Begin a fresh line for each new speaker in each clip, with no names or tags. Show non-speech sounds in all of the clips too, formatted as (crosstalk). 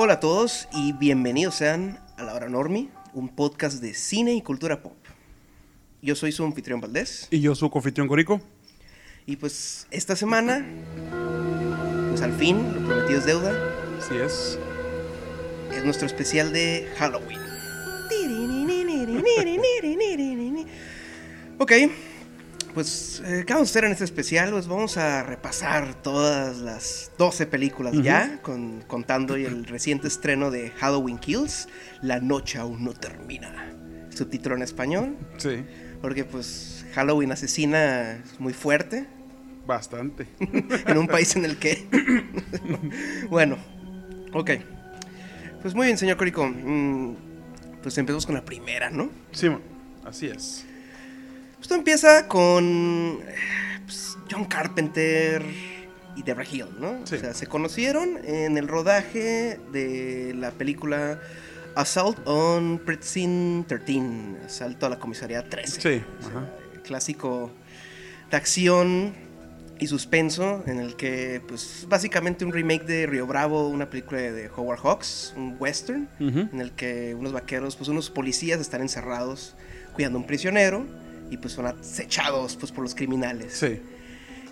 Hola a todos y bienvenidos sean a La Hora Normi, un podcast de cine y cultura pop. Yo soy su anfitrión Valdés
Y yo, su confitrión Corico.
y pues esta semana, pues al fin, lo prometido es deuda,
Así es.
es nuestro especial de Halloween. Ok, pues, eh, ¿qué vamos a hacer en este especial? Pues vamos a repasar todas las 12 películas ya, con- contando y el reciente estreno de Halloween Kills, La noche aún no termina. Subtítulo en español,
Sí,
porque pues Halloween asesina es muy fuerte
bastante. (laughs)
en un país en el que... (laughs) bueno, ok. Pues muy bien, señor Corico. Mm, pues empezamos con la primera, ¿no?
Sí, así es.
Esto empieza con eh, pues, John Carpenter y Deborah Hill, ¿no?
Sí.
O sea, se conocieron en el rodaje de la película Assault on Precinct 13, Asalto a la Comisaría 13.
Sí,
O sea,
ajá.
el clásico de acción y suspenso en el que, pues, básicamente un remake de Río Bravo, una película de Howard Hawks, un western, en el que unos vaqueros, pues unos policías están encerrados cuidando a un prisionero y pues son acechados pues por los criminales.
Sí,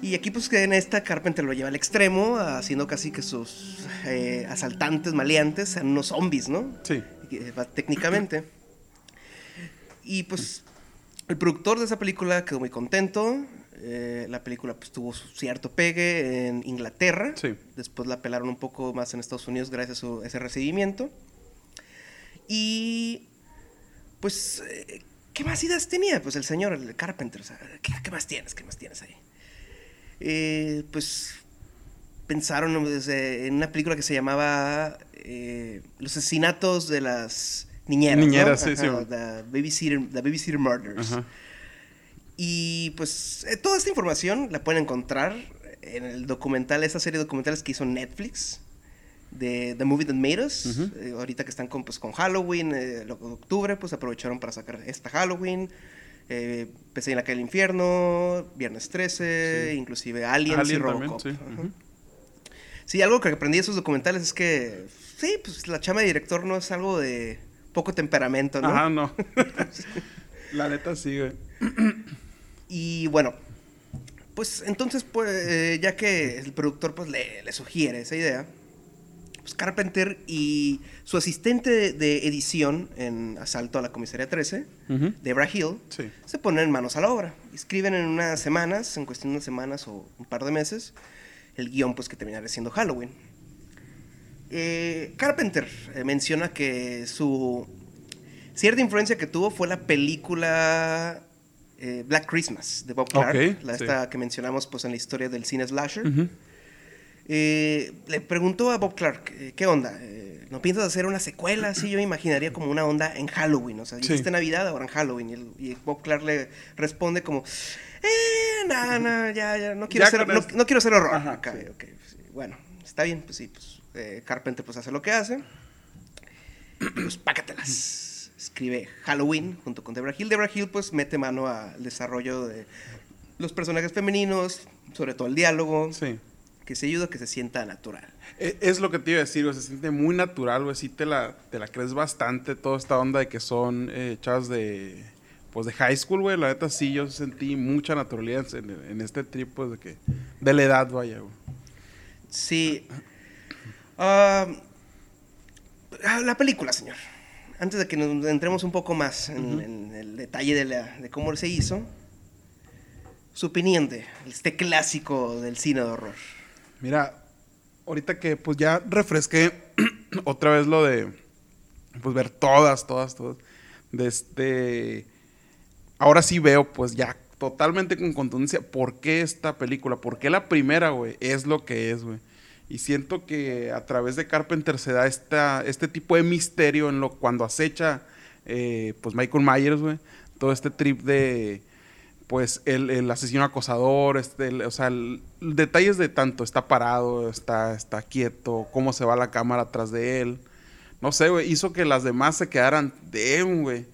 Y aquí pues que en esta Carpenter lo lleva al extremo, haciendo casi que sus eh, asaltantes maleantes sean unos zombies, ¿no?
sí.
Eh, Técnicamente. Y pues el productor de esa película quedó muy contento. Eh, la película pues tuvo cierto pegue en Inglaterra.
Sí.
Después la pelaron un poco más en Estados Unidos gracias a su- ese recibimiento. Y pues, eh, ¿qué más ideas tenía? Pues el señor, el Carpenter. o sea, ¿qué, qué más tienes? ¿Qué más tienes ahí? Eh, pues pensaron desde- en una película que se llamaba eh, Los asesinatos de las niñeras. ¿no?
Niñeras, sí,
Ajá,
sí.
The Babysitter, the Babysitter Murders.
Ajá.
Y pues eh, toda esta información la pueden encontrar en el documental, esa serie de documentales que hizo Netflix de The Movie That Made Us. Eh, ahorita que están con, pues, con Halloween, eh, lo- octubre, pues aprovecharon para sacar esta Halloween. Eh, Pese en la calle del infierno, Viernes 13,
Sí.
inclusive Aliens y
Alien también,
Robocop.
sí.
Ajá.
Ujú.
Sí, algo que aprendí de esos documentales es que, sí, pues la chama de director no es algo de poco temperamento, ¿no?
Ajá, no. (laughs) La neta sí, güey.
Y bueno, pues entonces, pues, eh, ya que el productor pues le, le sugiere esa idea, pues Carpenter y su asistente de, de edición en Asalto a la Comisaría 13,
Ujú.
Debra Hill,
Sí.
se ponen manos a la obra. Escriben en unas semanas, en cuestión de unas semanas o un par de meses, el guion pues que terminará siendo Halloween. Eh, Carpenter eh, menciona que su cierta influencia que tuvo fue la película eh, Black Christmas de Bob Clark, la
sí.
esta que mencionamos pues en la historia del cine slasher. Eh, le preguntó a Bob Clark, eh, ¿qué onda? Eh, ¿No piensas hacer una secuela? Sí, yo me imaginaría como una onda en Halloween. O sea,
Sí.
hiciste Navidad, ahora en Halloween. Y, el- y Bob Clark le responde como, eh, no, no, ya, ya, no quiero,
Ya
hacer, no, quiero hacer horror.
Ajá,
acá,
sí.
ok, sí, bueno, está bien, pues sí, pues eh, Carpenter pues hace lo que hace. Pues pácatelas. Escribe Halloween junto con Debra Hill. Debra Hill pues mete mano al desarrollo de los personajes femeninos, sobre todo el diálogo
Sí.
Que se ayuda a que se sienta natural.
E- Es lo que te iba a decir, güey. Se siente muy natural, güey. Sí te la, te la crees bastante. Toda esta onda de que son eh, chavas de. Pues de high school, güey. La neta sí, yo sentí mucha naturalidad en, en este trip, pues de que. De la edad, vaya, güey.
Sí. Ah, la película, señor. Antes de que nos entremos un poco más en, el detalle de, la- de cómo se hizo, su opinión de este clásico del cine de horror.
Mira, ahorita que pues ya refresqué (clears throat) otra vez lo de pues ver todas, todas, todas. De este. Ahora sí veo, pues ya totalmente con contundencia, por qué esta película, por qué la primera, güey, es lo que es, güey. Y siento que a través de Carpenter se da esta, este tipo de misterio en lo cuando acecha eh, pues Michael Myers, güey. Todo este trip de pues el, el asesino acosador, este, el- o sea, el- detalles de tanto, está parado, está, está quieto, cómo se va la cámara atrás de él. No sé, güey, hizo que las demás se quedaran, damn, güey.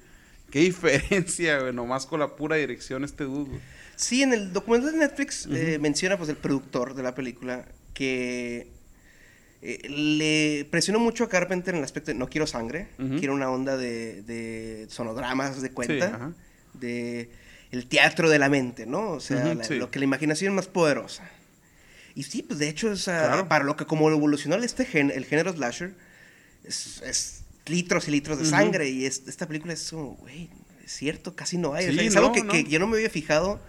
Qué diferencia, (laughs) güey, nomás con la pura dirección este dude.
Sí, en el documental de Netflix eh, menciona pues el productor de la película que eh, le presionó mucho a Carpenter en el aspecto de no quiero sangre, quiero una onda de, de sonodramas de cuenta, de el teatro de la mente, ¿no? O sea,
Ujú,
la-
sí.
lo que la imaginación es más poderosa. Y sí, pues de hecho, o sea,
Claro.
para lo que como evolucionó este gen, el género slasher, es, es litros y litros de sangre. Y es- esta película es como, güey, es cierto, casi no hay. O sea, es algo que,
no.
que yo no me había fijado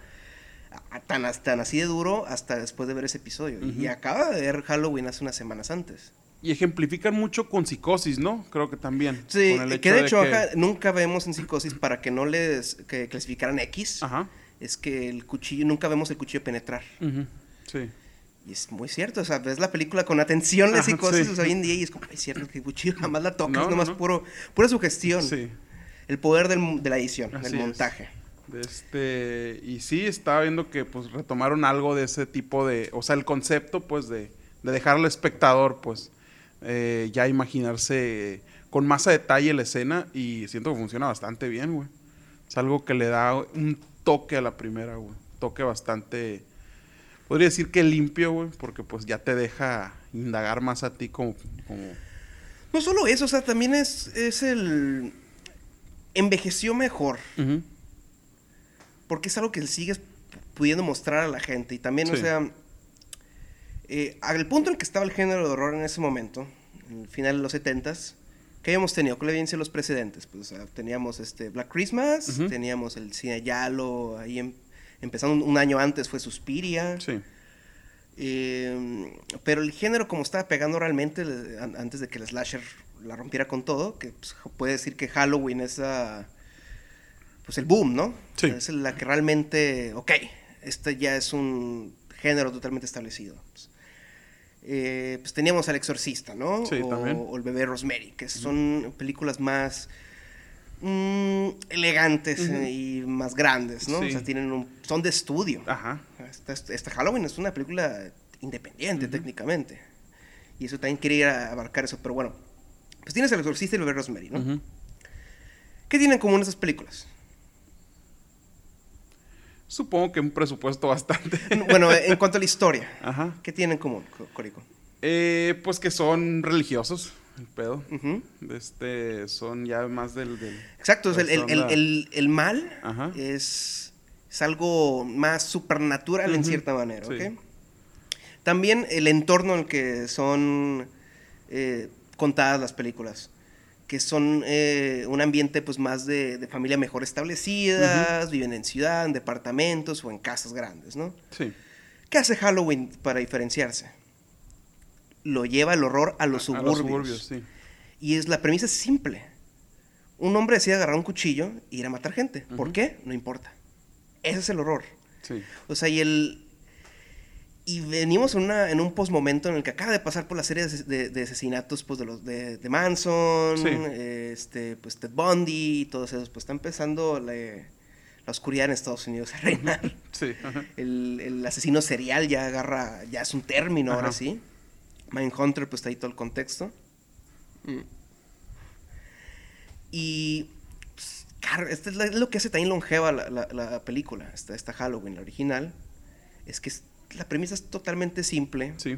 a- a- tan, as- tan así de duro hasta después de ver ese episodio. Y acaba de ver Halloween hace unas semanas antes.
Y ejemplifican mucho con psicosis, ¿no? Creo que también.
Sí,
Con el
que de hecho
que-
ajá, nunca vemos en psicosis para que no les que clasificaran X.
Ajá.
Es que el cuchillo, nunca vemos el cuchillo penetrar.
Sí.
Y es muy cierto, o sea, ves la película con atención la psicosis
sí.
o sea, hoy en día y es como, es cierto que el cuchillo jamás la tocas,
No, no,
nomás
no.
puro, pura sugestión.
Sí.
El poder del- de la edición,
Así
del montaje.
De Este, y sí, estaba viendo que pues retomaron algo de ese tipo de, o sea, el concepto pues de, de dejar al espectador pues eh, ya imaginarse con más a detalle la escena y siento que funciona bastante bien, güey. Es algo que le da un toque a la primera, güey. Toque bastante, podría decir que limpio, güey, porque pues ya te deja indagar más a ti como, como
No solo eso, o sea, también es, es el... Envejeció mejor, porque es algo que sigues pudiendo mostrar a la gente. Y también, o sea, eh, al punto en que estaba el género de horror en ese momento, en el final de los 70s, ¿qué habíamos tenido? ¿Cuáles habían sido los precedentes? Pues, o sea, teníamos este Black Christmas, teníamos el cine Yalo, ahí em- empezando un, un año antes fue Suspiria.
Sí.
Eh, pero el género como estaba pegando realmente le- an- antes de que el slasher la rompiera con todo, que pues, puede decir que Halloween es pues el boom, ¿no?
Sí.
Es la que realmente, ok, este ya es un género totalmente establecido. Pues, eh, pues teníamos al exorcista, ¿no?
Sí,
o,
también.
o el bebé Rosemary, que son películas más mm, elegantes eh, y más grandes, ¿no?
Sí.
O sea, tienen un, son de estudio.
Ajá.
Esta, esta Halloween es una película independiente técnicamente. Y eso también quería abarcar eso. Pero bueno, pues tienes El Exorcista y el bebé Rosemary, ¿no? ¿Qué tienen en común esas películas?
Supongo que un presupuesto bastante. (laughs)
bueno, en cuanto a la historia,
Ajá.
¿qué tienen en común, Co- Corico?
Eh, pues que son religiosos, el pedo. Este, son ya más del... del-
Exacto, es el, el- el- el- mal
Ajá.
es, es algo más supernatural en cierta manera,
Sí.
¿ok? También el entorno en el que son eh, contadas las películas, que son eh, un ambiente pues más de, de familia mejor establecidas, viven en ciudad, en departamentos o en casas grandes, ¿no?
Sí.
¿Qué hace Halloween para diferenciarse? Lo lleva el horror a los
A- a
suburbios.
suburbios, sí.
Y es la premisa es simple. Un hombre decide agarrar un cuchillo e ir a matar gente. ¿Por qué? No importa. Ese es el horror.
Sí.
O sea, y el. Y venimos en, una, en un postmomento en el que acaba de pasar por la serie de, de- de asesinatos pues, de, los, de, de Manson,
Sí.
este, pues, Ted Bundy y todos esos. Pues está empezando la, la oscuridad en Estados Unidos a reinar. (laughs)
Sí.
El, el asesino serial ya agarra, ya es un término ahora sí. Mindhunter, pues está ahí todo el contexto. Y pues, claro, esto es lo que hace también longeva la, la- la película, esta, esta Halloween, la original, es que es- la premisa es totalmente simple
Sí.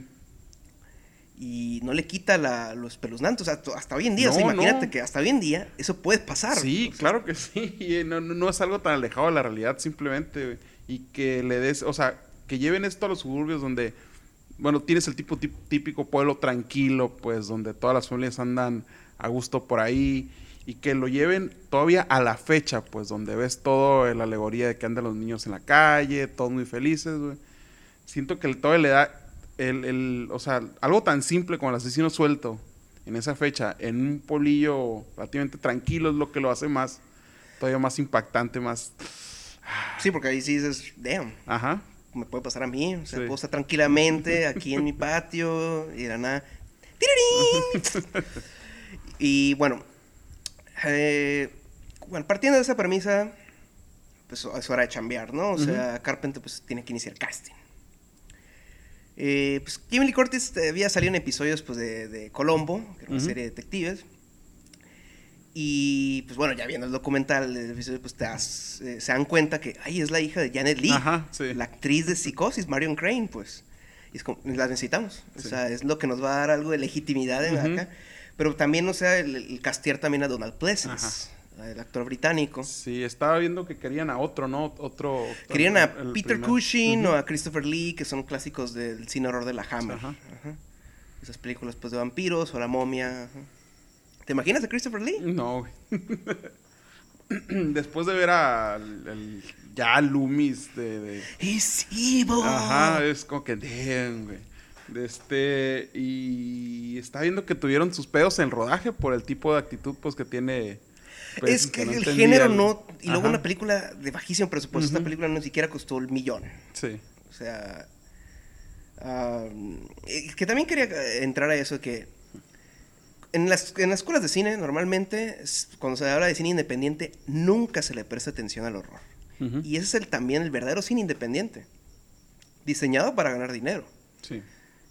y no le quita la, los peluznantes. O sea, hasta hoy en día, o sea,
No,
imagínate
no.
que hasta hoy en día eso puede pasar.
Sí,
O sea,
claro que sí. (laughs) Y no, no- no es algo tan alejado de la realidad, simplemente. Y que le des, o sea, que lleven esto a los suburbios donde, bueno, tienes el tipo tip- típico pueblo tranquilo, pues, donde todas las familias andan a gusto por ahí. Y que lo lleven todavía a la fecha, pues, donde ves todo la alegoría de que andan los niños en la calle, todos muy felices, güey. Siento que el todavía le da el, el- o sea, algo tan simple como el asesino suelto en esa fecha, en un polillo relativamente tranquilo, es lo que lo hace más, todavía más impactante, más...
Sí, porque ahí sí dices, damn,
Ajá.
me puede pasar a mí. O sea,
Sí.
puedo estar tranquilamente aquí en mi patio y de la nada. (laughs) y bueno, eh, bueno, partiendo de esa premisa, pues es hora de chambear, ¿no? O sea, Carpenter pues tiene que iniciar casting. Eh, pues Jamie Lee Curtis eh, había salido en episodios pues, de, de Colombo, que era una
Ujú.
serie de detectives. Y pues bueno, ya viendo el documental del episodio, pues te das, eh, se dan cuenta que, ay, es la hija de Janet Lee,
Ajá, sí.
la actriz de Psicosis, Marion Crane, pues. Y es como, las necesitamos. O
Sí.
sea, es lo que nos va a dar algo de legitimidad en
Ujú.
acá. Pero también, o sea, el, el castear también a Donald Pleasence, el actor británico.
Sí, estaba viendo que querían a otro, ¿no? Otro.
Querían a Peter
primer-
Cushing o a Christopher Lee, que son clásicos del cine horror de la Hammer.
Ajá.
Ajá. Esas películas pues de vampiros o la momia. ajá. ¿Te imaginas a Christopher Lee?
No, güey. (laughs) Después de ver a el- el- ya Loomis de, de-
¡Es evil!
Ajá, es como que damn, güey. De este y está viendo que tuvieron sus pedos en rodaje por el tipo de actitud pues que tiene pues,
es que,
no
el género no. Y luego una película de bajísimo presupuesto. Esta película no siquiera costó el millón.
Sí.
O sea. ah, es que también quería entrar a eso que. En las, en las escuelas de cine, normalmente, cuando se habla de cine independiente, nunca se le presta atención al horror. Y ese es el, también el verdadero cine independiente. Diseñado para ganar dinero.
Sí.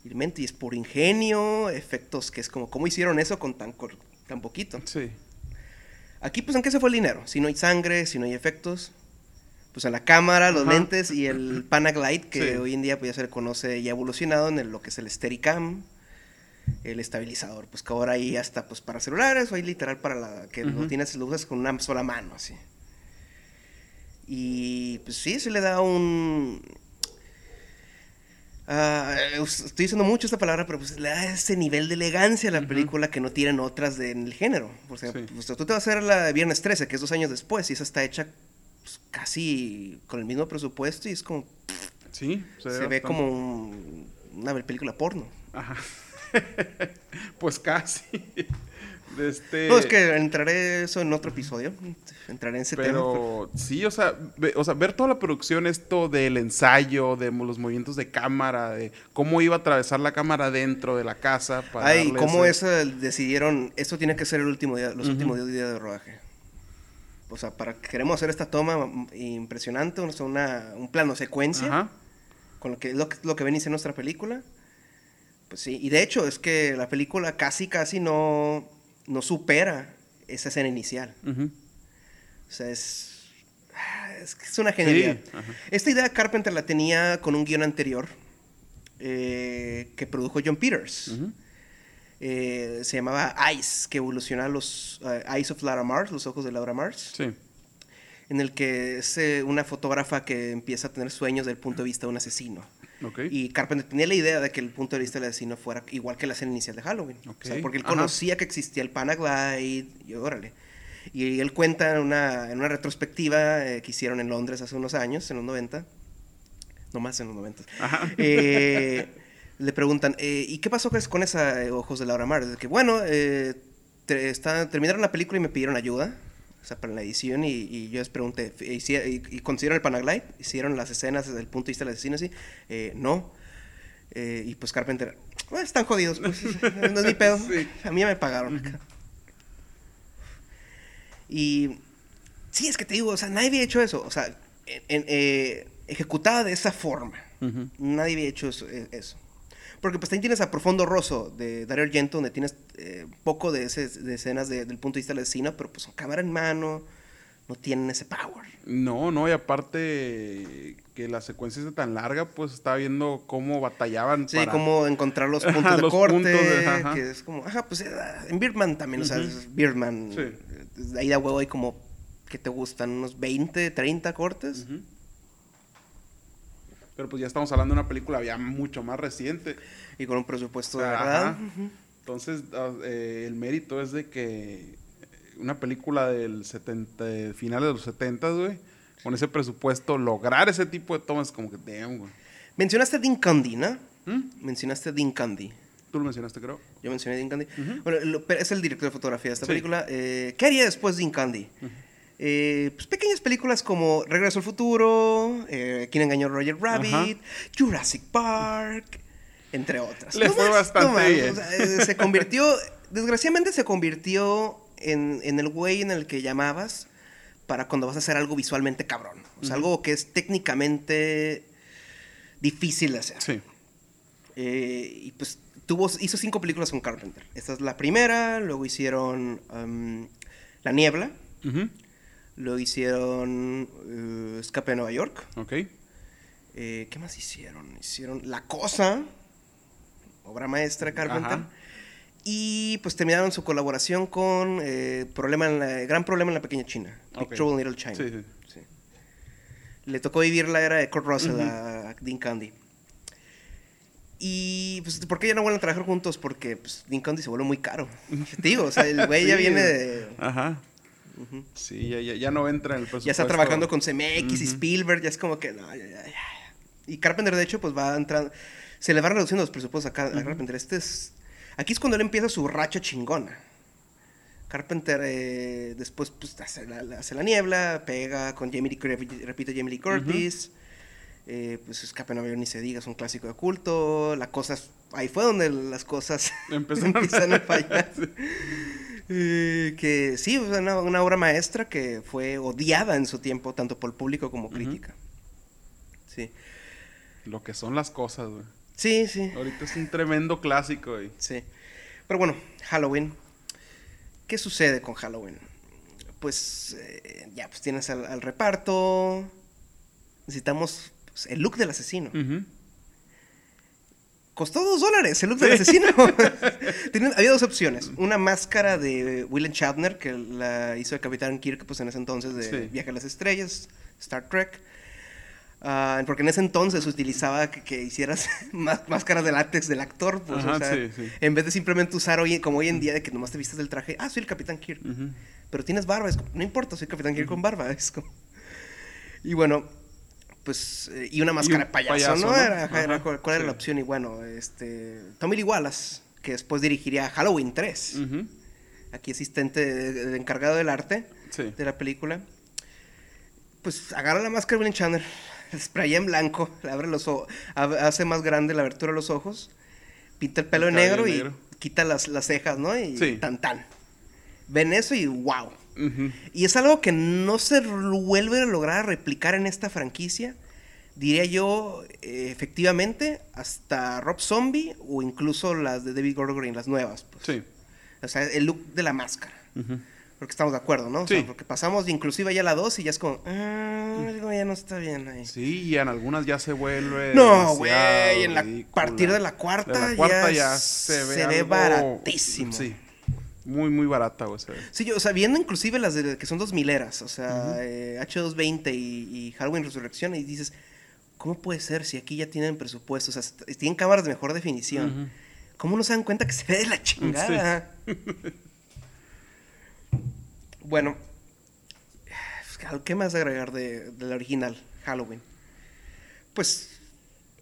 Y es por ingenio, efectos que es como, ¿cómo hicieron eso con tan, cor- tan poquito?
Sí.
Aquí, pues, ¿en qué se fue el dinero? Si no hay sangre, si no hay efectos, pues en la cámara, los
Ajá.
lentes y el (laughs) Panaglide, que
Sí.
hoy en día pues, ya se le conoce y ha evolucionado en el- lo que es el Steadicam, el estabilizador, pues que ahora hay hasta pues para celulares o hay literal para la que lo
Ujú.
tienes, lo usas con una sola mano, así. Y pues sí, se le da un... ah, estoy diciendo mucho esta palabra, pero pues le da ese nivel de elegancia a la película que no tienen otras de- en el género. O sea,
Sí.
pues, tú te vas a ver la de Viernes 13, que es dos años después, y esa está hecha pues, casi con el mismo presupuesto y es como...
Sí.
Se, ve
bastante.
como un- una película porno.
Ajá. (laughs) pues casi. De este...
No, es que entraré eso en otro episodio. Entraré en ese tema.
Pero sí, o sea, ve- o sea, ver toda la producción, esto del ensayo, de los movimientos de cámara, de cómo iba a atravesar la cámara dentro de la casa para.
Ay, ¿cómo
ese-
eso decidieron? Esto tiene que ser el último día, los
Ujú.
últimos días de rodaje. O sea, para queremos hacer esta toma impresionante, o sea, una, un plano secuencia,
Ajá.
con lo que, lo, que- lo que ven en nuestra película. Pues sí, y de hecho es que la película casi, casi no, no supera esa escena inicial. O sea, es, ah, es, una genialidad.
Sí.
Esta idea Carpenter la tenía con un guion anterior eh, que produjo John Peters. Eh, se llamaba Ice, que evoluciona a los eh, Eyes of Laura Mars, los ojos de Laura Mars,
Sí.
en el que es eh, una fotógrafa que empieza a tener sueños desde el punto de vista de un asesino.
Ok.
Y Carpenter tenía la idea de que el punto de vista del asesino fuera igual que la escena inicial de Halloween. O sea, porque él
ajá.
conocía que existía el Panaglide y órale. Y él cuenta en una, en una retrospectiva eh, que hicieron en Londres hace unos años, en los 90. No más en los 90.
Ajá.
Eh, le preguntan, eh, ¿y qué pasó con- esa eh, Ojos de Laura Mar? Que, bueno, eh, te- está- terminaron la película y me pidieron ayuda. O sea, para la edición y, y yo les pregunté, ¿y, y, y consiguieron el Panaglide? ¿Hicieron las escenas desde el punto de vista del asesino? así? Eh, no. Eh, y pues Carpenter, "Bueno, están jodidos, pues, (laughs) no es mi pedo.
Sí.
A mí ya me pagaron. acá". Y sí, es que te digo, o sea, nadie había hecho eso. O sea, en- en, eh, ejecutada de esa forma. Nadie había hecho eso. eh, eso. Porque pues también tienes a Profundo Rosso de Dario Argento, donde tienes eh, poco de, ese- de escenas de- del punto de vista del asesino, pero pues son cámara en mano, no tienen ese power.
No, no, y aparte que la secuencia es tan larga, pues estaba viendo cómo batallaban.
Sí,
para-
cómo encontrar los (laughs)
Ajá,
puntos de
los
corte,
de- ajá.
que es como, ajá, pues eh, en Birdman también, o sea, es Birdman,
Sí.
eh, ahí da huevo hay como, ¿qué te gustan? Unos 20, 30 cortes.
Pero pues ya estamos hablando de una película ya mucho más reciente.
Y con un presupuesto de verdad.
Entonces, ah, eh, el mérito es de que una película del 70, de finales de los 70, güey, con ese presupuesto, lograr ese tipo de tomas, como que, damn, güey.
Mencionaste Dean Candy, ¿no?
¿Mm?
Mencionaste Dean Candy.
Tú lo mencionaste, creo.
Yo mencioné Dean Candy. Bueno, lo- es el director de fotografía de esta
Sí.
película. Eh, ¿Qué haría después Dean Candy? Eh, pues pequeñas películas como Regreso al Futuro, eh, ¿Quién engañó a Roger Rabbit? Jurassic Park, entre otras.
Le fue bastante bien.
o sea, eh, se convirtió, (laughs) desgraciadamente se convirtió en, en el güey en el que llamabas para cuando vas a hacer algo visualmente cabrón. O sea, algo que es técnicamente difícil de hacer.
Sí.
Eh, y pues tuvo, hizo cinco películas con Carpenter. Esta es la primera, luego hicieron um, La Niebla,
Ujú.
Luego hicieron eh, Escape de Nueva York,
Ok.
Eh, ¿Qué más hicieron? Hicieron La Cosa, obra maestra de Carpenter.
Ajá.
Y pues terminaron su colaboración con eh, problema en la- Gran Problema en la Pequeña China. Big
Ok.
Trouble in Little China.
Sí, sí.
Sí. Le tocó vivir la era de Kurt Russell a Dean Candy. Y pues, ¿por qué ya no vuelven a trabajar juntos? Porque pues, Dean Candy se vuelve muy caro. (laughs) Te digo, o sea, el güey ya viene de.
Ajá. Sí, ya, ya, ya no entra en el presupuesto.
Ya está trabajando con CMX y
Ujú.
Spielberg, ya es como que. No, ya, ya, ya, ya. Y Carpenter, de hecho, pues va entrando. Se le van reduciendo los presupuestos a, Car- a Carpenter. Este es. Aquí es cuando él empieza su racha chingona. Carpenter eh, después pues, hace, la, hace la niebla, pega con Jamie Lee, repite Jamie Lee Curtis. eh, pues Escape en Avión ni se diga, es un clásico de culto. La cosa, ahí fue donde las cosas (laughs) empiezan a fallar. (laughs)
Sí.
Eh, que sí, una, una obra maestra que fue odiada en su tiempo, tanto por el público como crítica. Sí.
Lo que son las cosas, güey.
Sí, sí,
Ahorita es un tremendo clásico, güey.
sí. Pero bueno, Halloween. ¿Qué sucede con Halloween? Pues eh, ya, pues tienes al, al reparto. Necesitamos pues, el look del asesino.
Ujú.
Costó dos dólares el look del asesino. (laughs) Tenían- había dos opciones. Una máscara de William Shatner, que la hizo el Capitán Kirk, pues en ese entonces de
Sí.
Viaje a las Estrellas, Star Trek. Ah, porque en ese entonces utilizaba que, que hicieras (laughs) más, máscaras de látex del actor, pues,
Ajá,
o sea,
sí, sí.
en vez de simplemente usar hoy, como hoy en día, de que nomás te vistes del traje, ah, soy el Capitán Kirk
Ujú.
pero tienes barba, es como, no importa, soy Capitán Kirk con barba, (laughs) es como... Y bueno, pues, eh, y una máscara
un
de payaso,
payaso,
¿no?
¿no?
Era, ajá, era
Ajá,
cuál, era la opción, y bueno, este, Tommy Lee Wallace, que después dirigiría Halloween 3,
Ujú.
aquí asistente de- de- encargado del arte
Sí.
de la película, pues agarra la máscara de William Chandler, (laughs) spraya en blanco, le abre los ojos, hace más grande la abertura de los ojos, pinta el pelo
El
negro y quita las, las cejas, ¿no? Y
Sí.
tan tan. Ven eso y wow. Y es algo que no se vuelve a lograr replicar en esta franquicia. Diría yo, eh, efectivamente, hasta Rob Zombie o incluso las de David Gordon Green, las nuevas. Pues.
Sí.
O sea, el look de la máscara. Porque estamos de acuerdo, ¿no? O sea,
Sí.
porque pasamos inclusive ya la 2 y ya es como, ah, algo ya no está bien ahí.
Sí, y en algunas ya se vuelve.
No, güey,
ridícula.
partir de la cuarta,
De la cuarta
ya,
ya se ve.
se ve baratísimo.
Sí. Muy, muy barata, güey.
Sí, yo, o sea, viendo inclusive las de, que son dos mileras, o sea, eh, H220 y, y Halloween Resurrección, y dices, ¿cómo puede ser si aquí ya tienen presupuesto? O sea, tienen cámaras de mejor definición. ¿Cómo no se dan cuenta que se ve de la chingada? (laughs) bueno, pues, ¿qué más agregar de, de la original, Halloween? Pues,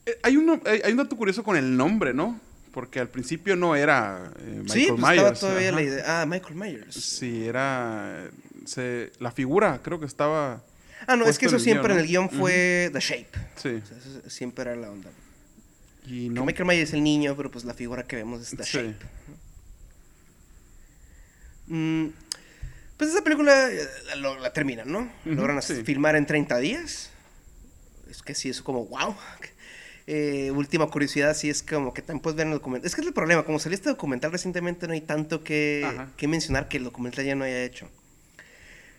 Eh, Hay, uno, hay, hay un dato curioso con el nombre, ¿no? Porque al principio no era eh, Michael
sí, pues
Myers.
estaba todavía
ajá.
la idea. Ah, Michael Myers.
Sí, era. se- la figura, creo que estaba.
Ah, no, es que eso
en
siempre
guion,
en el
guion
fue The Shape.
Sí.
O sea, eso siempre era la onda.
Y no.
Michael Myers es el niño, pero pues la figura que vemos es The
Sí.
Shape. Mm, pues esa película eh, la, terminan, ¿no? Logran
sí.
filmar en 30 días. Es que sí, es como, wow. Eh, última curiosidad, sí es como que también puedes ver en el documental. Es que es el problema, como salió este documental recientemente, no hay tanto que, que mencionar que el documental ya no haya hecho.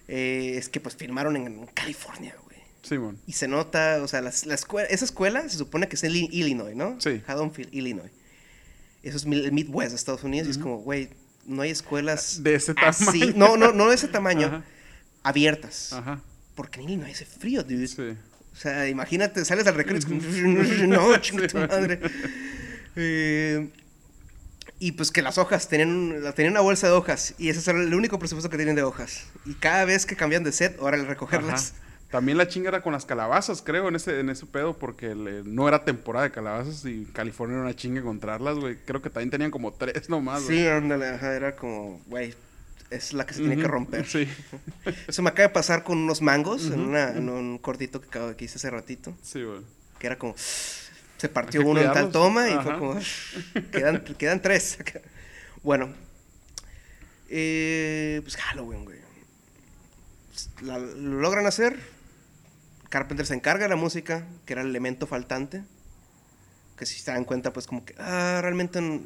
Eh, es que pues filmaron en California, güey.
Simón.
Y se nota, o sea, las- la escuela, esa escuela se supone que es en Illinois, ¿no?
Sí.
Haddonfield, Illinois. Eso es el Midwest de Estados Unidos y es como, güey, no hay escuelas
De ese
así-
tamaño.
No, no, no de ese tamaño.
Ajá.
Abiertas.
Ajá.
Porque en Illinois hace frío, dude.
Sí.
O sea, imagínate, sales al recreo y es como, no, chinga tu (laughs) madre. Eh, y pues que las hojas, tenían, tenían una bolsa de hojas y ese es el único presupuesto que tienen de hojas. Y cada vez que cambian de set, ahora el recogerlas.
Ajá. También la chinga era con las calabazas, creo, en ese, en ese pedo, porque le- no era temporada de calabazas y California era una chinga encontrarlas, güey. Creo que también tenían como tres nomás, güey.
Sí, ándale, ajá, era como, güey, es la que se tiene que romper.
Sí, (laughs)
Eso me acaba de pasar con unos mangos en,
Ujú,
una- en un cortito que, acabo- que hice hace ratito,
sí, güey.
que era como, se partió uno en tal toma y fue
Ajá.
como, (laughs) quedan, quedan tres. (laughs) bueno, eh, pues Halloween, güey. La- lo logran hacer. Carpenter se encarga de la música, que era el elemento faltante. Que si se dan cuenta, pues como que, ah, realmente n-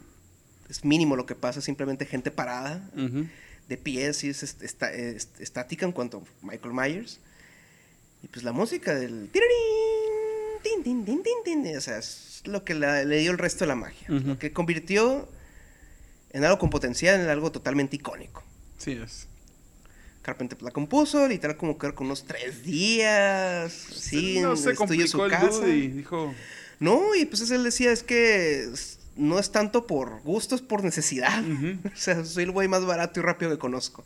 es mínimo lo que pasa, simplemente gente parada
Ujú.
De pies y es est- esta- est- estática en cuanto a Michael Myers. Y pues la música del... tin, tin, tin, tin, tin. O sea, es lo que la- le dio el resto de la magia. Lo que convirtió en algo con potencial, en algo totalmente icónico.
Sí es.
Carpenter la compuso, literal como que con unos tres días, sí,
no se
de su
complicó el
casa.
dude y dijo,
No, y pues él decía, es que no es tanto por gusto, es por necesidad. (laughs) O sea, soy el güey más barato y rápido que conozco.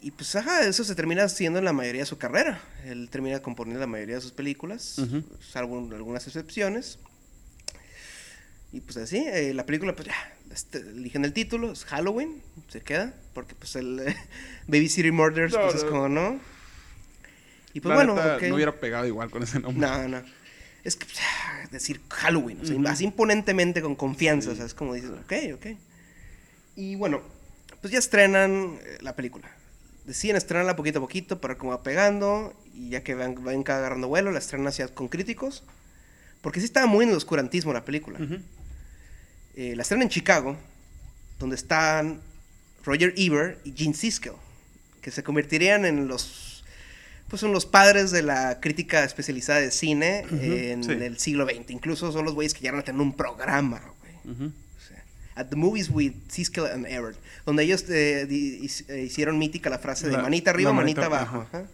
Y pues, ajá, eso se termina haciendo en la mayoría de su carrera. Él termina componiendo la mayoría de sus películas,
Ujú.
salvo en algunas excepciones. Y pues así, eh, la película, pues ya, este, eligen el título, es Halloween, se queda, porque pues el eh, (laughs) Baby City Murders,
No,
pues es como, ¿no? Y pues
la
bueno,
neta, no hubiera pegado igual con ese nombre.
No, no. Es que pues, ah, decir Halloween, o sea, así imponentemente, con confianza,
Sí.
o sea, es como dices, ok, ok. Y bueno, pues ya estrenan eh, la película. Deciden estrenarla poquito a poquito para cómo va pegando, y ya que van, van agarrando vuelo, la estrenan hacia con críticos, porque sí estaba muy en el oscurantismo la película. Eh, la estrenan en Chicago, donde están Roger Ebert y Gene Siskel, que se convertirían en los pues son los padres de la crítica especializada de cine en
sí.
el siglo XX. Incluso son los güeyes que llegaron a tener un programa, güey.
Ujú.
O sea, At the Movies with Siskel and Ebert, donde ellos eh, di- eh, hicieron mítica la frase de
La-
manita arriba, manita,
manita-
abajo.
ajá.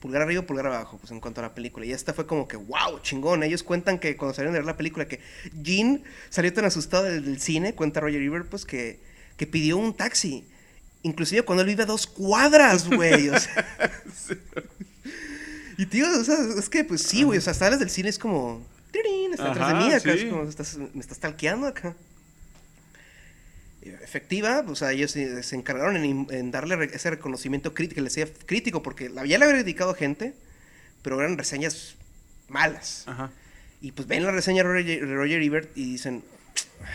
Pulgar arriba, pulgar abajo, pues en cuanto a la película. Y esta fue como que, wow, chingón. Ellos cuentan que cuando salieron de ver la película, que Gene salió tan asustado del, del cine, cuenta Roger Ebert, pues que, que pidió un taxi. Inclusive cuando él vive a dos cuadras, güey. O sea. (laughs) Y tío, o sea, es que pues sí, güey. O sea, sales del cine es como. "Tirín", Está atrás de mí acá.
sí.
Es como, estás- me estás talqueando acá. Eh, Efectiva, o sea, ellos se, se encargaron en, en darle ese reconocimiento crítico, le decía crítico, porque ya le había dedicado gente, pero eran reseñas malas.
Ajá.
Y pues ven la reseña de Roger, de Roger Ebert y dicen,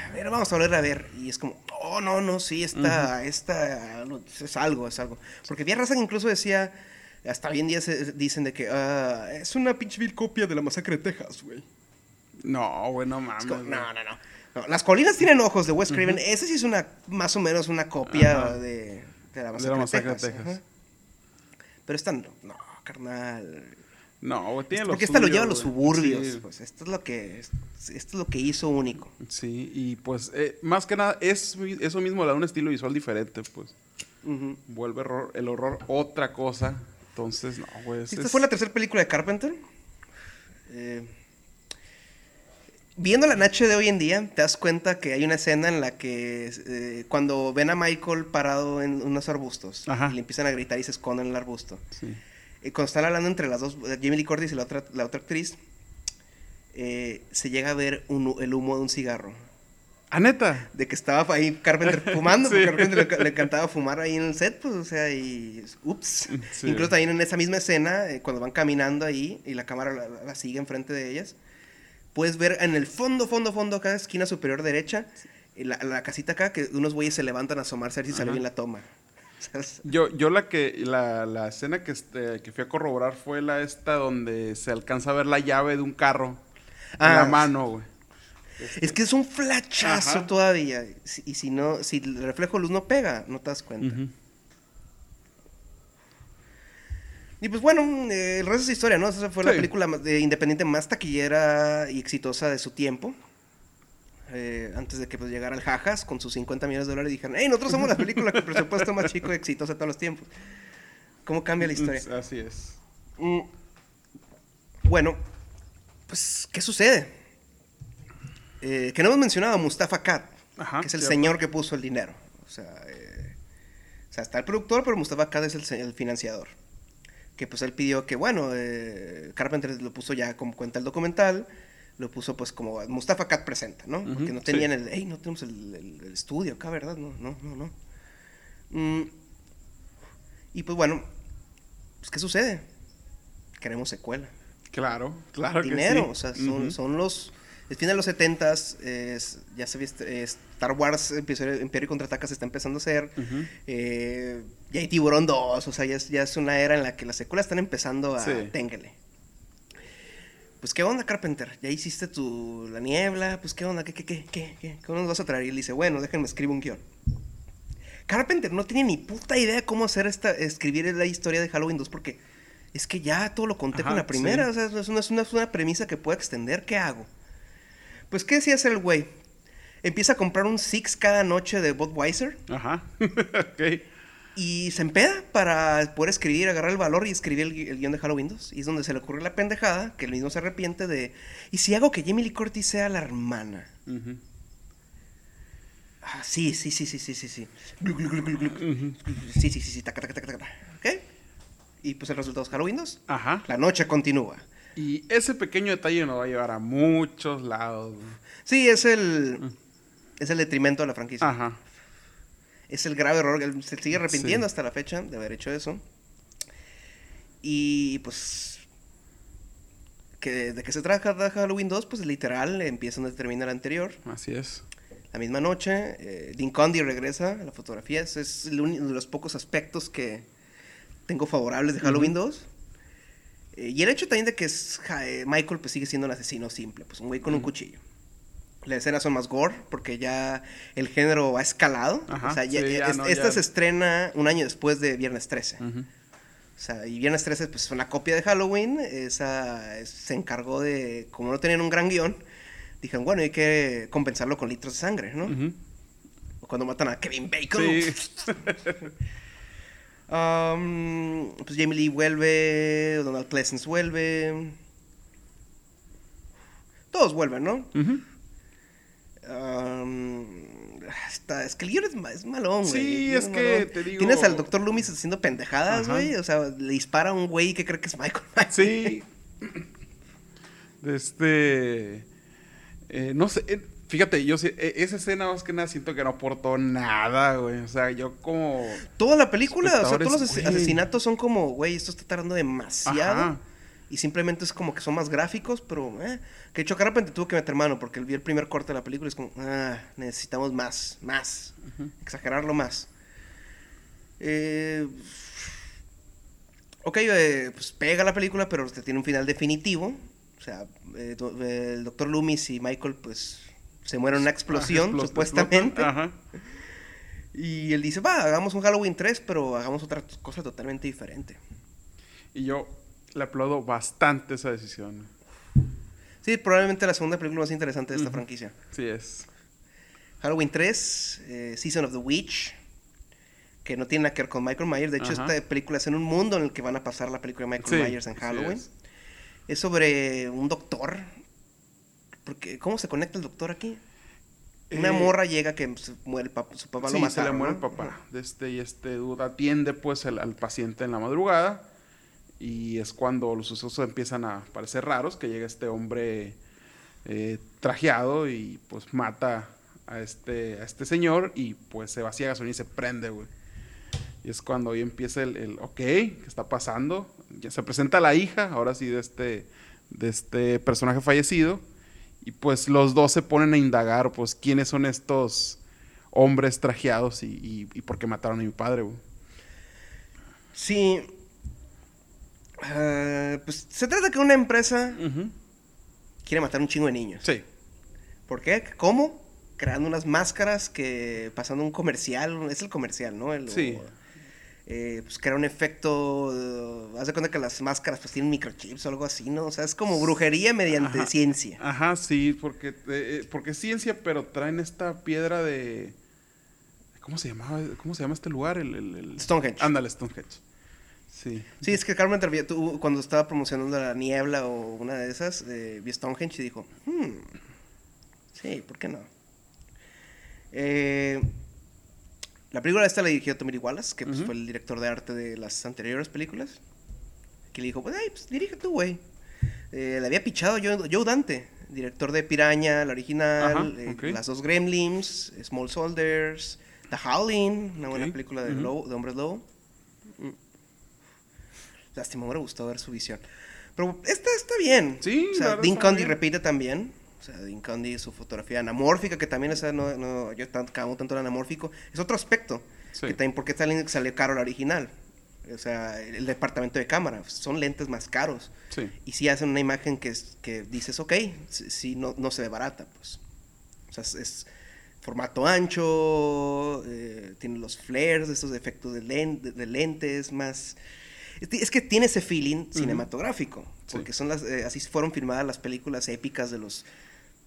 a ver, vamos a volver a ver. Y es como, oh, no, no, sí, esta, esta, no, es algo, es algo. Porque había raza que incluso decía, hasta hoy en día se- dicen de que "Ah, es una pinche vil copia de la masacre de Texas, güey.
No, güey, no
Es
mames.
como, no, no, no, no. Las colinas tienen ojos de Wes Craven. Ese sí es una, más o menos una copia de, de la
De la
masacre de Texas. Pero esta no, no, carnal.
No, güey, tiene lo
Porque esta lo lleva a los suburbios.
Sí.
Pues esto es lo que, esto es lo que hizo único.
Sí, y pues, eh, más que nada, es, eso mismo le da un estilo visual diferente, pues. Vuelve horror- el horror otra cosa. Entonces, no, güey. es-
Esta
es-
fue la tercera película de Carpenter. Eh, viéndola en HD hoy en día, te das cuenta que hay una escena en la que eh, cuando ven a Michael parado en unos arbustos
Ajá.
y le empiezan a gritar y se esconden en el arbusto.
Sí.
Eh, cuando están hablando entre las dos, Jamie Lee Curtis y la otra, la otra actriz, eh, se llega a ver un el humo de un cigarro.
¿Ah, neta?
De que estaba ahí Carpenter (laughs) fumando,
Sí.
porque a Carpenter le, le encantaba fumar ahí en el set, pues, o sea, y. Ups.
Sí.
Incluso también en esa misma escena, eh, cuando van caminando ahí y la cámara la, sigue enfrente de ellas, puedes ver en el fondo, fondo, fondo, acá, esquina superior derecha, la, la casita acá, que unos güeyes se levantan a asomarse a ver si sale
Ajá.
bien la toma. (laughs)
Yo, yo la que, la, la escena que, este, que fui a corroborar fue la esta donde se alcanza a ver la llave de un carro en
Ah,
la mano, güey.
Es que es un flachazo
Ajá.
todavía. Si- Y si no, si el reflejo de luz no pega, no te das cuenta. Y pues bueno, eh, el resto es historia, ¿no? Esa fue la película más- de independiente más taquillera y exitosa de su tiempo. Eh, antes de que pues, llegara el Jajas con sus 50 millones de dólares y dijeron, hey, nosotros somos la película con presupuesto más chico y exitosa de todos los tiempos. ¿Cómo cambia la historia?
Así es.
Mm. Bueno, pues, ¿qué sucede? Eh, que no hemos mencionado a Mustafa Kat,
Ajá,
que es el
cierto.
señor que puso el dinero. O sea, eh, o sea, está el productor, pero Mustafa Kat es el, el financiador. Que pues él pidió que, bueno, eh, Carpenter lo puso ya como cuenta el documental, lo puso pues como Mustafa Kat presenta, ¿no? Porque no
sí.
tenían el, hey, no tenemos el, el- el estudio acá, ¿verdad? No, no, no, no. Mm, y pues bueno, pues ¿qué sucede? Queremos secuela
Claro, claro
dinero.
que sí.
O sea, son, los. El fin de los 70 es, ya se viste. Star Wars Imperio, Imperio Contraataca se está empezando a hacer. Eh, ya hay Tiburón 2. O sea, ya es, ya es una era en la que las secuelas están empezando a.
Sí.
Téngale. Pues, ¿qué onda, Carpenter? Ya hiciste tu. La niebla. Pues, ¿qué onda? ¿Qué, qué, qué, qué, qué? ¿Cómo nos vas a traer? Y él dice, bueno, déjenme escribir un guion. Carpenter no tiene ni puta idea cómo hacer esta. Escribir la historia de Halloween 2 porque Es que ya todo lo conté con la primera.
sí.
O sea, es una, es una- es una premisa que puedo extender. ¿Qué hago? Pues, ¿qué decía hacer el güey? Empieza a comprar un Six cada noche de Budweiser
Ajá. (laughs) ok.
Y se empeda para poder escribir, agarrar el valor y escribir el, gui- el guion de Halloween 2. Y es donde se le ocurre la pendejada, que el mismo se arrepiente de... ¿Y si hago que Jamie Lee Curtis sea la hermana? Ah, sí, sí, sí, sí, sí, sí, sí. Sí, sí, sí, sí, taca, taca, taca, taca. ¿Ok? Y pues el resultado es Halloween 2.
Ajá.
La noche continúa.
Y ese pequeño detalle nos va a llevar a muchos lados.
Sí, es el... Es el detrimento de la franquicia.
Ajá.
Es el grave error. Él se sigue arrepintiendo
Sí.
hasta la fecha de haber hecho eso. Y pues. Que, ¿De qué se trata Halloween 2? Pues literal, empieza donde termina el anterior.
Así es.
La misma noche, eh, Dean Condy regresa a la fotografía. Ese es uno de los pocos aspectos que tengo favorables de Halloween 2. Eh, y el hecho también de que es, ja, eh, Michael pues sigue siendo un asesino simple, pues un güey con un cuchillo. Las escenas son más gore porque ya el género ha escalado.
Ajá,
o sea, ya-
sí, ya
es-
no,
esta
ya-
se estrena un año después de Viernes 13.
Ujú.
O sea, y Viernes 13 pues fue una copia de Halloween. Esa es- se encargó de, como no tenían un gran guion, dijeron, bueno, hay que compensarlo con litros de sangre, ¿no? O Cuando matan a Kevin Bacon.
Sí. (laughs)
Um, pues Jamie Lee vuelve, Donald Pleasence vuelve. Todos vuelven, ¿no?
Ujú.
Um, está- es que el guion es, es malón, güey.
Sí, es que
malón.
te digo-
Tienes al Dr. Loomis haciendo pendejadas,
Ajá.
güey. O sea, le dispara a un güey que cree que es Michael Myers.
Sí. (laughs) Este. eh, no sé. eh, fíjate, yo sí- eh, esa escena más que nada siento que no aportó nada, güey. O sea, yo como.
Toda la película, o sea, todos los
güey.
asesinatos son como, güey, esto está tardando demasiado.
Ajá.
Y simplemente es como que son más gráficos, pero, eh. Que hecho, de repente tuvo que meter mano porque vi el primer corte de la película y es como, ah, necesitamos más, más. Exagerarlo más. Eh, ok, eh, pues pega la película, pero este, tiene un final definitivo. O sea, eh, do- el doctor Loomis y Michael, pues, se mueren en una explosión,
Explo-
supuestamente.
Ajá. (laughs)
Y él dice, va, hagamos un Halloween 3, pero hagamos otra cosa totalmente diferente.
Y yo le aplaudo bastante esa decisión.
Sí, probablemente la segunda película más interesante de esta franquicia.
Sí es.
Halloween 3, eh, Season of the Witch, que no tiene nada que ver con Michael Myers. De hecho, esta película es en un mundo en el que van a pasar la película de Michael
Sí,
Myers en
sí
Halloween.
es.
es. sobre un doctor. Porque, ¿Cómo se conecta el doctor aquí? Una
Eh,
morra llega que se muere el pap- su papá
sí,
lo
se
mataron,
le muere
¿no?
el papá. Este, y este duda atiende pues al paciente en la madrugada. Y es cuando los sucesos empiezan a parecer raros, que llega este hombre eh, trajeado y pues mata a este, a este señor y pues se vacía gasolina y se prende, güey. Y es cuando ahí empieza el, el ok, ¿qué está pasando? Ya se presenta la hija, ahora sí, de este, de este personaje fallecido. Y pues los dos se ponen a indagar, pues, quiénes son estos hombres trajeados y, y, y por qué mataron a mi padre, güey.
Sí. Ah, pues se trata que una empresa quiere matar un chingo de niños.
Sí.
¿Por qué? ¿Cómo? Creando unas máscaras que pasando un comercial, es el comercial, ¿no? El-
Sí.
o, eh, pues crea un efecto, eh, haz de cuenta que las máscaras pues tienen microchips o algo así, ¿no? O sea, es como brujería mediante
Ajá.
ciencia.
Ajá, sí, porque, eh, eh, porque es ciencia, pero traen esta piedra de... ¿Cómo se llamaba? ¿Cómo se llama este lugar? El, el- el-
Stonehenge.
Ándale, Stonehenge. Sí.
Sí, es que Carmen tú, cuando estaba promocionando la niebla o una de esas, eh, vio Stonehenge y dijo, hmm, sí, ¿por qué no? Eh, la película esta la dirigió Tommy Wallace, que pues, fue el director de arte de las anteriores películas. Que le dijo, pues, ay, pues dirige tú, güey. Eh, le había pichado Joe, Joe Dante, director de Piraña, la original,
Ajá,
eh. Las dos Gremlins, Small Soldiers, The Howling, una buena película de, de hombres lobo. Lástima, me hubiera gustado ver su visión. Pero esta está bien.
Sí,
o sea, Dean
bien.
repite también. O sea, Dean Condy, su fotografía anamórfica, que también esa no, no yo tan, cago tanto el anamórfico. Es otro aspecto.
Sí.
Que también, porque salió, salió caro la original. O sea, el departamento de cámara. Son lentes más caros.
Sí.
Y si hacen una imagen que, es- que dices, ok, si, si no, no se ve barata, pues. O sea, es, es formato ancho, eh, tiene los flares, estos efectos de, len- de- de lentes, más... Es que tiene ese feeling cinematográfico,
Sí.
porque son las, eh, así fueron filmadas las películas épicas de los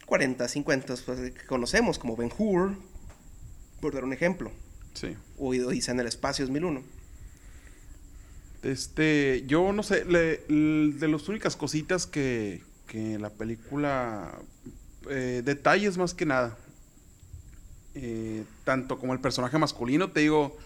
40, 50, pues, eh, que conocemos, como Ben Hur, por dar un ejemplo,
Sí.
o Odisea en el Espacio 2001.
Este, yo no sé, le- de las únicas cositas que, que la película, eh, detalles más que nada, Eh, tanto como el personaje masculino, te digo,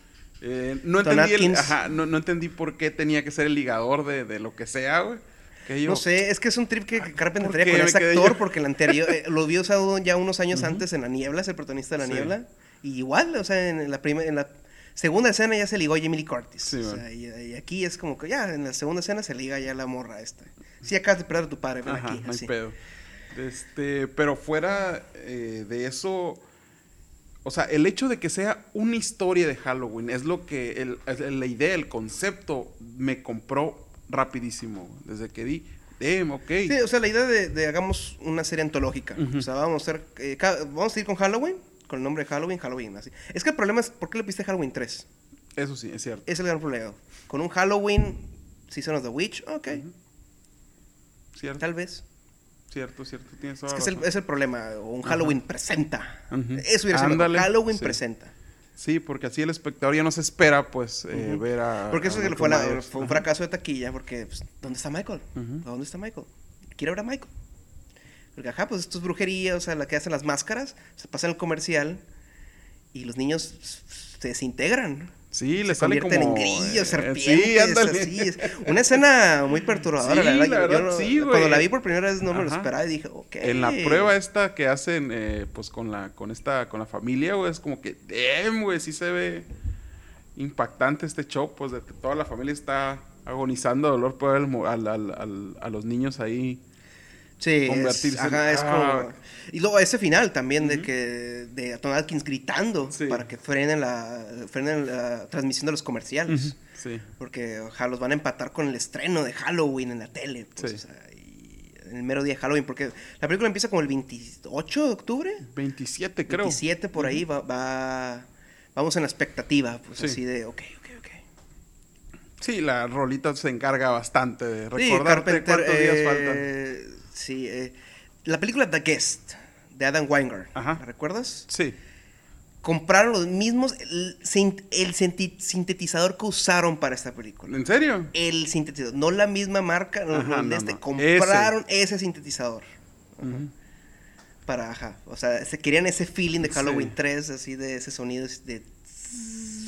eh, no, entendí el-
Atkins.
ajá, no, no entendí por qué tenía que ser el ligador de, de lo que sea, güey. Que yo-
No sé, es que es un trip que Carpenter
¿por
tenía
qué
con ese actor,
yo?
porque el anterior, eh, lo vio usado ya unos años antes en La Niebla, es el protagonista de La
Sí.
Niebla, y igual, o sea, en la, prima- en la segunda escena ya se ligó a Jamie Lee Curtis.
Sí,
o
man.
sea, y, y aquí es como que ya, en la segunda escena se liga ya la morra esta. Sí, acabas de perder a tu padre, ven
Ajá,
aquí.
no hay
así.
pedo. Este, pero fuera eh, de eso, o sea, el hecho de que sea una historia de Halloween es lo que el- el- la idea, el concepto me compró rapidísimo. Desde que di, damn, ok.
Sí, o sea, la idea de, de hagamos una serie antológica. O sea, vamos a hacer. eh, vamos a ir con Halloween, con el nombre de Halloween, Halloween, así. Es que el problema es, ¿por qué le piste Halloween 3?
Eso sí, es cierto.
Es el gran problema. Con un Halloween, Season of the Witch, ok.
Cierto,
tal vez.
Cierto, cierto. Tienes toda
Es, que
la
es, el, es el problema. O un
Ajá.
Halloween presenta.
Ujú.
Eso hubiera sido Halloween
sí.
presenta.
Sí, porque así el espectador ya no se espera, pues, eh, ver a.
Porque eso
a
que
Michael
fue, la-
Myers.
fue un fracaso de taquilla. Porque, pues, ¿dónde está Michael?
Ujú.
¿Dónde está Michael? Quiero ver a Michael. Porque, ajá, pues esto es brujería, o sea, la que hacen las máscaras, se pasa en el comercial y los niños se desintegran.
Sí, le sale como.
en
eh,
grillos,
sí,
serpientes,
ándale.
así. es Una escena muy perturbadora,
Sí,
la verdad.
la
yo
verdad,
no-
sí.
Cuando la vi por primera vez no me lo esperaba y dije, ok.
En la prueba esta que hacen, eh, pues con la, con esta, con la familia, güey, es como que, damn, güey, sí se ve impactante este show, pues de que toda la familia está agonizando de dolor por ver al al- al- a los niños ahí.
Sí, es,
convertirse en-
ajá, es
Ah.
Y luego ese final también de
Ujú.
que... De Tom Atkins gritando
Sí.
para que frenen la, frenen la transmisión de los comerciales.
Sí.
Porque ojalá los van a empatar con el estreno de Halloween en la tele. Pues,
Sí.
o sea, y en el mero día de Halloween. Porque la película empieza como el 28 de octubre.
27, creo.
27 por ahí va, va- Vamos en la expectativa, pues
Sí.
así de, ok, ok, ok.
Sí, la rolita se encarga bastante de recordarte cuántos días
eh,
faltan.
Sí, eh, la película The Guest de Adam Weingart,
Ajá.
¿la recuerdas?
Sí.
Compraron los mismos, el, sintetizador que usaron para esta película.
¿En serio?
El sintetizador, no la misma marca, no,
Ajá,
este,
no.
compraron ese, sintetizador. Para, ajá, o sea, se querían ese feeling de Halloween
Sí.
3, así de ese sonido de...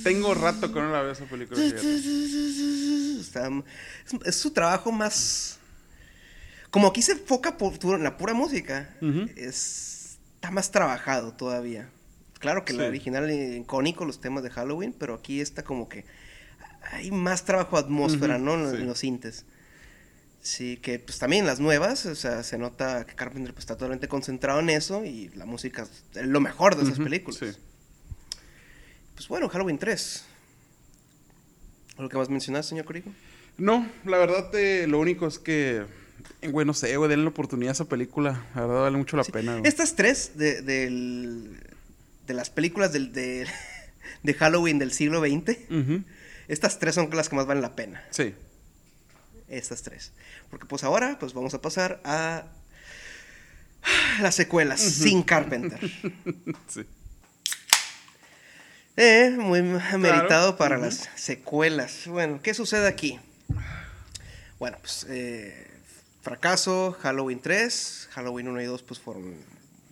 Tengo rato que no la veo esa película. (laughs)
Está- es su trabajo más... Como aquí se enfoca por, en la pura música, es, está más trabajado todavía. Claro que la
Sí.
original eh, icónico, los temas de Halloween, pero aquí está como que hay más trabajo de atmósfera, ¿no? En,
sí.
en los sintes. Sí, que pues también las nuevas, o sea, se nota que Carpenter pues, está totalmente concentrado en eso y la música es lo mejor de esas películas.
sí.
Pues bueno, Halloween 3. ¿Algo que más mencionar, señor Corico?
No, la verdad, eh, lo único es que, güey, no sé, güey, denle la oportunidad a esa película. La verdad, vale mucho la
Sí.
pena. güey.
Estas tres de, de las películas del, de, (laughs) de Halloween del siglo XX, estas tres son las que más valen la pena.
Sí.
Estas tres. Porque pues ahora pues vamos a pasar a las secuelas sin Carpenter. (laughs)
sí.
Eh, muy meritado para las secuelas. Bueno, ¿qué sucede aquí? Bueno, pues eh, fracaso, Halloween 3, Halloween 1 y 2 pues fueron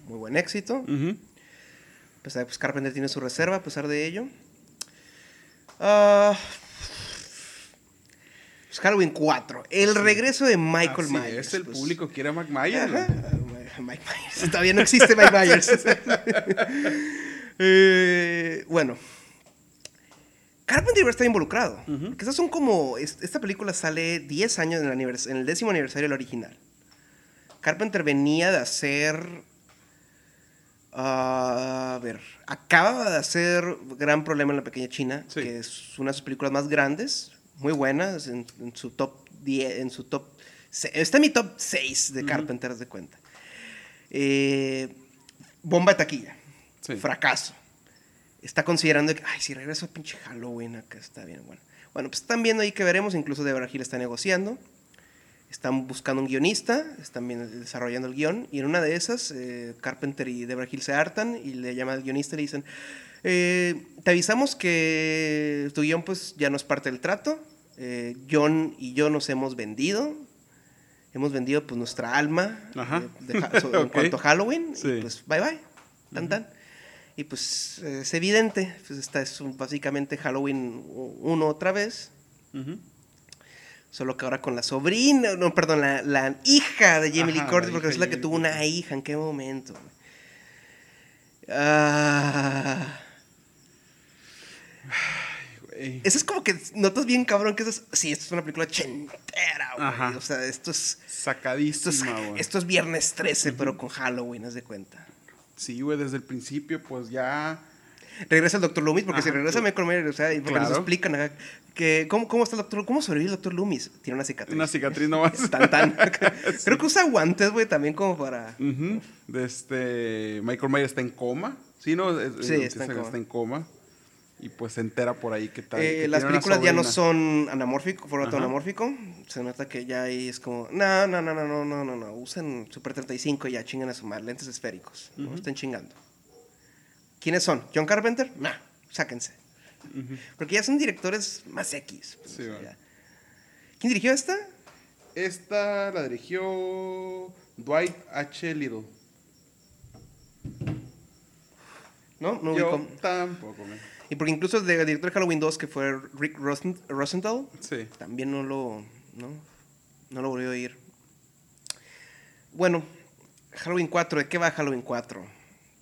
muy buen éxito. Pues, eh, pues Carpenter tiene su reserva a pesar de ello. Ah, pues, Halloween 4, el regreso de Michael
Así
Myers.
es, el
pues.
público quiere a Mike Myers.
Ah, Mike Myers. Todavía no existe Mike (laughs) Myers. (laughs) Eh, bueno. Carpenter está involucrado. Porque estas son como. es- Esta película sale 10 años en el, en el décimo aniversario del original. Carpenter venía de hacer. ah, a ver. Acababa de hacer Gran Problema en la Pequeña China.
Sí.
Que es una de sus películas más grandes. Muy buenas. En, en su top 10. En su top. Está en mi top 6 de. Carpenter, de cuenta. Eh, bomba de taquilla.
Sí.
Fracaso. Está considerando que, ay, si regreso a pinche Halloween, acá está bien, bueno. Bueno, pues están viendo ahí que veremos, incluso Deborah Hill está negociando. Están buscando un guionista, están bien desarrollando el guion, y en una de esas, eh, Carpenter y Deborah Hill se hartan y le llaman al guionista y le dicen, eh, te avisamos que tu guion pues ya no es parte del trato, eh, John y yo nos hemos vendido, hemos vendido pues nuestra alma
Ajá.
eh, de (laughs) en cuanto a Halloween,
Sí.
y pues bye bye, tan tan. Y pues es evidente, pues esta es un- básicamente Halloween 1 otra vez. Solo que ahora con la sobrina, no, perdón, la, la hija de Jamie Lee Curtis, porque es la que tuvo una hija, ¿en qué momento? Ah, ese es como que notas bien cabrón que eso es, sí, esto es una película chentera, güey.
Ajá.
O sea, esto es, esto es,
Sacadísima,
esto es viernes 13, pero con Halloween, haz de cuenta.
Sí, güey, desde el principio, pues ya.
Regresa el Dr. Loomis, porque si regresa Myers, o sea, y porque nos
Claro.
explican acá que cómo, cómo está el Dr. ¿Cómo sobrevive el Dr. Loomis? Tiene una cicatriz.
Una cicatriz nomás. (laughs)
Tan, tan. (laughs) (laughs) Creo que usa guantes, güey, también como para...
Este. Michael Myers está en coma. Sí, ¿no?
Sí, en coma.
está en coma. Y pues se entera por ahí que tal.
Eh,
que
las películas ya no son anamórfico, formato
Ajá.
anamórfico. Se nota que ya ahí es como, no, no, no, no, no, no, no, no. Usen Super 35 y ya chingan a su madre, lentes esféricos. No
Ujú.
estén chingando. ¿Quiénes son? ¿John Carpenter? Nah, sáquense.
Ujú.
Porque ya son directores más X. pues,
Sí,
o sea,
vale.
¿Quién dirigió esta?
Esta la dirigió Dwight H. Little.
No, no
Yo
ubico.
tampoco, güey.
Y porque incluso el de- el director de Halloween 2, que fue Rick Rosen- Rosenthal,
Sí.
también no lo, no, no lo volvió a oír. Bueno, Halloween 4, ¿de qué va Halloween 4?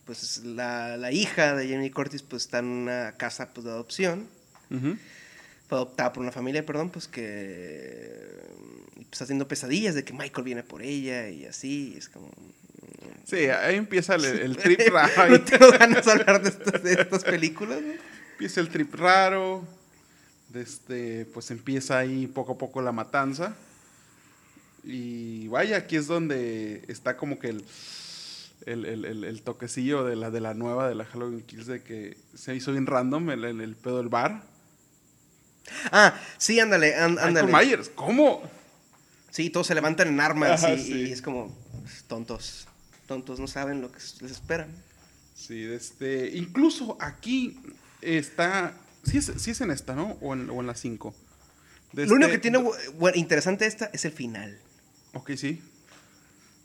Pues la, la hija de Jamie Curtis pues está en una casa pues, de adopción, fue adoptada por una familia, perdón, pues que pues, está haciendo pesadillas de que Michael viene por ella y así, y es como...
Sí, ahí empieza el, el (laughs) trip raro.
no tengo ganas de hablar de estas, de estas películas, ¿no?
Empieza el trip raro. Este, pues empieza ahí poco a poco la matanza. Y vaya, aquí es donde está como que el, el, el- el- toquecillo de la, de la nueva, de la Halloween Kills, de que se hizo bien random el, pedo del bar.
Ah, sí, ándale, án- ándale.
Michael Myers, ¿cómo?
Sí, todos se levantan en armas
Ajá,
y,
sí.
y es como pues, tontos. Tontos no saben lo que les espera.
Sí, este, incluso aquí está, sí es, sí es en esta, ¿no? O en, o en la 5.
Lo único que tiene interesante esta es el final.
Ok, sí.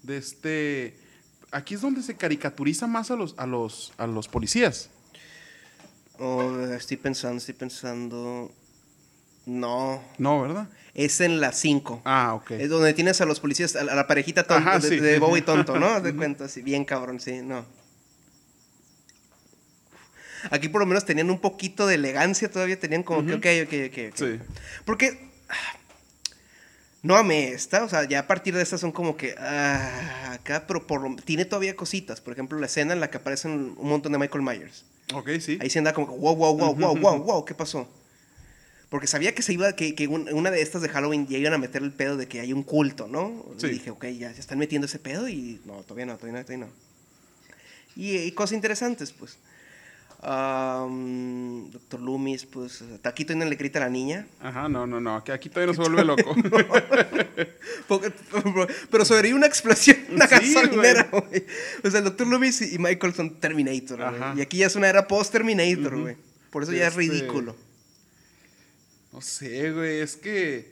De este. Aquí es donde se caricaturiza más a los, a los, a los policías.
Oh, estoy pensando, estoy pensando. No,
No, ¿verdad?
es en la 5.
Ah, ok.
Es donde tienes a los policías, a la, a la parejita tonta,
Ajá,
de,
sí.
de Bobo y tonto, ¿no? (laughs) De cuenta, sí, bien cabrón, sí, no. Aquí por lo menos tenían un poquito de elegancia, todavía tenían como que, ok, ok, ok.
Sí.
Porque no amé esta, o sea, ya a partir de esta son como que ah, acá, pero por lo- tiene todavía cositas. Por ejemplo, la escena en la que aparecen un montón de Michael Myers.
Ok, sí.
Ahí se anda como que, wow, wow, wow, wow, wow, wow, ¿qué pasó? Porque sabía que se iba, que, que un- una de estas de Halloween ya iban a meter el pedo de que hay un culto, ¿no?
Sí.
Y dije, ok, ya se están metiendo ese pedo y no, todavía no, todavía no, todavía no. Y, y cosas interesantes, pues. Am, Doctor Loomis, pues, Taquito no le grita a la niña.
Ajá, no, no, no. Aquí, aquí todavía no se vuelve loco. (laughs)
Pero sobrevive una explosión, una
Sí,
gasolinera, güey. O sea, el Dr. Loomis y Michael son Terminator, güey.
Ajá.
Y aquí ya es una era post-Terminator, güey. Por eso ya es
Este-
ridículo.
no sé, güey. Es que.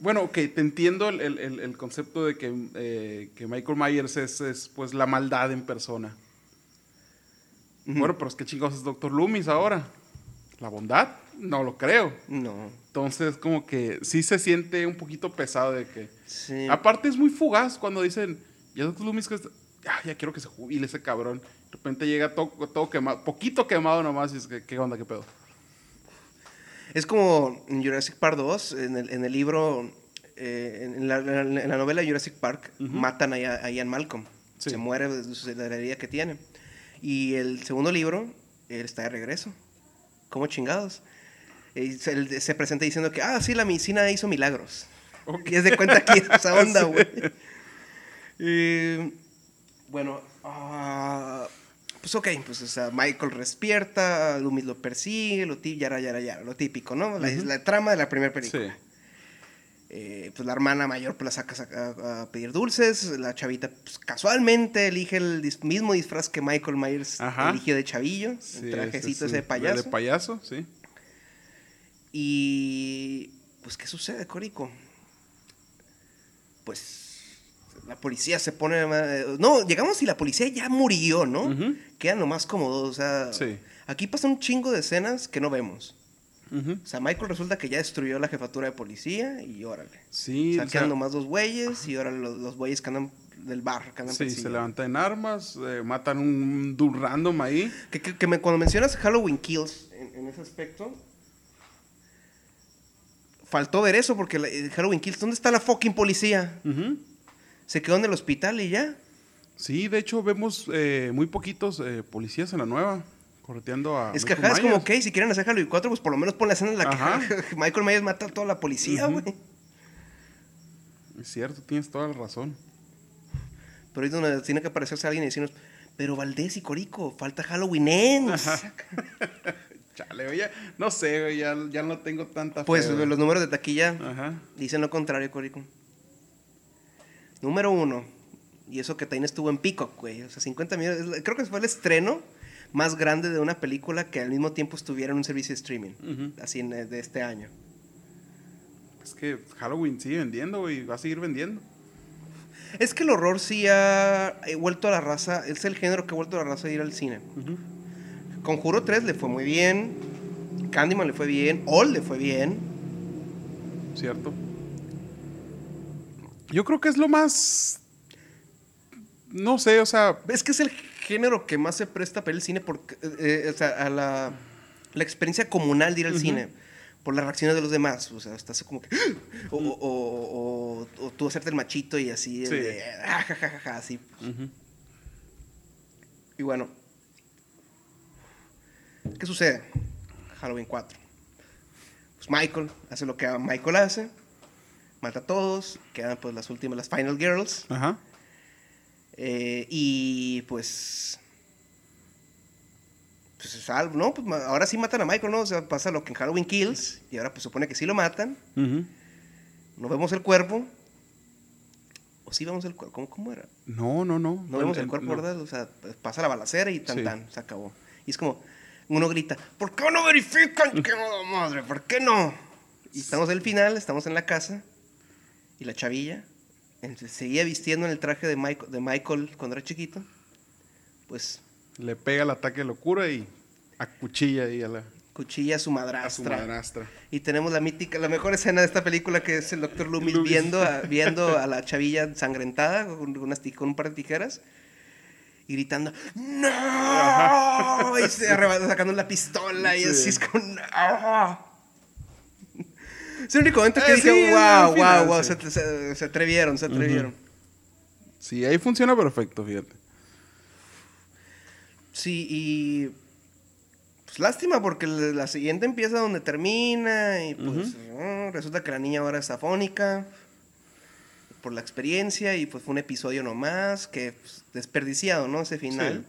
Bueno, ok, te entiendo el, el- el- el concepto de que, eh, que Michael Myers es, es, pues la maldad en persona. Bueno, pero es que chingados es Doctor Loomis ahora. ¿La bondad? No lo creo.
No.
Entonces, como que sí se siente un poquito pesado de que.
Sí.
Aparte, es muy fugaz cuando dicen, ya Doctor Loomis, que está- ya, quiero que se jubile ese cabrón. De repente llega todo, todo quemado, poquito quemado nomás, y es que, ¿qué onda, qué pedo?
Es como en Jurassic Park 2, en el, en el libro, eh, en, la, en la novela Jurassic Park, matan a, a Ian Malcolm.
Sí.
Se muere de la herida que tiene. Y el segundo libro, él está de regreso. ¿Cómo chingados? Y se, él se presenta diciendo que, ah, sí, la medicina hizo milagros.
Ok.
Y es de cuenta aquí esa (laughs) onda,
Sí.
güey. Y, bueno, ah, pues ok, pues o sea, Michael despierta, Loomis lo persigue, lo, ti- yara, yara, yara, lo típico, ¿no? La,
Ujú.
la trama de la primera película.
Sí.
Eh, pues la hermana mayor pues la saca a, a pedir dulces, la chavita pues, casualmente elige el dis- mismo disfraz que Michael Myers
Ajá.
eligió de chavillo,
Sí,
el trajecito ese de payaso.
De payaso, sí.
Y pues, ¿qué sucede, Corico? Pues la policía se pone... No, llegamos y la policía ya murió, ¿no?
Ujú.
Quedan nomás como dos, o sea...
Sí.
Aquí pasa un chingo de escenas que no vemos. O sea, Michael resulta que ya destruyó la jefatura de policía y órale.
Sí,
O sea,
o sea,
nomás dos güeyes y ahora los, los güeyes que andan del bar, que andan
sí, se levantan en armas, eh, matan un dude random ahí.
Que, que- que me- cuando mencionas Halloween Kills en, en ese aspecto, faltó ver eso porque la- Halloween Kills, ¿dónde está la fucking policía? Se quedó en el hospital y ya.
Sí, de hecho vemos eh, muy poquitos eh, policías en la nueva, correteando a
es que
Michael
ajá, es como, ok, si quieren hacer Halloween 4, pues por lo menos pon la escena en la
Ajá.
que (laughs) Michael Myers mata a toda la policía,
Ujú.
güey.
Es cierto, tienes toda la razón.
Pero ahí es donde tiene que aparecerse alguien y decirnos, pero Valdés y Corico, falta Halloween Ends. (laughs)
Chale, güey, ya, no sé, güey, ya, ya no tengo tanta fe,
Pues
güey.
los números de taquilla
Ajá.
Dicen lo contrario, Corico. Número uno. Y eso que también estuvo en Peacock, güey. O sea, 50 millones. Creo que fue el estreno más grande de una película que al mismo tiempo estuviera en un servicio de streaming. Así en, eh, de este año.
Es que Halloween sigue vendiendo, güey, va a seguir vendiendo.
Es que el horror sí ha eh, vuelto a la raza. Es el género que ha vuelto a la raza a ir al cine. Conjuro 3 le fue muy bien. Candyman le fue bien. All le fue bien.
¿Cierto? Yo creo que es lo más... No sé, o sea...
Es que es el género que más se presta para el cine porque, eh, eh, o sea, a la, la experiencia comunal de ir al cine. Por las reacciones de los demás. O sea, estás como que. (gasps) O, o- o- o- o tú hacerte el machito y así.
Sí.
de, "Ah, ja, ja, ja, ja", así. Y bueno. ¿Qué sucede? Halloween 4. Pues Michael hace lo que Michael hace. Mata a todos. Quedan pues las últimas, las Final Girls.
Ajá.
Eh, y pues. Pues es algo, ¿no? Pues ahora sí matan a Michael, ¿no? O sea, pasa lo que en Halloween Kills. Y ahora pues supone que sí lo matan. No vemos el cuerpo. O sí vemos el cuerpo. ¿Cómo, cómo era?
No, no, no.
No vemos el cuerpo,
no.
¿verdad? O sea, pasa la balacera y tan
Sí.
tan, se acabó. Y es como, uno grita, ¿por qué no verifican? ¡Qué mala madre! ¿Por qué no? Y estamos al final, estamos en la casa. Y la chavilla seguía vistiendo en el traje de Michael, de Michael cuando era chiquito. Pues
Le pega el ataque de locura y acuchilla ahí a, la,
cuchilla a su
a
madrastra.
su madrastra.
Y tenemos la mítica, la mejor escena de esta película que es el Dr. Loomis,
Loomis.
Viendo, a, (laughs) viendo a la chavilla ensangrentada con, unas ti- con un par de tijeras y gritando ¡No! Y se arrebata sacando la pistola y
Sí.
así es con. Es el único momento que
Eh,
dije,
sí,
wow, wow, wow,
sí.
se, se- se atrevieron, se atrevieron.
Sí, ahí funciona perfecto, fíjate.
Sí, y. Pues lástima, porque la siguiente empieza donde termina. Y pues oh, resulta que la niña ahora es afónica. Por la experiencia. Y pues fue un episodio nomás. Que pues, desperdiciado, ¿no? Ese final.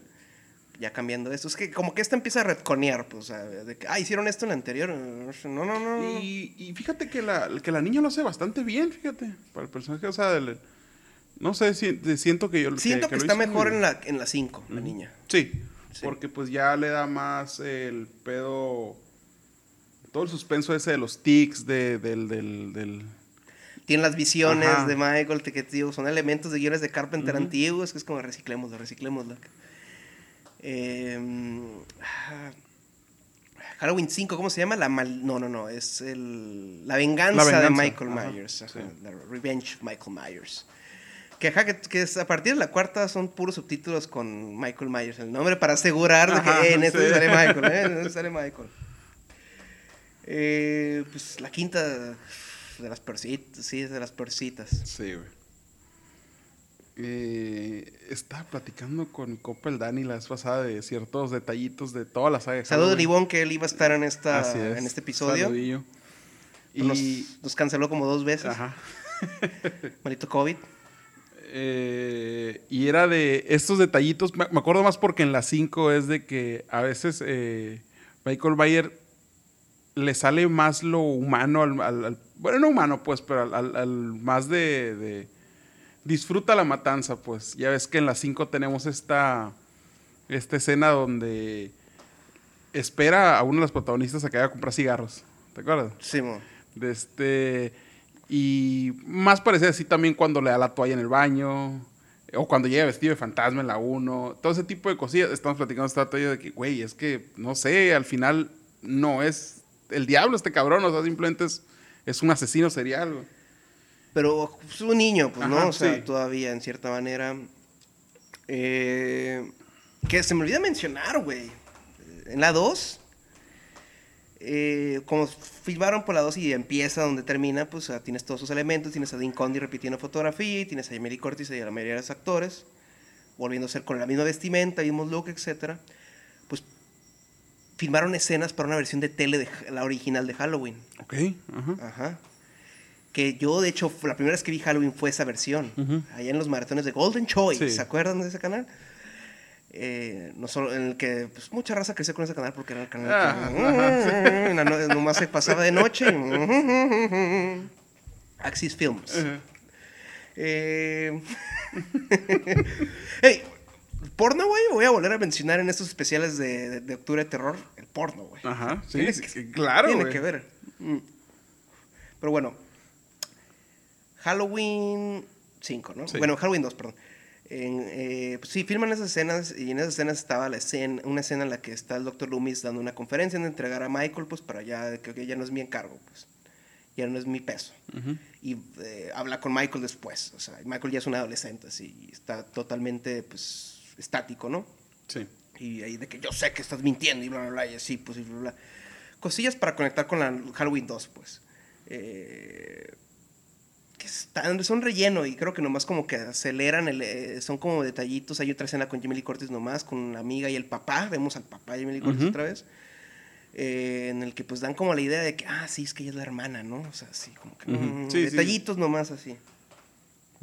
Ya cambiando esto. Es que como que esta empieza a retconear. Pues, o sea, de que, ah, hicieron esto en la anterior. No, no, no.
Y, y fíjate que la, que la niña lo hace bastante bien, fíjate. Para el personaje, o sea, del- no sé, si, siento que yo...
Siento que,
lo
está
hizo muy
mejor en la, en la 5, la niña.
Sí,
Sí.
porque pues ya le da más el pedo... Todo el suspenso ese de los tics, de, del, del, del-
Tiene las visiones
Ajá.
de Michael, que son elementos de guiones de Carpenter
Ujú.
antiguos, que es como reciclémoslo, reciclémoslo. Eh, ah, Halloween 5, ¿cómo se llama? La mal... No, no, no, es el... La venganza,
La
de Michael
ajá,
Myers. ajá,
sí.
La Revenge of Michael Myers. Que, ajá, que, a partir de la cuarta son puros subtítulos con Michael Myers el nombre para asegurar de que eh, en
sí.
sale Michael, eh, en este sale (laughs) Michael. Eh, pues la quinta de las persitas, sí, es de las persitas.
Sí, güey. Eh, estaba platicando con mi copa el Dani la vez pasada de ciertos detallitos de toda la saga.
Saludos. Libón que él iba a estar en esta
es.
en este episodio.
Saludillo. Y...
nos canceló como dos veces.
Ajá. (laughs)
Maldito COVID.
Eh, Y era de estos detallitos. Me me acuerdo más porque en la 5 es de que a veces eh, Michael Bayer le sale más lo humano al, al- al- bueno, no humano, pues, pero al, al- al más de, de- Disfruta la matanza, pues. Ya ves que en la 5 tenemos esta, esta escena donde espera a uno de los protagonistas a que vaya a comprar cigarros. ¿Te acuerdas?
Sí, mo.
De este. Y más parece así también cuando le da la toalla en el baño. O cuando llega vestido de fantasma en la 1. Todo ese tipo de cosillas. Estamos platicando esta toalla de que, güey, es que, no sé, al final no es el diablo este cabrón. O sea, simplemente es, es un asesino serial, güey.
Pero es un niño, pues, ¿no? O sea,
sí.
todavía, en cierta manera. Eh, que se me olvida mencionar, güey. En la 2, eh, como filmaron por la 2 y empieza donde termina, pues tienes todos sus elementos. Tienes a Dean Condy repitiendo fotografía, y tienes a Emily Curtis y a la mayoría de los actores, volviendo a ser con la misma vestimenta, mismo look, etcétera. Pues filmaron escenas para una versión de tele de la original de Halloween.
Ok, ajá.
Ajá. Que yo, de hecho, la primera vez que vi Halloween fue esa versión. Allá en los maratones de Golden Choice.
Sí.
¿Se acuerdan de ese canal? Eh, no solo en el que pues, mucha raza creció con ese canal porque era el canal
Ah,
que la no- nomás se pasaba de noche. Axis Films. Eh, (laughs) hey, porno, güey, voy a volver a mencionar en estos especiales de, de- de octubre de terror el porno, güey.
Ajá, sí,
Tiene que-
claro,
Tiene que ver. Mm. Pero bueno, Halloween 5, ¿no?
Sí.
Bueno, Halloween 2, perdón. En, eh, pues sí, filman esas escenas y en esas escenas estaba la escena, una escena en la que está el Dr. Loomis dando una conferencia en entregar a Michael, pues para ya, que que ya no es mi encargo, pues. Ya no es mi peso. Y eh, habla con Michael después. O sea, Michael ya es un adolescente, así, y está totalmente, pues, estático, ¿no?
Sí.
Y ahí de que yo sé que estás mintiendo y bla, bla, bla, y así, pues, y bla, bla. Cosillas para conectar con la Halloween 2, pues. Eh, que están, son relleno y creo que nomás como que aceleran, el, eh, son como detallitos. Hay otra escena con Jamie Lee Curtis nomás, con la amiga y el papá. Vemos al papá de Jamie Lee Curtis
Ujú.
otra vez. eh, en el que pues dan como la idea de que, ah, sí, es que ella es la hermana, ¿no? O sea, sí, como que... Mm,
Sí, sí.
detallitos nomás así.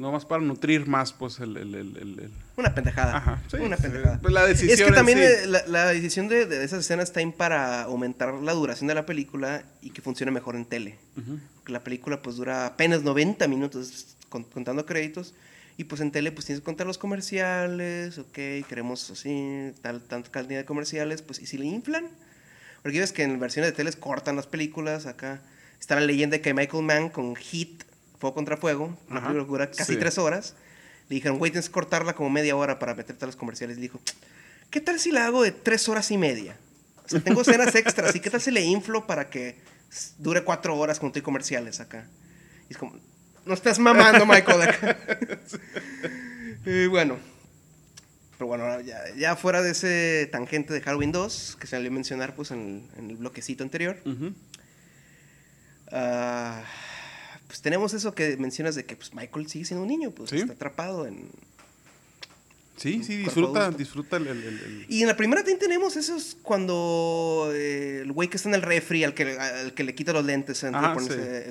No más para nutrir más, pues, el... el, el,
Una pendejada.
Ajá, sí,
una pendejada.
pues, la decisión
Es que
en
también
sí.
la, la decisión de, de esas escenas está ahí para aumentar la duración de la película y que funcione mejor en tele. Porque la película pues dura apenas 90 minutos con- contando créditos. Y pues en tele pues tienes que contar los comerciales, ok, queremos así, tal, tanta cantidad de comerciales, pues y si le inflan. Porque ves que en versiones de teles cortan las películas, acá está la leyenda de que Michael Mann con Hit, Fuego contra Fuego, una
Ajá,
película que dura casi
sí.
tres horas, le dijeron, güey, tienes que cortarla como media hora para meterte a los comerciales. Y dijo, ¿qué tal si la hago de tres horas y media? O sea, tengo escenas extras, ¿y qué tal si le inflo para que dure cuatro horas cuando estoy comerciales acá? Y es como, no estás mamando, Michael, acá. (laughs) y bueno, pero bueno, ya, ya fuera de ese tangente de Halloween 2, que se salió a mencionar pues en el, en el bloquecito anterior,
Ujú.
ah, pues tenemos eso que mencionas de que pues, Michael sigue siendo un niño, pues
Sí.
está atrapado en,
Sí, sí, disfruta,
adulto.
disfruta el... el- el- el-
Y en la primera también tenemos esos cuando eh, el güey que está en el refri, al que, al que le quita los lentes,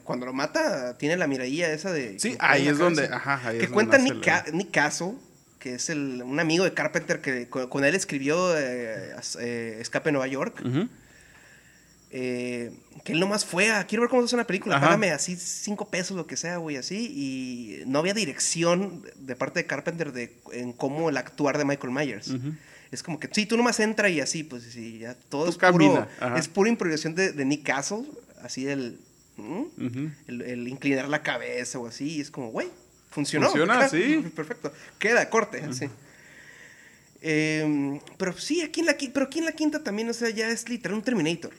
cuando lo mata, tiene la miradilla esa de...
Sí, ahí es donde... Ajá, ahí
que
es
cuenta
donde
Nick,
nace
Ca- Nick Castle, que es el, un amigo de Carpenter que con, con él escribió eh, eh, Escape en Nueva York.
Ujú.
Eh, que él nomás fue a, quiero ver cómo se hace una película,
Ajá.
págame así cinco pesos, lo que sea, güey, así. Y no había dirección de parte de Carpenter de, en cómo el actuar de Michael Myers. Es como que, sí, tú nomás entra y así, pues sí, ya todo
Tú
es puro,
camina,
es pura improvisación de, de Nick Castle, así el, ¿mm? El, el inclinar la cabeza o así, y es como, güey, funcionó.
Funciona, (laughs) sí. (laughs)
Perfecto, queda, corte, así. Em, pero sí, aquí en, la, pero aquí en la quinta también, o sea, ya es literal un Terminator.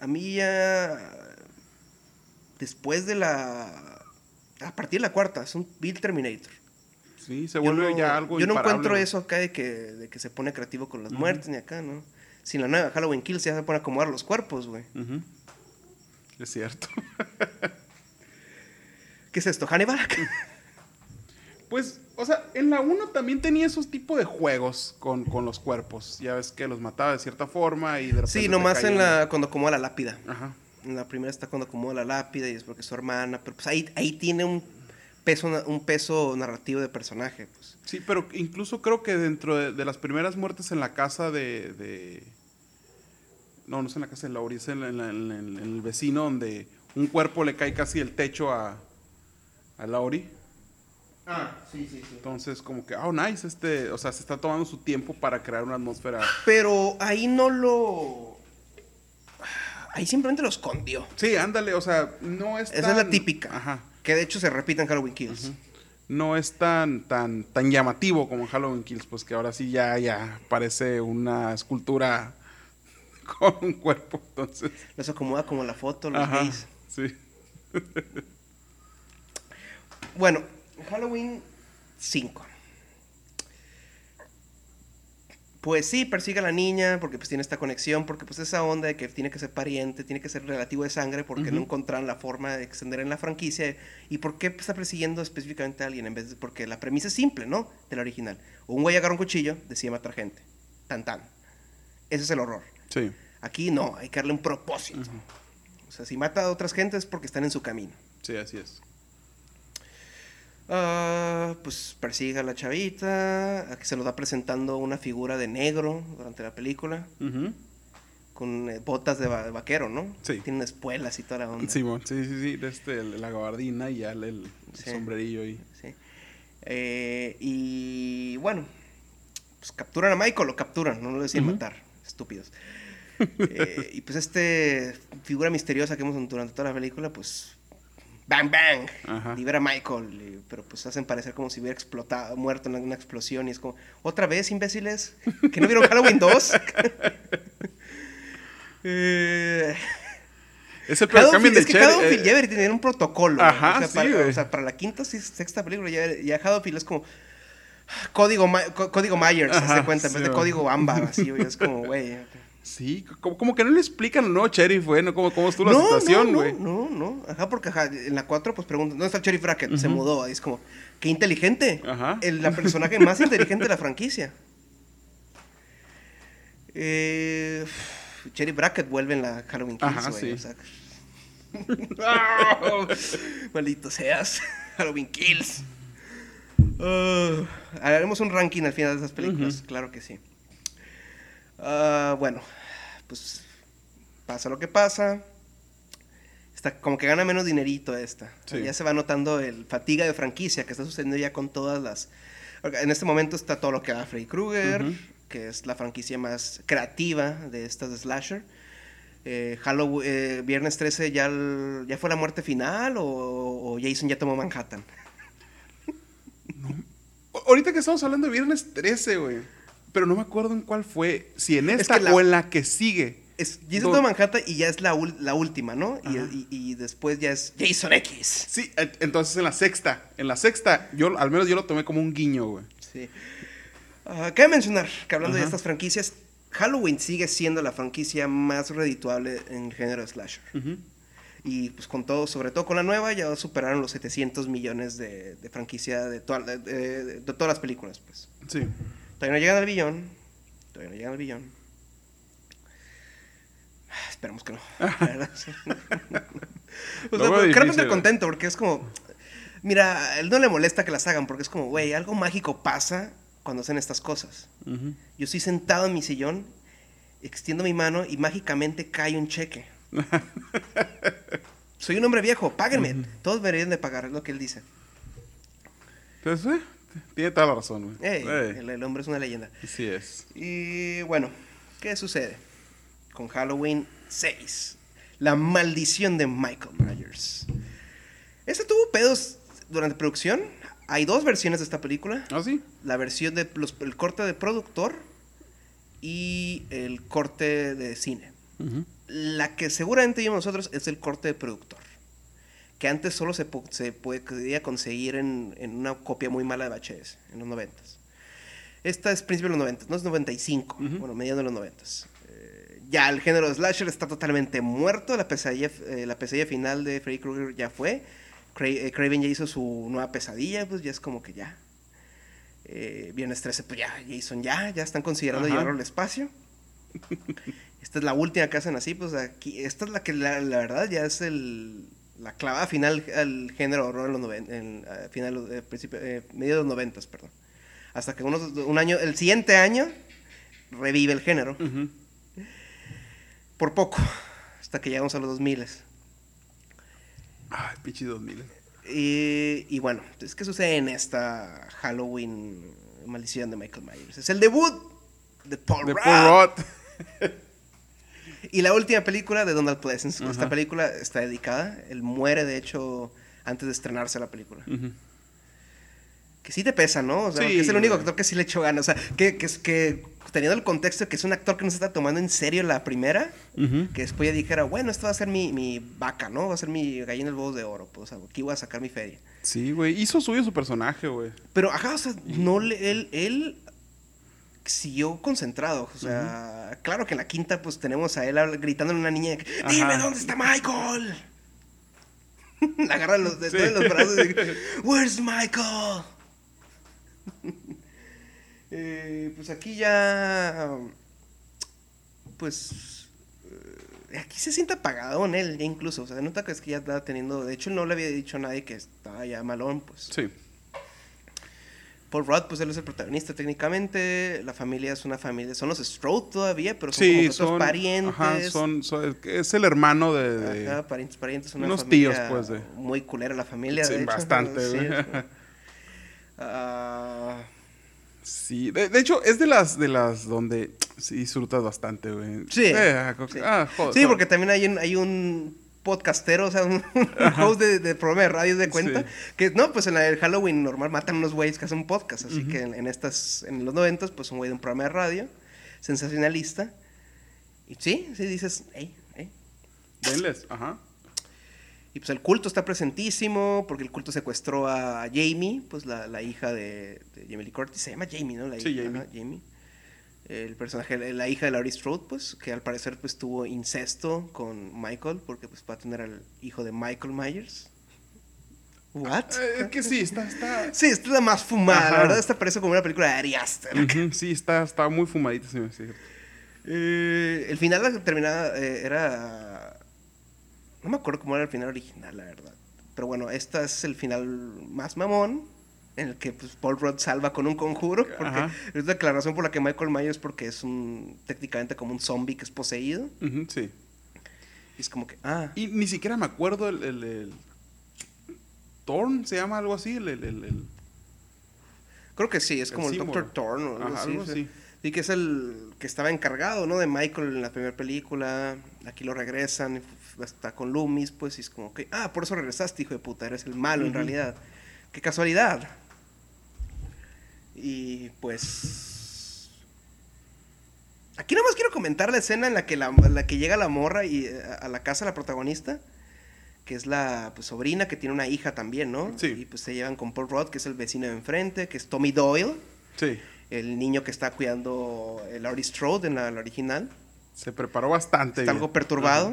A mí ya, después de la, a partir de la cuarta, es un Bill Terminator.
Sí, se vuelve
no-
ya algo
Yo no
imparable,
encuentro eso acá de que, de que se pone creativo con las muertes, ni acá, ¿no? Si en la nueva Halloween Kills ya se pone a acomodar los cuerpos, güey.
Ujú. Es cierto. (laughs)
¿Qué es esto? ¿Hannibal? (laughs)
Pues, o sea, en la 1 también tenía esos tipos de juegos con, con los cuerpos. Ya ves que los mataba de cierta forma y de repente
sí, nomás en la, cuando acomoda la lápida.
Ajá.
En la primera está cuando acomoda la lápida y es porque es su hermana, pero pues ahí, ahí tiene un peso, un peso narrativo de personaje. Pues.
Sí, pero incluso creo que dentro de, de las primeras muertes en la casa de, de- No, no es en la casa de Laurie, es en, en la- en la- en el vecino donde un cuerpo le cae casi el techo a, a Laurie.
Ah, sí, sí, sí.
Entonces, como que, oh, nice, este, o sea, se está tomando su tiempo para crear una atmósfera.
Pero ahí no lo... Ahí simplemente lo escondió.
Sí, ándale, o sea, no es
Esa es la
tan-
típica.
Ajá.
Que de hecho se repite en Halloween Kills.
No es tan, tan, tan llamativo como en Halloween Kills, pues que ahora sí ya, ya parece una escultura (laughs) con un cuerpo, entonces.
Los acomoda como la foto, los
Ajá,
gays.
sí. (laughs)
Bueno, Halloween 5. Pues sí, persigue a la niña porque pues tiene esta conexión, porque pues esa onda de que tiene que ser pariente, tiene que ser relativo de sangre, porque no encontraron la forma de extender en la franquicia. ¿Y por qué está persiguiendo específicamente a alguien? en vez de Porque la premisa es simple, ¿no? De la original. Un güey agarra un cuchillo, decide matar gente. Tan tan. Ese es el horror.
Sí.
Aquí no, hay que darle un propósito. O sea, si mata a otras gentes es porque están en su camino.
Sí, así es.
Ah, pues persigue a la chavita, aquí se nos va presentando una figura de negro durante la película,
Ujú.
con eh, botas de, va- de vaquero, ¿no?
Sí.
Tiene espuelas y toda la onda.
Sí, sí, sí, de este, el- la gabardina y ya el, el
Sí.
sombrerillo y...
Sí. Eh, y bueno, pues capturan a Michael, lo capturan, no lo decían
Ujú.
matar, estúpidos. Eh, y pues este figura misteriosa que vemos durante toda la película, pues bang bang,
Ajá.
libera a Michael, y- pero pues hacen parecer como si hubiera explotado, muerto en una explosión y es como, otra vez imbéciles, que no vieron Halloween 2. (laughs) Eh,
Es el peor cambio
Haddonfield-
de
es que Haddonfield
eh,
tener un protocolo.
Ajá,
o sea,
sí,
para, o sea, para la quinta o sexta película ya, ya Haddonfield es como código, Ma- có- código Myers, de cuenta, en
sí,
vez de código ámbar, así, es como, (laughs) güey.
Sí, como, como que no le explican nuevo sheriff, güey, ¿no? ¿Cómo, cómo estuvo la situación,
no,
güey?
no, no, no, ajá, porque ajá, en la 4 pues preguntan, ¿dónde está el Sheriff Brackett? Se mudó, y es como, qué inteligente,
Ajá.
el la personaje más inteligente de la franquicia. Eh, Sheriff Brackett vuelve en la Halloween Kills,
Ajá,
güey,
sí.
o sea, (laughs) (laughs) Maldito seas. (laughs) Halloween Kills. Uh, haremos un ranking al final de esas películas, claro que sí. Ah, bueno, pues pasa lo que pasa. Está como que gana menos dinerito esta.
Sí.
Ya se va notando el fatiga de franquicia que está sucediendo ya con todas las. En este momento está todo lo que da Freddy Krueger, que es la franquicia más creativa de estas de slasher. Eh, Halloween, eh, Viernes 13 ya, el- ya fue la muerte final o, o Jason ya tomó Manhattan.
O- Ahorita que estamos hablando de viernes 13, güey. Pero no me acuerdo en cuál fue. Si en
Es
esta
que la-
o en la que sigue.
Es Jason toma Manhattan y ya es la, la última, ¿no? Y, y- y después ya es Jason X.
Sí, en- entonces en la sexta. En la sexta, yo al menos yo lo tomé como un guiño, güey.
Sí. Ah, cabe mencionar que hablando de estas franquicias, Halloween sigue siendo la franquicia más redituable en el género slasher.
Ujú.
Y pues con todo, sobre todo con la nueva, ya superaron los 700 millones de, de franquicia de, toda- de- de- de todas las películas, pues.
Sí.
Todavía no llegan al billón. Todavía no llegan al billón. Ah, Esperemos que no. (laughs) la verdad. o sea,
Lo veo
Carpenter
difícil,
contento porque es como. Mira, él no le molesta que las hagan porque es como, güey, algo mágico pasa cuando hacen estas cosas.
Ujú.
Yo estoy sentado en mi sillón, extiendo mi mano y mágicamente cae un cheque. (laughs) Soy un hombre viejo, páguenme. Todos deberían de pagar, es lo que él dice.
Entonces, eh, tiene toda la razón, güey.
Ey,
Ey,
el, el hombre es una leyenda.
Así es.
Y bueno, ¿qué sucede? Con Halloween 6. La maldición de Michael Myers. Este tuvo pedos durante producción. Hay dos versiones de esta película.
¿Ah, sí?
La versión de los- el corte de productor y el corte de cine. La que seguramente vimos nosotros es el corte de productor. Que antes solo se, po- se podía conseguir en, en una copia muy mala de VHS, en los 90. Esta es principio de los 90, no es 95,
Ujú.
bueno, mediados de los 90. Eh, ya el género de slasher está totalmente muerto, la pesadilla, eh, la pesadilla final de Freddy Krueger ya fue. Cra- eh, Craven ya hizo su nueva pesadilla, pues ya es como que ya. Eh, Viernes 13, pues ya, Jason ya, ya están considerando
Ajá.
llevarlo al espacio. (laughs) Esta es la última que hacen así, pues aquí, esta es la que la, la verdad ya es el, la clavada final al género horror en los noven- en, a final, eh, principio, eh, medio de los noventas, perdón. Hasta que unos, un año, el siguiente año, revive el género. Por poco, hasta que llegamos a los 2000.
Ay, pinche 2000.
Y, y bueno, entonces, ¿qué sucede en esta Halloween maldición de Michael Myers? Es el debut de Paul
De
Rudd.
Paul Rudd. (laughs)
Y la última película de Donald Pleasence. Esta película está dedicada. Él muere, de hecho, antes de estrenarse la película. Que sí te pesa, ¿no? O sea,
Sí,
porque es el único actor que sí le echó ganas. O sea, que, que, que teniendo el contexto de que es un actor que no se está tomando en serio la primera, que después ya dijera, bueno, esto va a ser mi, mi vaca, ¿no? Va a ser mi gallina del huevos de oro. Pues, o sea, aquí voy a sacar mi feria.
Sí, güey. Hizo suyo su personaje, güey.
Pero, ajá, o sea, no le, él, él siguió concentrado. O sea, claro que en la quinta, pues tenemos a él gritándole a una niña, dime
Ajá.
dónde está Michael. (laughs) la agarra de los, de
Sí.
todos los brazos y dice, (laughs) Where's Michael? (laughs) Eh, pues aquí ya, pues, eh, aquí se siente apagado en él, ya incluso. O sea, se nota que es que ya está teniendo, de hecho, no le había dicho a nadie que estaba ya malón, pues.
Sí.
Paul Rudd, pues él es el protagonista técnicamente. La familia es una familia. Son los Strode todavía, pero son como
Sí,
que
son.
parientes.
Ajá, son, son- Es el hermano de. de-
Ajá, parientes, parientes. Una
unos tíos, pues, de-
Muy culera la familia.
Sí,
de hecho.
bastante,
Sí, como- (laughs) Ah,
Sí, de, de hecho, es de las de las donde sí disfrutas bastante, güey.
Sí,
Eh, ah,
sí.
ah, joder,
sí,
joder.
porque también hay un, hay un podcastero, o sea, (laughs) un, host de, de programa de radio de cuenta,
Sí.
que no, pues en la del Halloween normal matan unos güeyes que hacen podcast, así que en, en estas, en los noventas, pues un güey de un programa de radio, sensacionalista, y sí, sí dices, hey, hey,
Denles, ajá.
Y pues el culto está presentísimo, porque el culto secuestró a Jamie, pues la, la hija de, de Jamie Lee Curtis. Se llama Jamie, ¿no? La
Sí,
hija,
Jamie.
ajá, Jamie. El personaje, la hija de Laurie Strode, pues, que al parecer pues tuvo incesto con Michael, porque pues va a tener al hijo de Michael Myers. ¿What?
Eh, es que sí, está, está.
Sí, esta es la más fumada, la verdad esta parece como una película de Ari Aster.
Sí, está, está muy fumadita, sí, sí.
Eh, el final terminaba, eh, era... No me acuerdo cómo era el final original, la verdad. Pero bueno, este es el final más mamón, en el que pues, Paul Rudd salva con un conjuro. Porque es la razón por la que Michael Myers, porque es un técnicamente como un zombie que es poseído.
Sí.
Y es como que, ah,
Y ni siquiera me acuerdo el. el, el- Thorn se llama algo así, el. el, el- el-
creo que sí, es
El
como el. Dr. Thorne o algo
Ajá,
así.
algo así.
Sí, que es el que estaba encargado, ¿no? De Michael en la primera película. Aquí lo regresan, y está con Loomis, pues, y es como que, ah, por eso regresaste, hijo de puta, eres el malo en realidad. Qué casualidad. Y pues. Aquí nomás quiero comentar la escena en la que, la, la que llega la morra y, eh, a la casa la protagonista. Que es la pues, sobrina que tiene una hija también, ¿no?
Sí.
Y pues se llevan con Paul Rudd, que es el vecino de enfrente, que es Tommy Doyle
Sí.
el niño que está cuidando el Laurie Strode en la, la original.
Se preparó bastante.
Está
bien.
algo perturbado.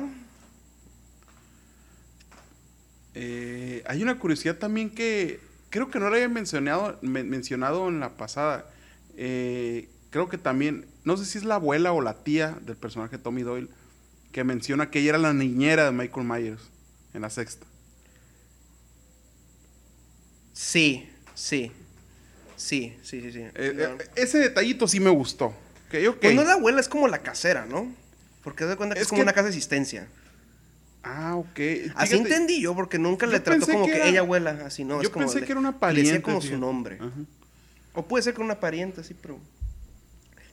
Eh, hay una curiosidad también que creo que no la había mencionado, men- mencionado en la pasada. Eh, creo que también, no sé si es la abuela o la tía del personaje Tommy Doyle, que menciona que ella era la niñera de Michael Myers en la sexta.
Sí, sí. Sí, sí, sí, sí.
Eh,
No.
eh, ese detallito sí me gustó. Ok, ok.
Pues no la abuela, es como la casera, ¿no? Porque se da cuenta que es,
Es
como
que-
una casa de asistencia.
Ah, ok.
Así entendí yo, porque nunca le trató como
que
que,
era-
ella abuela, así, ¿no?
yo
es como
pensé que era una
le
pariente.
decía como su nombre.
Ajá.
O puede ser con una pariente, sí, pero.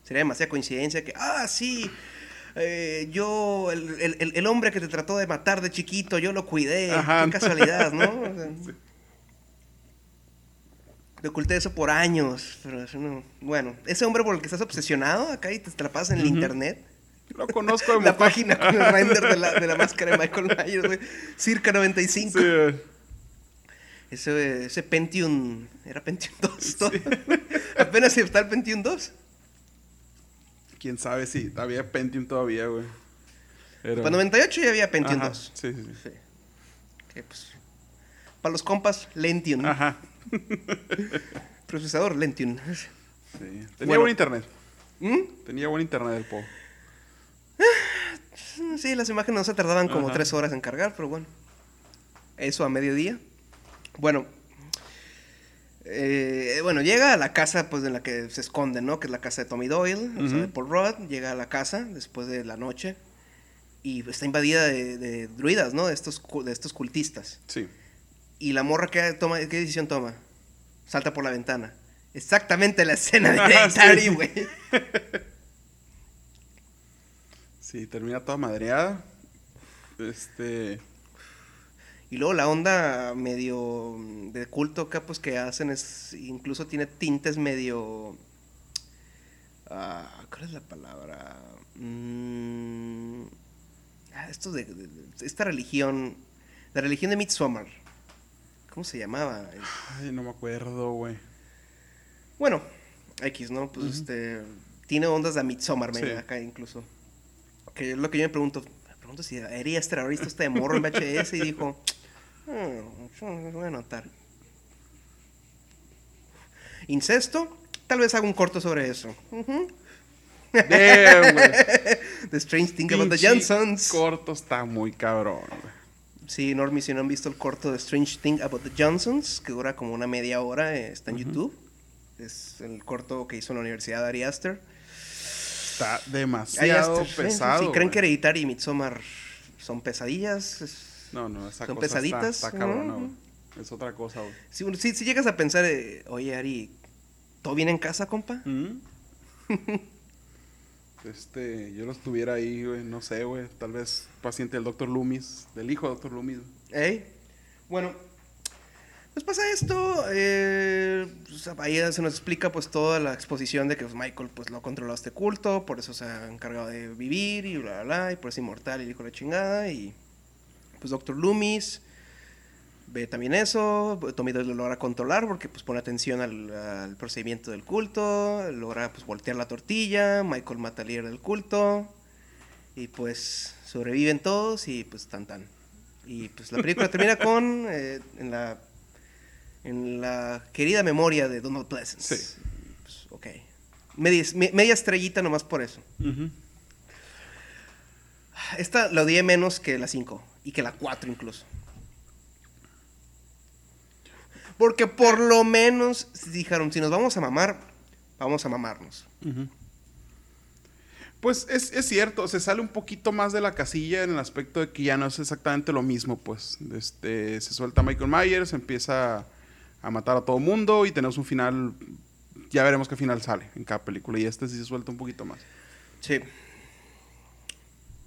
Sería demasiada coincidencia que, ah, sí. eh, yo, el, el- el- el hombre que te trató de matar de chiquito, yo lo cuidé.
Ajá.
Qué casualidad, ¿no? (laughs) O sea, Te oculté eso por años, pero eso no... Bueno, ese hombre por el que estás obsesionado acá y te, te la pasas en el internet.
Lo conozco de
La página con el render de la, de la máscara de Michael Myers, güey. Circa 95.
Sí.
Ese, ese Pentium... Era Pentium 2. ¿no? (laughs) Apenas está el Pentium 2.
Quién sabe si había Pentium todavía, güey. Pero-
Para 98 ya había Pentium
Ajá,
2.
Sí, sí, sí.
Sí. Que, pues, para los compas, Lentium.
Ajá. (laughs)
Procesador Lentium.
Sí. (laughs) Tenía
Bueno.
buen internet.
¿Mm?
Tenía buen internet el Po.
Sí, las imágenes no se tardaban como
Ajá.
tres horas en cargar, pero bueno. Eso a mediodía. Bueno, eh, bueno, llega a la casa pues en la que se esconde, ¿no? Que es la casa de Tommy Doyle, o sea, de. Paul Rudd. Llega a la casa después de la noche y está invadida de, de druidas, ¿no? De estos, de estos cultistas.
Sí.
Y la morra, ¿qué, toma, ¿qué decisión toma? Salta por la ventana. Exactamente la escena de (laughs)
Ah,
güey.
Sí, termina toda madreada. Este.
Y luego la onda medio de culto acá, pues que hacen es. Incluso tiene tintes medio. ah, ¿Cuál es la palabra? Mm, ah, estos de, de- de- Esta religión. La religión de Midsommar. ¿Cómo se llamaba?
Ay, no me acuerdo, güey.
Bueno, X, ¿no? Pues este. Tiene ondas de Midsommar,
Sí.
acá incluso. Que es lo que yo me pregunto. Me pregunto si eres terrorista este de morro en VHS y dijo. "Hmm, yo voy a anotar. Incesto, tal vez haga un corto sobre eso.
Damn, güey. (laughs)
The Strange Thing About the Johnsons.
corto está muy cabrón, güey.
Sí, Normie, si no han visto el corto de Strange Thing About the Johnsons, que dura como una media hora, eh, está en. YouTube. Es el corto que hizo en la Universidad de Ari Aster.
Está demasiado
está,
pesado.
Si creen que Hereditary y Midsommar son pesadillas, es-
No, no, esa
son
cosa está-
pesaditas.
Está,
Ujú.
güey. Es otra cosa, güey.
si, si- si llegas a pensar, eh, oye Ari, ¿todo bien en casa, compa?
¿Mm? (laughs) Este, yo lo estuviera ahí, güey, no sé, güey, tal vez paciente del doctor Loomis, del hijo del doctor Loomis.
¿Eh? Bueno, pues pasa esto, eh, pues, ahí se nos explica pues toda la exposición de que pues, Michael pues lo controló este culto, por eso se ha encargado de vivir y bla, bla, bla, y por eso es inmortal y dijo la chingada, y pues Doctor Loomis ve también eso, Tommy lo logra controlar porque pues pone atención al, al procedimiento del culto, logra pues voltear la tortilla, Michael mata al líder del culto, y pues sobreviven todos y pues tan tan. Y pues la película termina con eh, en la en la querida memoria de Donald Pleasence.
Sí.
Pues, ok. Media, me- media estrellita nomás por eso. Esta la odié menos que la 5 y que la 4 incluso. Porque por lo menos dijeron, si nos vamos a mamar, vamos a mamarnos.
Pues es, es cierto, se sale un poquito más de la casilla en el aspecto de que ya no es exactamente lo mismo, pues. Este, se suelta Michael Myers, empieza a matar a todo mundo y tenemos un final, ya veremos qué final sale en cada película y este sí se suelta un poquito más.
Sí.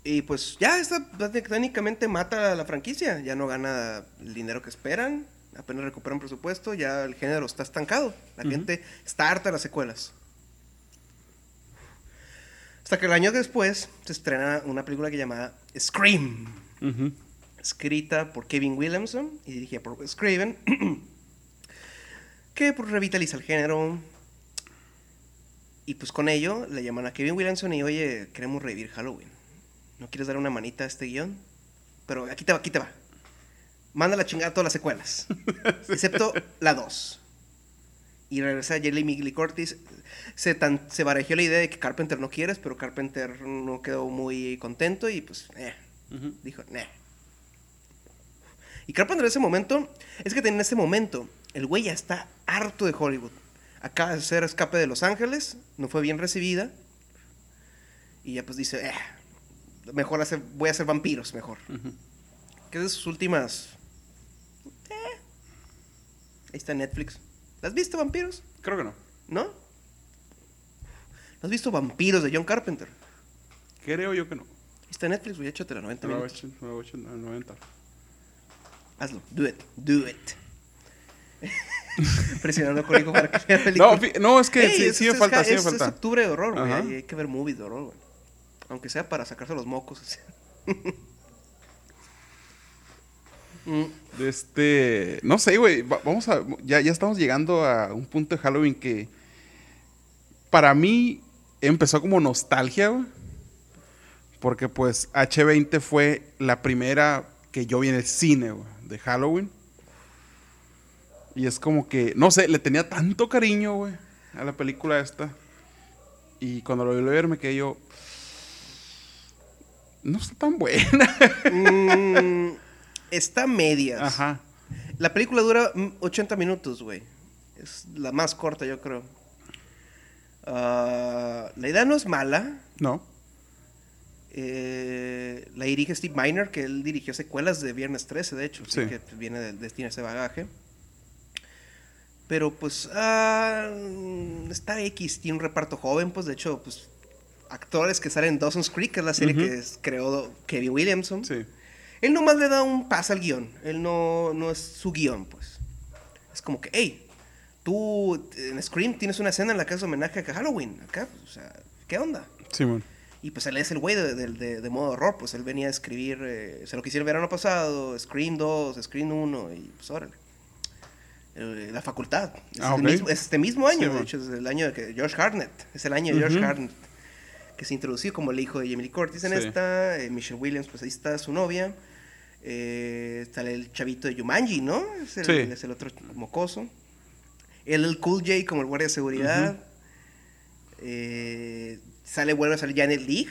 Y pues ya esta técnicamente mata a la franquicia. Ya no gana el dinero que esperan. Apenas recuperan presupuesto. Ya el género está estancado. La gente está harta de las secuelas. Hasta que el año después se estrena una película que se llama Scream. Escrita por Kevin Williamson y dirigida por Wes Craven. (clears throat) que pues, revitaliza el género. Y pues con ello le llaman a Kevin Williamson y oye, queremos revivir Halloween. ¿No quieres dar una manita a este guion? Pero aquí te va, aquí te va. Manda la chingada a todas las secuelas. (laughs) excepto la 2. Y regresa Jamie Lee Curtis. Se, tan, se barajó la idea de que Carpenter no quieres, pero Carpenter no quedó muy contento y pues, eh, dijo, nah. Y Carpenter en ese momento, es que en ese momento, el güey ya está harto de Hollywood. Acaba de hacer Escape de Los Ángeles, no fue bien recibida. Y ya pues dice, eh, mejor hacer, voy a hacer vampiros, mejor.
Ujú.
Que es de sus últimas... eh, ahí está Netflix. ¿Las has visto, vampiros?
Creo que no.
¿No? ¿No has visto Vampiros de John Carpenter?
Creo yo que no.
Ahí está Netflix, güey, échatela 90
Me lo
minutos.
he hecho- me lo he hecho en el 90.
Hazlo, do it, do it. (laughs) Presionando a Cónico para que vea la película.
No, no, es que
Ey,
sí,
es-
sí me
es-
falta,
es,
sí me
es
falta.
octubre de horror, güey. Hay, hay que ver movies de horror, güey. Aunque sea para sacarse los mocos. así. (laughs) Mm,
Este, no sé, güey, va- vamos a, ya, ya estamos llegando a un punto de Halloween que para mí empezó como nostalgia, güey. Porque pues H20 fue la primera que yo vi en el cine, güey, de Halloween. Y es como que, no sé, le tenía tanto cariño, güey, a la película esta. Y cuando lo vi ver me quedé yo, no está tan buena.
mm, Está a medias.
Ajá.
La película dura mm, 80 minutos, güey. Es la más corta, yo creo. Ah, la idea no es mala.
No.
Eh, la dirige Steve Miner, que él dirigió secuelas de Viernes 13, de hecho.
Sí.
que viene de, de tiene ese bagaje. Pero pues ah, mm, está X, tiene un reparto joven, pues de hecho, pues actores que salen en Dawson's Creek, que es la serie que es- creó Kevin Williamson.
Sí.
Él nomás le da un pas al guion. Él no, no es su guion, pues. Es como que, hey, tú en Scream tienes una escena en la que haces homenaje a Halloween. Acá, pues, o sea, ¿qué onda?
Simón.
Y pues él es el güey de, de- de- de modo horror. Pues él venía a escribir, eh, se lo que hicieron el verano pasado, Scream 2, Scream 1, y pues órale. Eh, la facultad. Es,
Ah,
el mismo- es este mismo año,
Sí,
de hecho, es el año de que George Hartnett. Es el año de George
Ujú.
Hartnett. Que se introdució como el hijo de Jamie Lee Curtis en
Sí.
esta. eh, Michelle Williams, pues ahí está su novia. Eh, sale el chavito de Yumanji, ¿no? Es el,
Sí.
es el otro mocoso. Él, el Cool J como el guardia de seguridad. Eh, sale, vuelve a salir Janet Leigh.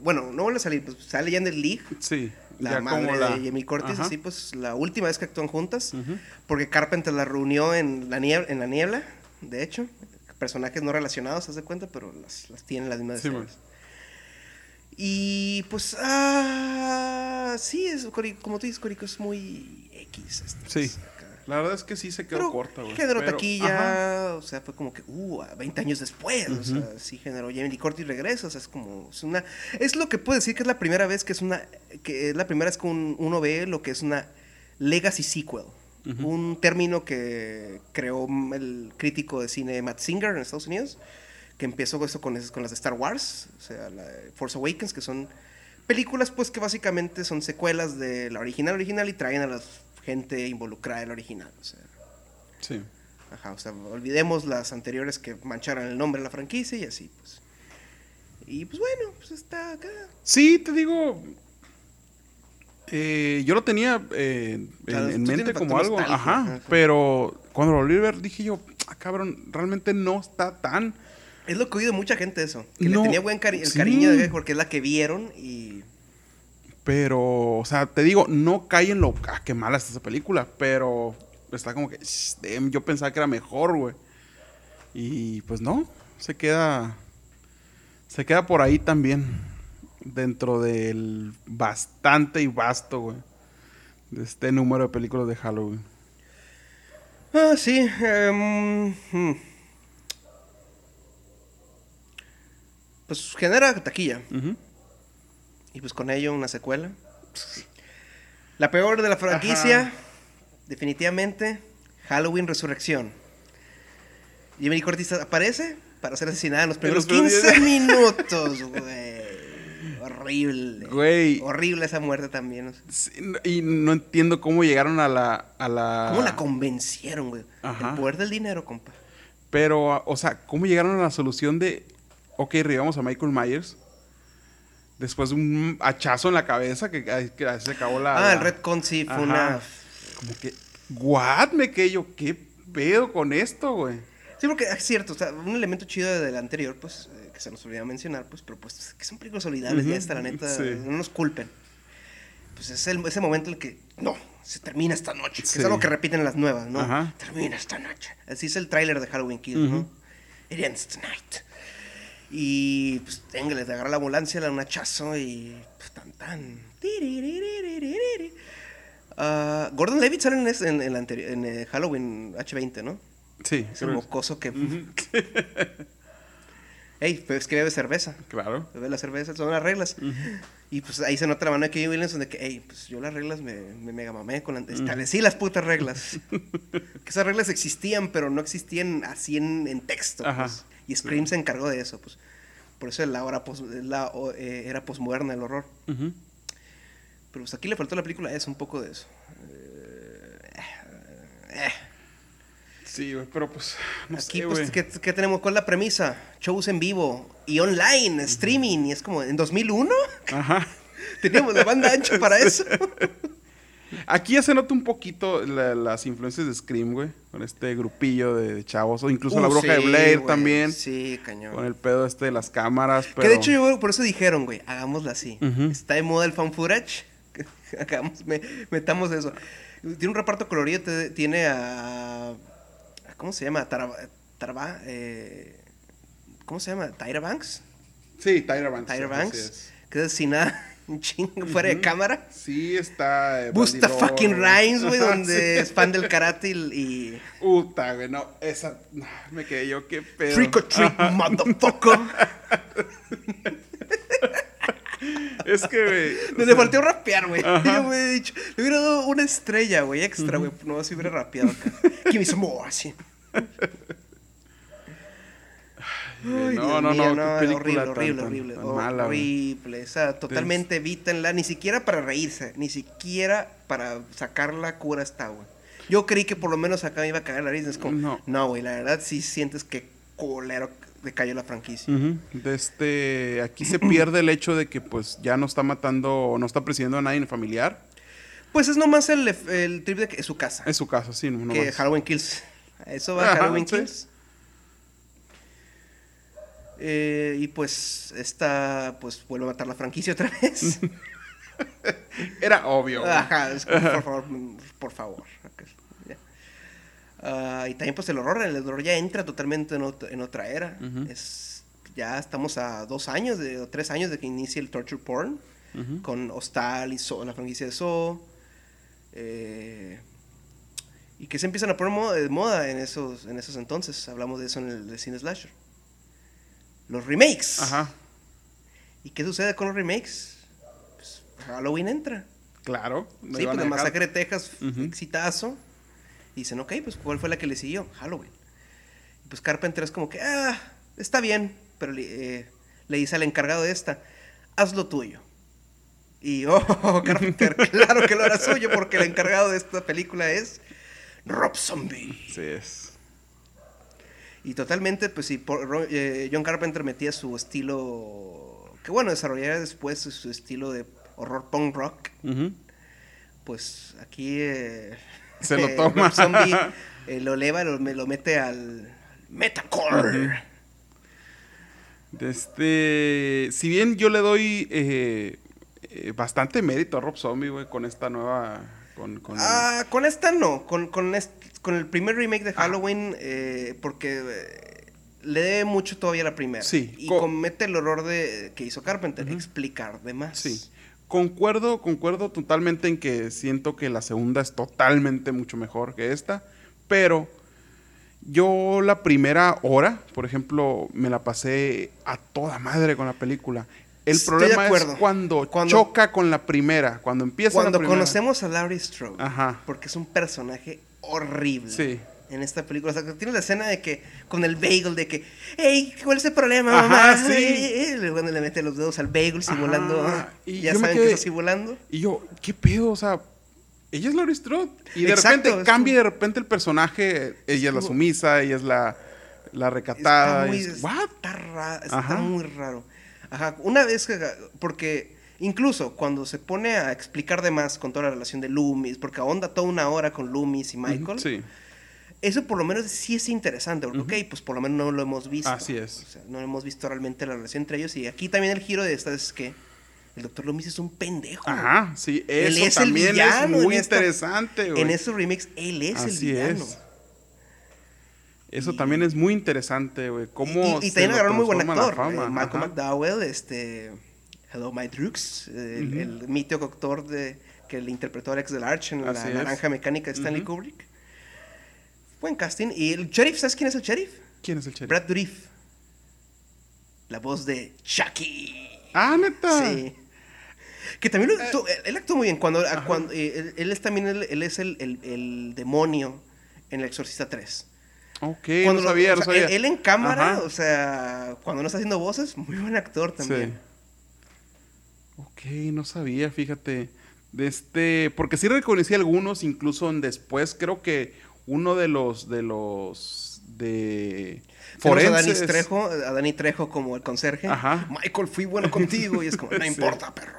Bueno, no vuelve a salir, pues sale Janet Leigh.
Sí.
La
ya
madre
como la...
de Jamie Curtis,
Ajá.
así pues la última vez que actúan juntas. Porque Carpenter la reunió en la niebla, en la niebla de hecho. Personajes no relacionados, haz de cuenta, pero las, las tienen las mismas
Sí.
Y pues, ah, sí, es, como tú dices, Corico, es muy X. este,
Sí. La verdad es que sí se quedó
Pero
corta, güey.
generó
Pero-
taquilla,
ajá.
o sea, fue como que, uh, a 20 años después, o sea, sí generó Jamie Curtis regresa, o sea, es como, es una, es lo que puedo decir que es la primera vez que es una, que es la primera vez que un- uno ve lo que es una legacy sequel, un término que creó el crítico de cine Matt Singer en Estados Unidos, que empezó eso con, con las de Star Wars, o sea, la Force Awakens, que son películas pues que básicamente son secuelas de la original original y traen a la gente involucrada en la original, o sea,
Sí.
Ajá, o sea, olvidemos las anteriores que mancharon el nombre de la franquicia y así, pues. Y pues bueno, pues está acá.
Sí, te digo. eh, yo lo tenía eh,
O sea,
en, mente como algo.
nostalgia,
Ajá.
ajá.
Pero cuando lo volví a ver, dije yo, ah, cabrón, realmente no está tan.
Es lo que he oído de mucha gente eso. Que
No,
le tenía buen cari- el
sí.
cariño de porque es la que vieron y.
Pero, o sea, te digo, no cae en lo. Ah, qué mala está esa película. Pero está como que. "Shh, damn, yo pensaba que era mejor, güey. Y pues no. Se queda. Se queda por ahí también. Dentro del bastante y vasto, güey. De este número de películas de Halloween.
Ah, sí. em, hmm. Pues genera taquilla.
Ujú.
Y pues con ello una secuela. La peor de la franquicia,
Ajá.
definitivamente, Halloween Resurrección. Lee Curtis aparece para ser asesinada en los primeros
los primeros
15
diez. (laughs)
minutos, güey. Horrible.
Güey.
Horrible esa muerte también.
Sí, Y no entiendo cómo llegaron a la. A la
¿Cómo la convencieron, güey?
Ajá.
El poder del dinero, compa.
Pero, o sea, ¿cómo llegaron a la solución de, ok, revivamos a Michael Myers? Después de un hachazo en la cabeza que, que se acabó la...
Ah,
la-
el Red sí fue
Ajá.
una...
Como que, what? Me quedé yo, ¿qué pedo con esto, güey?
Sí, porque es cierto, o sea, un elemento chido del anterior, pues, eh, que se nos olvidó mencionar, pues, pero pues, que son películas olvidables, ya está, la neta,
sí.
no nos culpen. Pues es el- ese momento en el que, no, se termina esta noche, que
Sí.
es algo que repiten las nuevas, ¿no?
Ajá.
Termina esta noche. Así es el tráiler de Halloween Kills, ¿no? It ends tonight. Y pues téngale, te agarra la ambulancia, le da un hachazo y pues, tan tan. Uh, Gordon Levitt sale en, en, eh, Halloween H20, ¿no?
Sí.
Es
un
mocoso que... (laughs) Ey, pero es que bebe cerveza.
Claro.
Bebe la cerveza, son las reglas. Y pues ahí se nota la mano de Kevin Williams donde que, hey, pues yo las reglas me, me mega mamé con la... Establecí las putas reglas. (laughs) que esas reglas existían, pero no existían así en, en texto.
Ajá.
Pues. Y Scream se encargó de eso, pues. Por eso es la, hora pos- la eh, era posmoderna el horror. Pero pues aquí le faltó a la película eso, un poco de eso. Eh, eh.
Sí, güey, pero pues, no
Aquí,
sé,
pues,
güey.
¿qué, qué tenemos? ¿Cuál es la premisa? Shows en vivo y online, streaming. Y es como, ¿en 2001?
Ajá. (laughs)
Teníamos la banda ancha para (laughs) eso.
Aquí ya se nota un poquito la- las influencias de Scream, güey. Con este grupillo de, chavos. O incluso la
Uh,
bruja de Blair
güey,
también.
Sí, cañón.
Con el pedo este de las cámaras. Pero...
Que de hecho, yo por eso dijeron, güey, hagámosla así. Está de moda el fan footage. (laughs) Hagamos, me- metamos eso. Tiene un reparto colorido, te- tiene a... ¿Cómo se llama? Taraba, Taraba, eh, ¿Cómo se llama? ¿Tyra Banks?
Sí, Tyra Banks.
Tyra Banks. Que es sin nada, un chingo fuera de cámara.
Sí, está. eh,
Busta fucking Rhymes, güey, (laughs) donde es fan del karate y...
Puta, güey, no, esa. no, me quedé yo, qué pedo.
Trick or treat, motherfucker. (laughs)
Es que, güey.
Me
sea,
faltó rapear, güey. Yo me he dicho, le hubiera dado una estrella, güey, extra, güey. No, si hubiera rapeado acá. Give me some more, así. Ay,
no, no,
mío,
no, película
horrible,
tan-
horrible,
tan-
horrible,
tan mala,
horrible. O sea, totalmente evítenla, ni siquiera para reírse, ni siquiera para sacar la cura está, güey. Yo creí que por lo menos acá me iba a caer la risa. Es como,
No.
no, güey, la verdad sí sientes que colero le cayó la franquicia.
Ujú. De este, aquí se pierde el hecho de que pues ya no está matando o no está persiguiendo a nadie en familiar.
Pues es nomás el, el trip de que es su casa.
Es su caso, sí, no, no
que. Halloween Kills. Eso va
Ajá,
Halloween
sí.
Kills. Eh, y pues esta pues vuelve a matar la franquicia otra vez. (laughs)
Era obvio.
Ajá, es como, por favor, por favor. Ah, y también pues el horror, el horror ya entra totalmente en, ot- en otra era. Es, ya estamos a dos años de, o tres años de que inicie el torture porn con Hostal y la franquicia de Saw. eh, y que se empiezan a poner moda, de moda en esos, en esos entonces. Hablamos de eso en el de cine slasher. Los remakes.
Ajá,
¿Y qué sucede con los remakes? Pues Halloween entra.
claro. no
sí, pues
a
de
dejar.
Masacre de Texas,
Ujú.
exitazo. Y dicen, ok, pues ¿cuál fue la que le siguió? Halloween. Y pues Carpenter es como que, ah, está bien. Pero le, eh, le dice al encargado de esta, haz lo tuyo. Y, (laughs) oh, Carpenter, (laughs) claro que lo hará suyo porque el encargado de esta película es Rob Zombie.
Sí es.
Y totalmente, pues sí, por- eh, John Carpenter metía su estilo, que bueno, desarrollaría después su estilo de horror punk rock. Pues aquí eh,
Se lo
eh,
toma.
Zombie (laughs) lo eleva, lo, lo mete al.
De este, si bien yo le doy eh, eh, bastante mérito a Rob Zombie, güey, con esta nueva, con, con el-
Ah, con esta no, con, con, con el primer remake
Ah.
de Halloween, eh, porque eh, le debe mucho todavía la primera.
Sí,
Y
co-
comete el horror de que hizo Carpenter, explicar de más.
Sí. Concuerdo, concuerdo totalmente en que siento que la segunda es totalmente mucho mejor que esta, pero yo la primera hora, por ejemplo, me la pasé a toda madre con la película. El
Estoy
problema es Cuando- choca con la primera, cuando empieza
Cuando
la primera.
conocemos a Laurie Strode,
Ajá.
porque es un personaje horrible.
Sí.
En esta película, o sea, tiene la escena de que, con el bagel, de que, hey, ¿cuál es el problema,
Ajá,
mamá?
sí.
Cuando le mete los dedos al bagel simulando,
Ajá,
ah,
y
ya saben
quedé-
que está simulando.
Y yo, ¿qué pedo? O sea, ella es Laurie Strode. Y de
Exacto,
repente cambia
como-
de repente el personaje. Ella es la sumisa, ella es la, la recatada.
Está muy,
y
está, ra- está muy raro. Ajá, una vez que, porque incluso cuando se pone a explicar de más con toda la relación de Loomis, porque ahonda toda una hora con Loomis y Michael,
Sí.
eso por lo menos sí es interesante, porque, ok, pues por lo menos no lo hemos visto.
Así es.
O sea, no hemos visto realmente la relación entre ellos, y aquí también el giro de esta es que el doctor Loomis es un pendejo.
Ajá, sí,
Él
eso
es el
también es
villano
muy
esta-
interesante, güey.
En esos remix, él es el
Así
villano.
es. Eso
Y-
también es muy interesante, güey. Cómo
y, y
se
también agarraron muy buen actor. eh, Malcolm. McDowell, este. Hello, My Drux, eh, el,
Ujú.
el mítico actor de, que le interpretó a Alex Delarge en
Así
La
es.
Naranja Mecánica de Stanley. Kubrick. Buen casting. Y el sheriff, ¿sabes quién es el sheriff?
¿Quién es el sheriff?
Brad Dourif. La voz de Chucky.
Ah, neta.
Sí. Que también
Eh.
él, él actuó muy bien. Cuando, cuando, eh, él, él es también el, él es el, el- el demonio en El Exorcista 3.
Ok,
Cuando
no
lo-
sabía, no sabía.
Él, él en cámara,
Ajá.
o sea, cuando no está haciendo voces, muy buen actor también.
Sí. Ok, no sabía, fíjate. De este, porque sí reconocí algunos, incluso en después, creo que uno de los, de los, de
a Dani. Trejo, a Dani Trejo como el conserje.
Ajá.
Michael, fui bueno contigo. Y es como, (laughs) no
Sí.
importa, perro.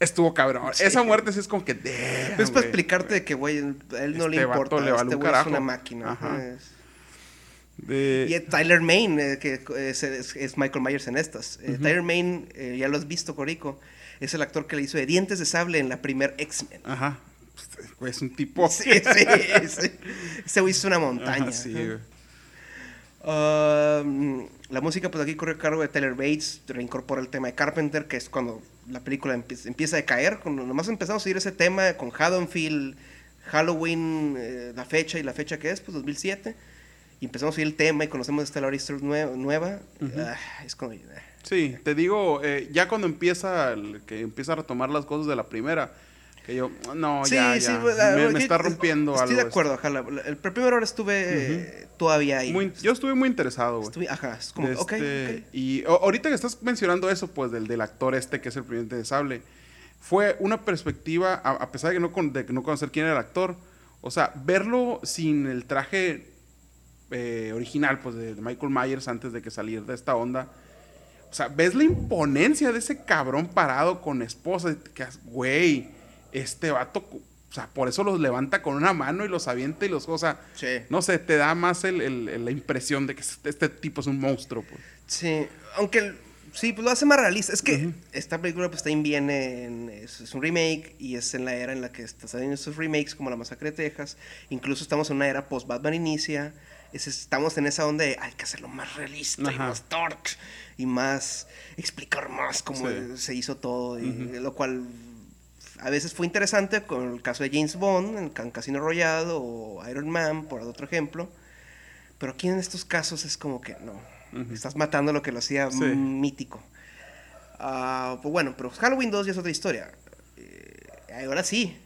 Estuvo cabrón.
Sí.
Para muerte sí es como que,
Es para explicarte que, güey, a él no le
Este
importa.
le vale
este
un
es una máquina.
Ajá.
Es-
De-
Y Tyler Main, eh, que es, es- es Michael Myers en estas. Eh, Tyler Main, eh, ya lo has visto, Corico. Es el actor que le hizo de Dientes de Sable en la primer X-Men.
Ajá. Pues, es un tipo.
Sí, sí, sí. Ese güey hizo una montaña.
Ajá, sí, güey.
Um, la música, pues aquí corre a cargo de Taylor Bates, reincorpora el tema de Carpenter, que es cuando la película empie- empieza a caer. Cuando nomás empezamos a seguir ese tema con Haddonfield, Halloween, eh, la fecha y la fecha que es, pues 2007. Y empezamos a seguir el tema y conocemos esta Laurie Strode nue- nueva. Ah, es como. ah.
Sí, te digo, eh, ya cuando empieza, el- que empieza a retomar las cosas de la primera, que yo, no, ya, ya,
pues, ah,
me, me está rompiendo
Estoy
algo.
de
esto.
acuerdo, ajá. la- la- el primero hora estuve eh, todavía ahí.
Muy- yo estuve muy interesado, güey.
Estuve- ajá, es como,
De
ok,
este,
ok.
Y o- ahorita que estás mencionando eso, pues, del, del actor este, que es el presidente de Sable, fue una perspectiva, a, a pesar de que no, con- de que no conocer quién era el actor, o sea, verlo sin el traje eh, original, pues, de, de Michael Myers antes de que salir de esta onda. O sea, ves la imponencia de ese cabrón parado con esposa, quedas, güey, este vato, o sea, por eso los levanta con una mano y los avienta y los, o sea,
Sí.
no sé, te da más el- la impresión de que este, este tipo es un monstruo, pues.
Sí, aunque sí, pues lo hace más realista. Es que esta película pues también viene, en- es, es un remake y es en la era en la que está saliendo estos remakes como La Masacre de Texas. Incluso estamos en una era post-Batman inicia. Es- estamos en esa onda de hay que hacerlo más realista y más dark y más explicar más cómo
Sí.
se hizo todo. Y, Lo cual a veces fue interesante con el caso de James Bond en Can- Casino Royale o Iron Man, por otro ejemplo. Pero aquí en estos casos es como que no. Estás matando lo que lo hacía
Sí.
mítico. Ah, pues bueno, pero Halloween 2 ya es otra historia. Eh, ahora sí.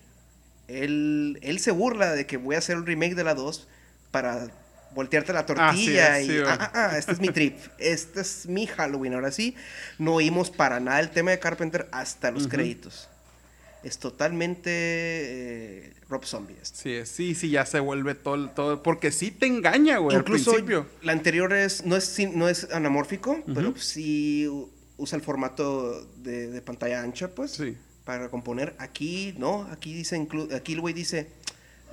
Él, él se burla de que voy a hacer un remake de la 2 para voltearte la tortilla
sí,
y
sí,
ah, ah, ah, este es mi (laughs) trip, este es mi Halloween. Ahora sí, no oímos para nada el tema de Carpenter hasta los créditos. Es totalmente eh, Rob Zombie. este.
Sí, sí, sí, ya se vuelve todo, todo porque sí te engaña, güey, al
Incluso
principio.
la anterior es no es sin- no es anamórfico, pero sí usa el formato de, de pantalla ancha, pues,
Sí.
para componer. Aquí no, aquí dice aquí el güey dice,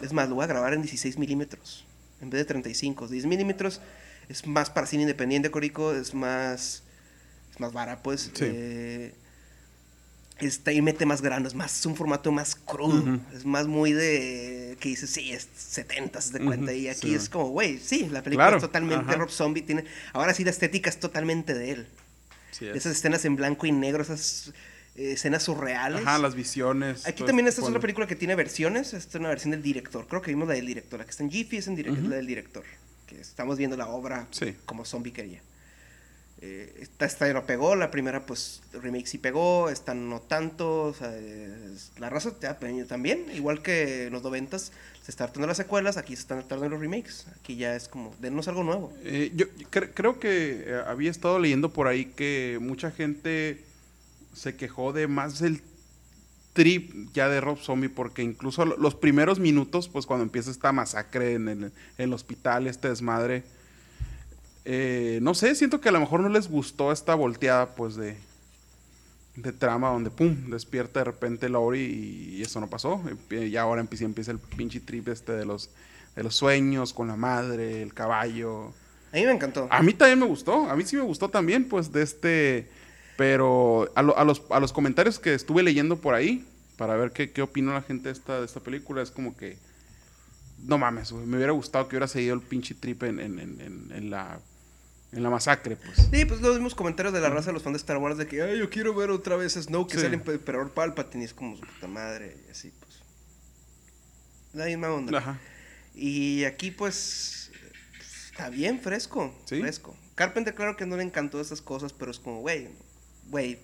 es más, lo voy a grabar en 16 milímetros en vez de 35. 10 milímetros es más para cine independiente, Corico, es más es más vara, pues.
Sí.
eh, está y mete más grano, es más es un formato más crudo, es más muy de que dices, sí, es 70, se te cuenta
Ujú,
y aquí
sí.
es como, güey, sí, la película
Claro,
es totalmente
ajá.
Rob Zombie tiene ahora sí la estética es totalmente de él.
Sí es.
Esas escenas en blanco y negro, esas escenas surreales.
Ajá, las visiones.
Aquí
todo
también esta es otra película que tiene versiones. Esta es una versión del director. Creo que vimos la del director. La que está en Jiffy es, en direc- es la del director. Que estamos viendo la obra
Sí.
como zombie quería. Eh, esta, esta no pegó. La primera, pues, remake sí pegó. Esta no tanto. O sea, es- la raza también. Igual que en los noventas se están tratando las secuelas. Aquí se están tratando los remakes. Aquí ya es como, denos algo nuevo.
Eh, yo cre- creo que eh, había estado leyendo por ahí que mucha gente se quejó de más el trip ya de Rob Zombie porque incluso lo- los primeros minutos, pues cuando empieza esta masacre en el, en el hospital, este desmadre, eh, no sé, siento que a lo mejor no les gustó esta volteada pues de, de trama donde pum, despierta de repente Laurie y, y eso no pasó. Y ahora empieza, empieza el pinche trip este de los, de los sueños con la madre, el caballo.
A mí me encantó.
A mí también me gustó, a mí sí me gustó también, pues de este, pero a, lo- a los, a los comentarios que estuve leyendo por ahí, para ver qué, qué opinó la gente de esta, de esta película, es como que, no mames, me hubiera gustado que hubiera seguido el pinche trip en, en, en, en- en la, en la masacre, pues.
Sí, pues los mismos comentarios de la raza de los fans de Star Wars de que, ay, yo quiero ver otra vez a Snow que
Sí.
sale en Emperador Palpatine. Y es como su puta madre y así, pues. La misma onda.
Ajá.
Y aquí, pues, está bien fresco.
Sí.
Fresco. Carpenter, claro que no le encantó esas cosas, pero es como, güey, güey,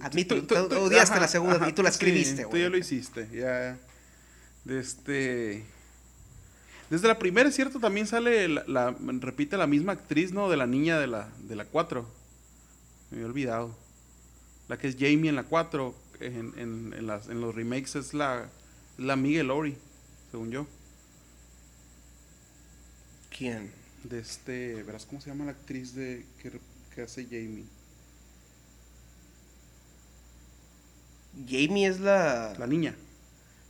admítelo,
Tú- tú-
tú,
tú-
odiaste
ajá,
la segunda
ajá,
y tú la
sí,
escribiste,
tú
güey.
ya lo hiciste, ya. De este. Desde la primera, es cierto, también sale, la, la- repite la misma actriz, ¿no? De la niña de la, de la 4. Me había olvidado. La que es Jamie en la 4, en, en, en las, en los remakes es la, es la Miguel Lori, según yo.
¿Quién?
De este, verás cómo se llama la actriz de que, que hace Jamie.
Jamie es la,
La niña.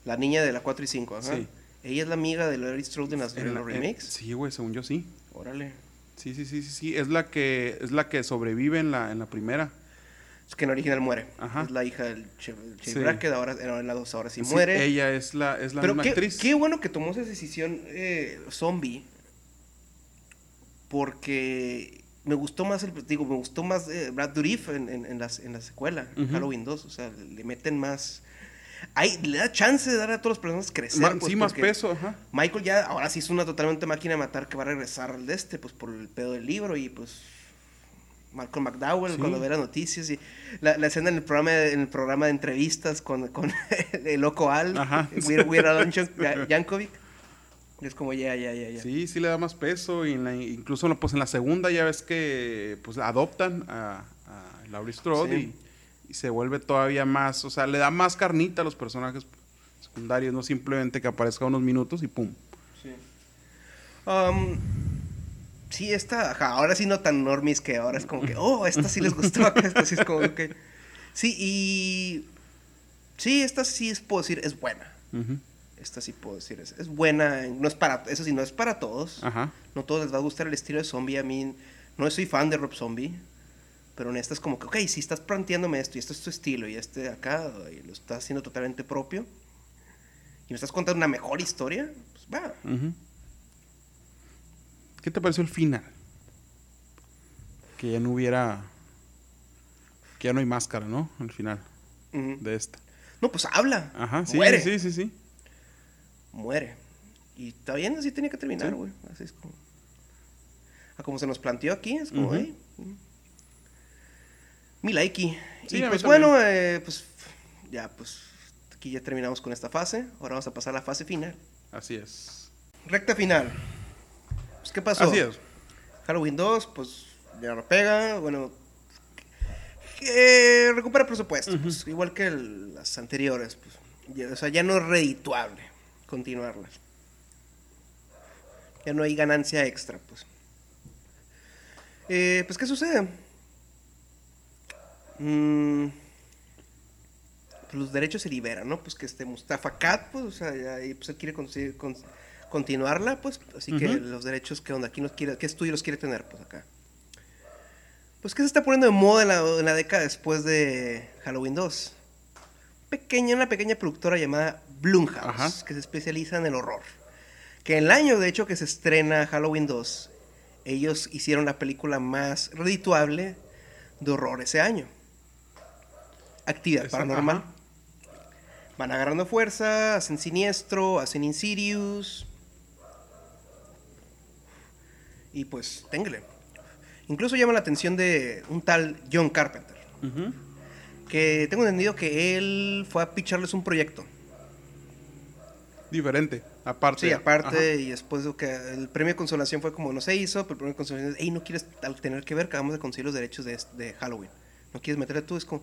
la niña de la 4 y 5, ajá.
Sí.
Ella es la amiga de Larry Strode en, las- en los remakes.
sí, güey, según yo sí.
Órale.
Sí, sí, sí, sí, sí. Es la que, es la que sobrevive en la, en la primera.
Es que en original muere.
Ajá.
Es la hija del Chef, Chef
Sí.
Brackett, ahora en la 2 ahora sí,
Sí,
muere.
ella es la, es la
Pero
misma
qué,
actriz.
qué bueno que tomó esa decisión eh, zombie. Porque me gustó más el digo, me gustó más eh, Brad Dourif en, en, en las- en la secuela, en
Ujú.
Halloween 2. O sea, le meten más. Hay, le da chance de dar a todas las personas crecer.
Ma-
pues,
sí, más peso, ajá.
Michael ya ahora sí es una totalmente máquina de matar que va a regresar al de este, pues por el pedo del libro y pues. Malcolm McDowell
Sí.
cuando ve las noticias y la, la escena en el programa de, en el programa de entrevistas con, con (laughs) el loco Al. Weird, Weird Al Yan- (laughs) Yankovic. Es como ya, ya, ya, ya.
Sí, sí le da más peso. Y en la- incluso en la- pues en la segunda ya ves que pues adoptan a, a Laurie Strode
Sí.
y, y se vuelve todavía más, o sea, le da más carnita a los personajes secundarios, no simplemente que aparezca unos minutos y pum.
Sí. Um, sí, esta, ajá, ahora sí no tan normis que ahora es como que, oh, esta sí les gustó, (laughs) esta sí es como que. Sí, y. Sí, esta sí es, puedo decir, es buena.
Ujú.
Esta sí puedo decir, es, es buena. No es para, eso sí, no es para todos.
Ajá.
No todos les va a gustar el estilo de zombie. A mí no soy fan de Rob Zombie. Pero en esta es como que, ok, si estás planteándome esto y esto es tu estilo y este de acá y lo estás haciendo totalmente propio y me estás contando una mejor historia, pues va.
¿Qué te pareció el final? Que ya no hubiera. Que ya no hay máscara, ¿no? Al final de esta.
No, pues habla.
Ajá, sí,
muere.
sí, sí, sí.
Muere. Y está bien, así tenía que terminar,
Sí.
güey. Así es como. A como se nos planteó aquí, es como,
Ujú.
"Ey, mm". Mi likey.
Sí,
y pues bueno, eh, pues ya, pues aquí ya terminamos con esta fase. Ahora vamos a pasar a la fase final.
Así es.
Recta final. Pues, ¿qué pasó?
Así es.
Halloween 2, pues ya no pega. Bueno, eh, recupera presupuesto, pues, igual que el- las anteriores. Pues, ya- o sea, ya no es redituable continuarlas. Ya no hay ganancia extra, pues. Eh, pues, ¿qué sucede? Mm, pues, los derechos se liberan, ¿no? Pues que este Mustafa Kat, pues, o sea, ya, y, pues él quiere consi- con- continuarla, pues, así que los derechos, ¿qué onda? ¿Quién los quiere, ¿Qué estudio los quiere tener, pues, acá? Pues, ¿qué se está poniendo de moda en la, en la década después de Halloween 2? Pequeña, una pequeña productora llamada Blumhouse,
Ajá.
que se especializa en el horror. Que en el año, de hecho, que se estrena Halloween 2, ellos hicieron la película más redituable de horror ese año. Actividad paranormal. Van agarrando fuerza, hacen Siniestro, hacen Insidious. Y pues, téngale. Incluso llama la atención de un tal John Carpenter. Que tengo entendido que él fue a picharles un proyecto.
Diferente, aparte.
Sí, aparte,
Ajá.
y después de que el premio de consolación fue como no se hizo, pero el premio de consolación es, hey, no quieres al tener que ver, acabamos de conseguir los derechos de, de Halloween. No quieres meterle tú, es como,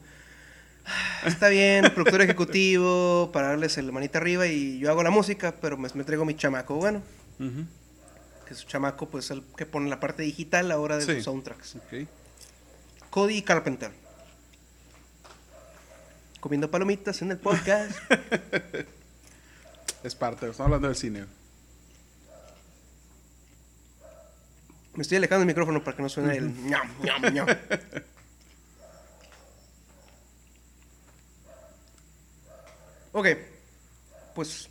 "Ah, está bien, productor ejecutivo, para darles el manita arriba y yo hago la música, pero me, me traigo mi chamaco. Bueno,
Ujú.
que su chamaco, pues el que pone la parte digital ahora de
Sí.
sus soundtracks. Cody Carpenter. Comiendo palomitas en el podcast. (laughs)
Es parte, estamos hablando del cine.
Me estoy alejando del micrófono para que no suene el ñam, ñam, ñam. (laughs) Ok, pues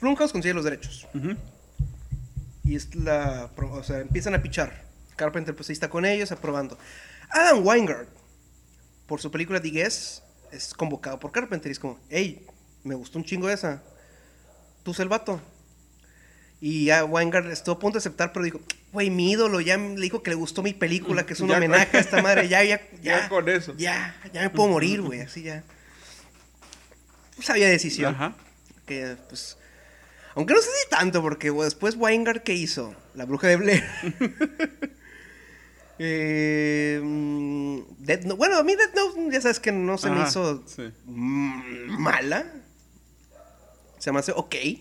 Blumhouse consigue los derechos y es la, o sea, empiezan a pichar. Carpenter pues ahí está con ellos aprobando. Adam Weingart por su película The es convocado por Carpenter y es como, hey, me gustó un chingo esa. Tú sé el vato. Y ya Weingart estuvo a punto de aceptar, pero dijo, güey, mi ídolo ya le dijo que le gustó mi película, que es un
Ya
homenaje
con-
a esta madre. Ya, ya, (laughs) ya.
Ya con eso.
Ya, ya me puedo morir, güey, así ya. Pues había decisión.
Ajá.
Que, pues. Aunque no sé si tanto, porque después Weingart, ¿qué hizo? La bruja de Blair. (laughs) Eh, Death Note- bueno, a mí Death Note ya sabes que no se me hizo
sí.
mala. Se me hace ok. Eh,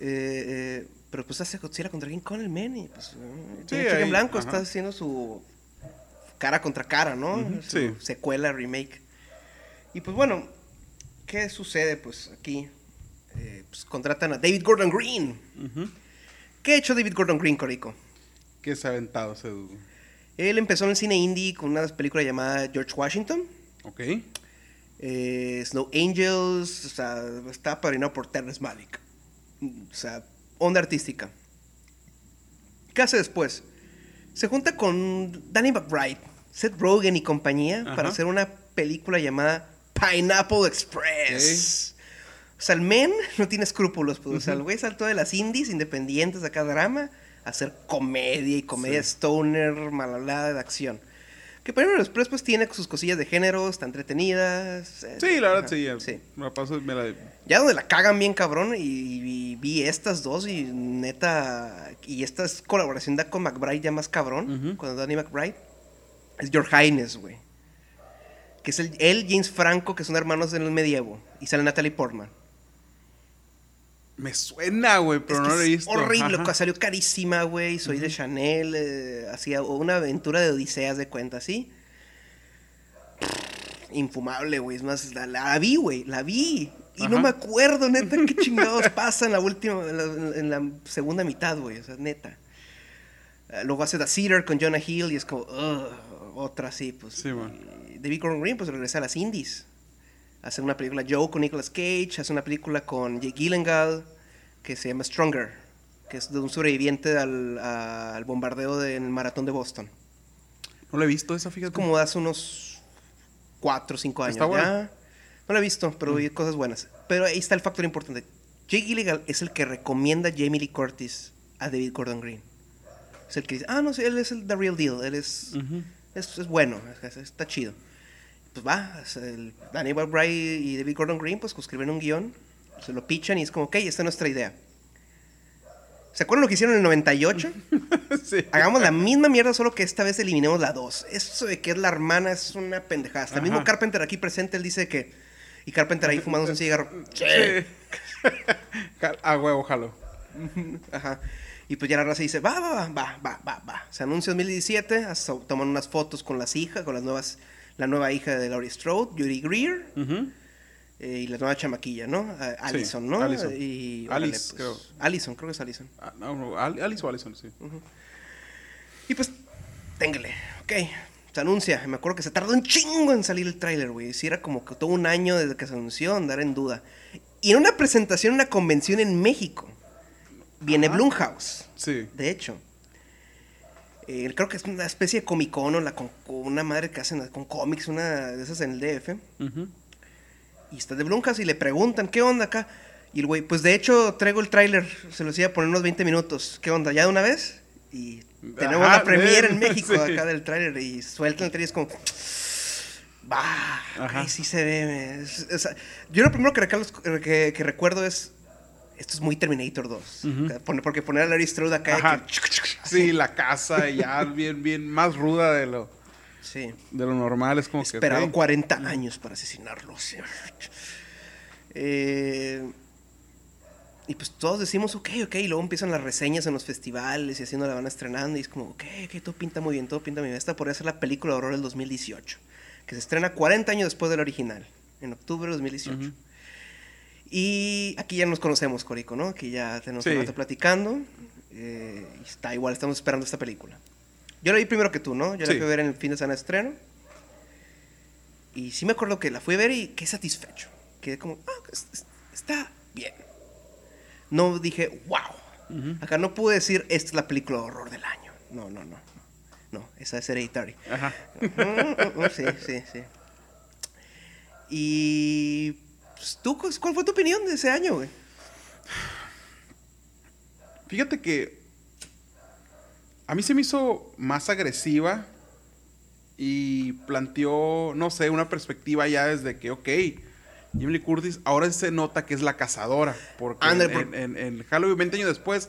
eh, pero pues hace Godzilla contra King Kong el men y pues eh, Chicken
ahí,
Blanco
ajá.
está haciendo su cara contra cara, ¿no? Su
sí.
secuela, remake. Y pues bueno, ¿qué sucede pues aquí? Eh, pues contratan a David Gordon Green. ¿Qué ha hecho David Gordon Green, Corico?
Que se ha aventado ese dudo.
Él empezó en el cine indie con una película llamada George Washington.
Ok.
Eh, Snow Angels, o sea, está padrinado por Terrence Malick. O sea, onda artística. ¿Qué hace después? Se junta con Danny McBride, Seth Rogen y compañía
Ajá.
para hacer una película llamada Pineapple Express. O sea, el men no tiene escrúpulos, pues. O sea, el güey saltó de las indies independientes de acá drama a hacer comedia y comedia
Sí.
stoner, malhablada de acción. Que Pineapple Express pues tiene sus cosillas de género, está entretenida. eh,
Sí, la verdad, sí. ya
sí.
Me la paso, me la...
Ya donde la cagan bien cabrón y, y vi estas dos y neta... Y esta es colaboración da con McBride ya más cabrón,
Ujú.
con Danny McBride. Es Your Highness, güey. Que es el, él, James Franco, que son hermanos en el medievo. Y sale Natalie Portman.
Me suena, güey, pero
Es que
no lo he visto.
Horrible,
Ajá.
salió carísima, güey. Soy de Chanel. eh, hacía una aventura de Odiseas de cuenta, ¿sí? Infumable, güey. Es más, la, la vi, güey. La vi. Y no me acuerdo, neta, qué (laughs) chingados pasa en la última, en la, en la segunda mitad, güey. O sea, neta. Eh, luego hace The Cedar con Jonah Hill y es como, otra así, pues.
Sí.
Y David Gordon Green, pues regresa a las indies. Hace una película Joe con Nicolas Cage, hace una película con Jake Gyllenhaal que se llama Stronger, que es de un sobreviviente al, a- al bombardeo del maratón de Boston.
No lo he visto esa, fíjate.
Es como hace unos 4 o 5 años.
Está buena.
No la he visto, pero vi cosas buenas. Pero ahí está el factor importante. Jake Gyllenhaal es el que recomienda a Jamie Lee Curtis a David Gordon Green. Es el que dice, ah, no él es el The Real Deal, él es, es, es bueno, es- es- está chido. Pues va, el Danny McBride y David Gordon Green pues escriben un guion, se lo pichan y es como, ok, esta es nuestra idea. ¿Se acuerdan lo que hicieron en el 98? (laughs)
sí.
Hagamos la misma mierda, solo que esta vez eliminemos la 2. Eso de que es la hermana es una pendejada. Hasta el mismo. Carpenter aquí presente, él dice que... Y Carpenter ahí fumándose un (laughs) cigarro.
Sí. (laughs) A huevo, jalo.
Ajá. Y pues ya la raza dice, va, va, va, va, va, va, va. Se anuncia en 2017, hasta toman unas fotos con las hijas, con las nuevas, la nueva hija de Laurie Strode, Judy Greer, eh, y la nueva chamaquilla, ¿no? Allison, ¿no?
Allison.
Y,
Alice,
órale,
creo.
pues, Allison, creo que es Allison.
Ah, no, no, Al- Alice o Allison, sí.
Y pues, téngale, ok. Se anuncia. Me acuerdo que se tardó un chingo en salir el tráiler, güey. Si era como que todo un año desde que se anunció, andar en duda. Y en una presentación, en una convención en México, viene. Blumhouse,
Sí.
de hecho. Eh, creo que es una especie de Comic Con o la con, una madre que hacen con cómics, una de esas en el DF. Y está de Blumhouse y le preguntan, ¿qué onda acá? Y el güey, pues de hecho traigo el tráiler, se los iba a poner unos 20 minutos. ¿Qué onda? ¿Ya de una vez? Y tenemos
Ajá,
la premiere en (laughs) México
sí.
acá del tráiler y sueltan el tráiler y es como... Bah, ok, sí se ve. es- yo lo primero que, que recuerdo es... Esto es muy Terminator 2.
Ujú.
O sea, pone- Porque poner a Larry Strode acá...
Ajá.
que-
Sí, la casa ya (laughs) bien, bien más ruda de lo,
sí.
de lo normal. Es como que.
Esperado
ok.
40 años para asesinarlo. Eh, y pues todos decimos, ok, ok, y luego empiezan las reseñas en los festivales y haciendo la van estrenando y es como, ok, ok, todo pinta muy bien, todo pinta muy bien. Esta podría ser la película de horror del 2018, que se estrena 40 años después del original, en octubre de 2018.
Ujú.
Y aquí ya nos conocemos, Corico, ¿no? Aquí ya tenemos
Sí.
un rato platicando. eh, está igual, estamos esperando esta película. Yo la vi primero que tú, ¿no? Yo la
Sí.
fui a ver en el fin de semana de estreno. Y sí me acuerdo que la fui a ver y qué satisfecho. Quedé como, ah, es- es- está bien. No dije, wow. Acá no pude decir, esta es la película de horror del año. No, no, no. No, esa es Hereditary.
Ajá.
Mm, mm, mm, sí, sí, sí. Y pues, tú, ¿cuál fue tu opinión de ese año, güey?
Fíjate que a mí se me hizo más agresiva y planteó, no sé, una perspectiva ya desde que, ok, Lee Curtis ahora se nota que es la cazadora. Porque en,
por-
en- en Halloween 20 años después,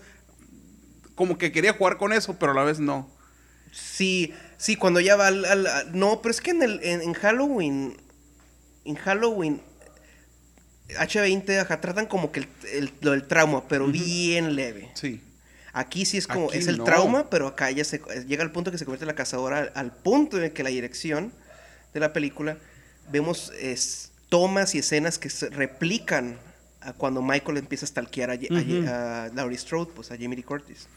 como que quería jugar con eso, pero a la vez no.
Sí, sí, cuando ya va al... no, pero es que en, el, en, en Halloween... En Halloween... H20, ajá, tratan como que el, el- lo del trauma, pero bien leve.
Sí.
Aquí sí es como,
Aquí
es el
no.
trauma, pero acá ya se, llega al punto que se convierte en la cazadora, al, al punto en que la dirección de la película, vemos es, tomas y escenas que se replican a cuando Michael empieza a stalkear a, a Laurie Strode, pues a Jamie Lee Curtis.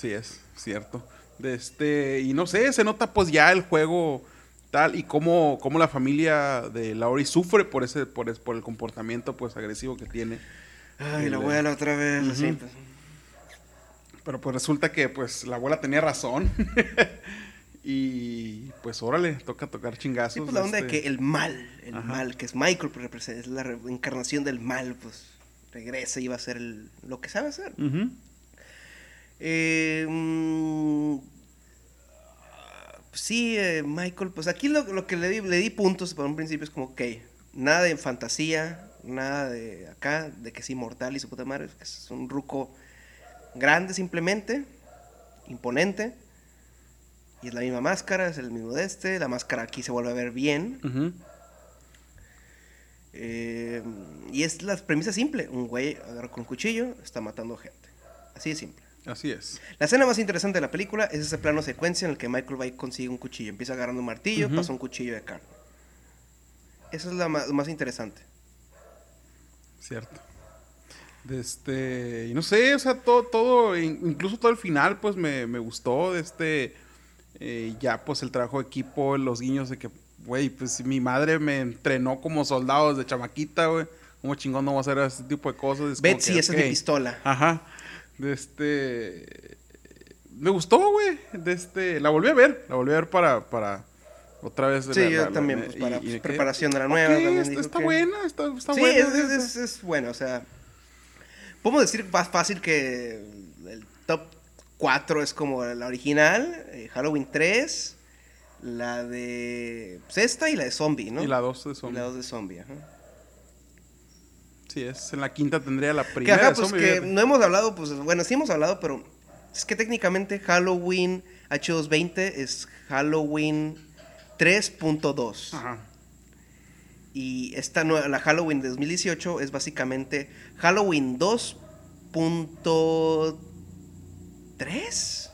Sí, es cierto. De este, y no sé, se nota pues ya el juego tal y cómo, cómo la familia de Laurie sufre por ese por, es- por el comportamiento pues agresivo que tiene.
Ay, la
El-
abuela otra vez. así,
Ujú.
pues.
Pero pues resulta que pues la abuela tenía razón. (laughs) y pues órale, toca tocar chingazos.
Sí, pues la onda de
este.
que el mal, el
Ajá.
mal, que es Michael, pues representa, es la re- encarnación del mal, pues regresa y va a hacer el- lo que sabe hacer. Eh, mm, sí, eh, Michael, pues aquí lo, lo que le di, le di puntos para un principio es como, ok, nada de fantasía, nada de acá, de que es inmortal y su puta madre, es un ruco grande simplemente, imponente, y es la misma máscara, es el mismo de este, la máscara aquí se vuelve a ver bien, eh, y es la premisa simple, un güey agarra con un cuchillo, está matando gente, así de simple.
Así es.
La escena más interesante de la película es ese plano secuencia en el que Michael va y consigue un cuchillo. Empieza agarrando un martillo,
Ujú.
pasa un cuchillo de carne. Eso es la más interesante.
Cierto. De este, y no sé, o sea, todo, todo, in- incluso todo el final, pues me, me gustó. De este, eh, ya, pues el trabajo de equipo, los guiños de que, güey, pues si mi madre me entrenó como soldado desde chamaquita, güey. ¿Cómo chingón no voy a hacer ese tipo de cosas? Es como
Betsy,
que,
esa es mi pistola.
Ajá. De este. Me gustó, güey. De este. La volví a ver. La volví a ver para. para otra vez.
Sí,
la-
yo
la-
también,
y-
pues, para
y
pues,
que,
preparación de la nueva. también
está,
digo
está
que-
buena, está, está
sí,
buena.
es, es- es- es bueno, o sea. Podemos decir más fácil que el top 4 es como la original, eh, Halloween 3, la de pues, esta y la de Zombie, ¿no?
Y la 2 de
Y
zombie.
la dos de Zombie, ajá.
Sí, es. En la quinta tendría la
Que
primera.
ajá, pues que no hemos hablado, pues bueno, sí hemos hablado, pero es que técnicamente Halloween H220 es Halloween 3.2.
Ajá.
Y esta nueva, la Halloween de 2018 es básicamente Halloween 2.3.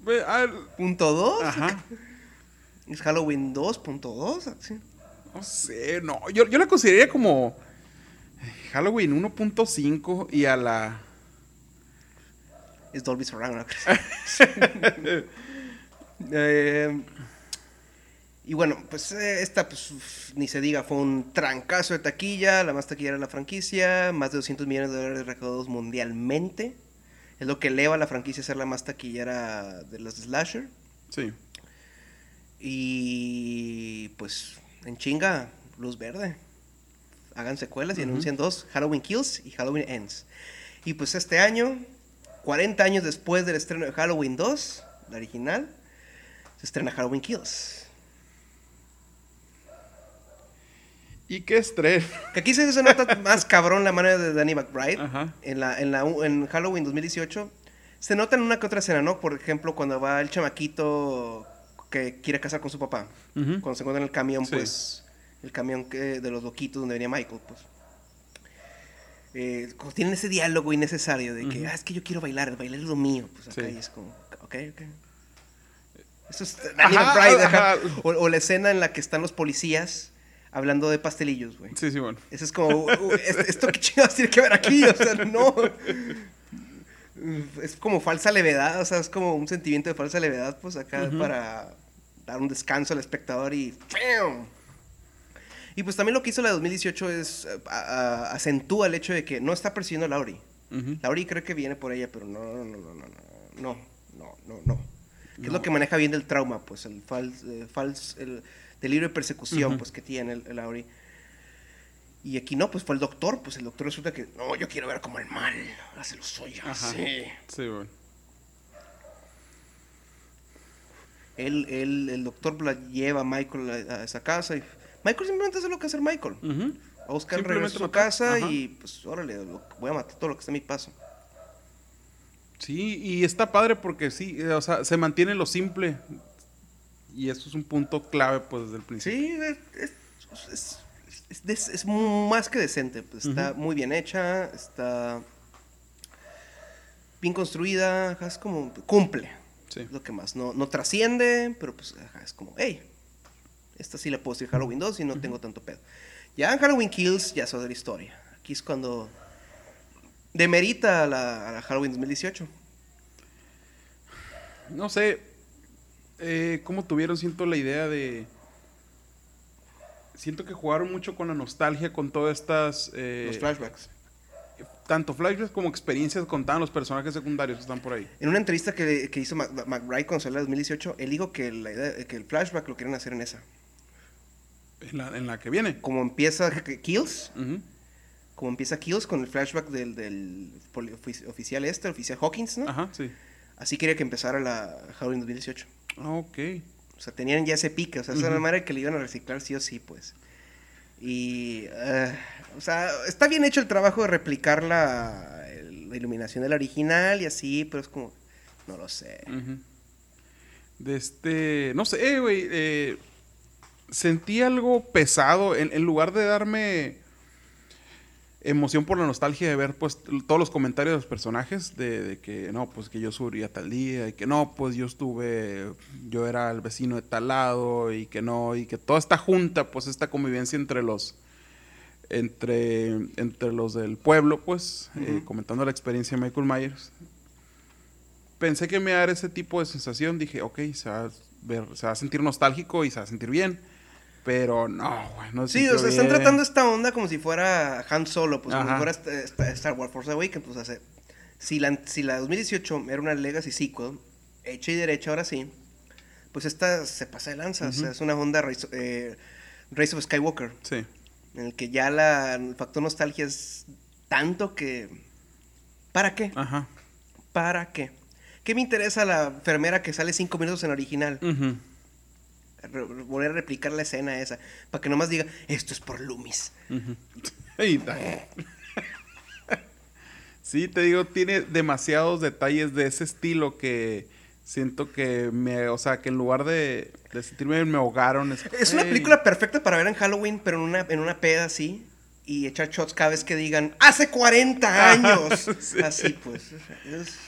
Ve, ah,
¿Punto 2?
Ajá.
Es Halloween 2.2. sí.
No sé, no. Yo, yo la consideraría como. Halloween 1.5 y a la.
Es Dolby Surround. ¿no? (laughs) Eh, y bueno, pues eh, esta, pues, uf, ni se diga, fue un trancazo de taquilla, la más taquillera de la franquicia, más de 200 millones de dólares recaudados mundialmente. Es lo que eleva a la franquicia a ser la más taquillera de los slasher.
Sí.
Y pues, en chinga, luz verde. Hagan secuelas y
Ujú.
anuncian dos, Halloween Kills y Halloween Ends. Y pues este año, 40 años después del estreno de Halloween 2, la original, se estrena Halloween Kills.
¿Y qué estrés?
Que aquí se nota (laughs) más cabrón la mano de Danny McBride.
Ajá.
En, la, en, la, en Halloween 2018. Se nota en una que otra escena, ¿no? Por ejemplo, cuando va el chamaquito que quiere casar con su papá. Cuando se encuentra en el camión,
Sí.
pues. El camión que, de los loquitos donde venía Michael, pues. Eh, como tienen ese diálogo innecesario de que, ah, es que yo quiero bailar, bailar es lo mío. Pues acá
Sí.
y es como, ok, ok. Eso es
Ajá,
ajá. O, o la escena en la que están los policías hablando de pastelillos, güey.
Sí, sí, bueno.
Eso es como, uh, uh, ¿esto, esto qué chingados tiene que ver aquí? O sea, no. Es como falsa levedad, o sea, es como un sentimiento de falsa levedad, pues acá para dar un descanso al espectador y. ¡pam! Y pues también lo que hizo la 2018 es eh, a- a- acentúa el hecho de que no está persiguiendo a Laurie.
Ujú.
Laurie cree que viene por ella, pero no, no, no, no, no, no, no, no, no. Que es lo que maneja bien del trauma, pues el fals, eh, fals- el delirio de persecución, pues que tiene el, el Laurie. Y aquí no, pues fue el doctor, pues el doctor resulta que, no, yo quiero ver como el mal, hace lo suyo,
Ajá.
sí.
Sí, bueno.
Él, él, el doctor la lleva a Michael a, a esa casa y Michael simplemente hace lo que hace Michael.
Ujú.
A buscar
Simplemente
regreso a su
matar.
casa
Ajá.
y pues órale, lo- voy a matar todo lo que está a mi paso.
Sí, y está padre porque sí, eh, o sea, se mantiene lo simple. Y eso es un punto clave, pues, desde el principio.
Sí, es, es- es- es más que decente. pues, está muy bien hecha, está bien construida, es como cumple.
Sí.
Lo que más, no, no trasciende, pero pues es como, hey, esta sí le puedo decir Halloween 2 y no tengo tanto pedo. Ya en Halloween Kills ya es otra historia. Aquí es cuando demerita a la, a la Halloween 2018.
no sé, eh, cómo tuvieron, siento la idea de... Siento que jugaron mucho con la nostalgia, con todas estas... eh,
Los flashbacks.
tanto flashbacks como experiencias contaban los personajes secundarios que están por ahí.
En una entrevista que, que hizo McBride cuando salió en 2018, él dijo que, la idea- que el flashback lo quieren hacer en esa.
En la, en la que viene.
Como empieza Kills, como empieza Kills con el flashback del, del oficial este, el oficial Hawkins, ¿no?
Ajá, sí.
Así quería que empezara la Halloween 2018.
Ah, ok.
O sea, tenían ya ese pique, o sea, esa era la manera que le iban a reciclar sí o sí, pues. Y, eh, o sea, está bien hecho el trabajo de replicar la, la iluminación del original y así, pero es como, no lo sé.
Ujú. De este. No sé, eh, güey. eh, sentí algo pesado. En, en lugar de darme emoción por la nostalgia de ver, pues, todos los comentarios de los personajes. De, de que no, pues que yo subía tal día. Y que no, pues yo estuve. Yo era el vecino de tal lado. Y que no. Y que toda esta junta, pues, esta convivencia entre los. Entre, entre los del pueblo, pues, eh, comentando la experiencia de Michael Myers pensé que me iba a dar ese tipo de sensación. Dije, ok, se va a, ver, se va a sentir nostálgico y se va a sentir bien. Pero no, güey, no
Sí, o sea, están
bien.
tratando esta onda como si fuera Han Solo, pues como si fuera Star Wars Force Awakens, pues hace... Si la, si la 2018 era una Legacy sequel, hecha y derecha ahora sí, pues esta se pasa de lanza, o sea, es una onda eh, Rise of Skywalker,
Sí.
en el que ya la, el factor nostalgia es tanto que... ¿Para qué?
Ajá.
¿Para qué? ¿Qué me interesa la enfermera que sale cinco minutos en original?
Ujú.
Re- volver a replicar la escena esa, para que nomás diga, esto es por Loomis.
Ujú. (laughs) Ahí está. (laughs) sí, te digo, tiene demasiados detalles de ese estilo que siento que me, o sea, que en lugar de, de sentirme bien, me ahogaron.
Es una película perfecta para ver en Halloween, pero en una, en una peda así. Y echar shots cada vez que digan, ¡hace 40 (laughs) años!
Sí.
Así pues. es-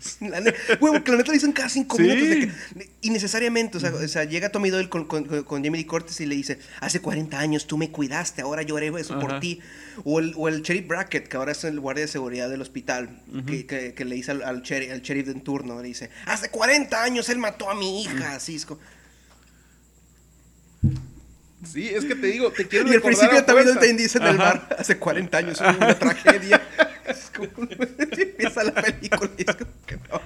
(laughs) La porque la neta lo dicen cada cinco
Sí.
minutos. de que- innecesariamente. O sea, o sea, llega Tommy Doyle con, con, con Jamie Lee Curtis y le dice: Hace 40 años tú me cuidaste, ahora lloré eso por ti. O el, o el Sheriff Brackett, que ahora es el guardia de seguridad del hospital, que, que- que le dice al, al, sheriff, al sheriff en turno: Le dice: Hace 40 años él mató a mi hija. Como-
Sí, es que te digo, te quiero
Y al principio también
fuerza.
también dice en el bar, hace 40 años (laughs) hubo una tragedia. Es como- (laughs) empieza la película y es como que no.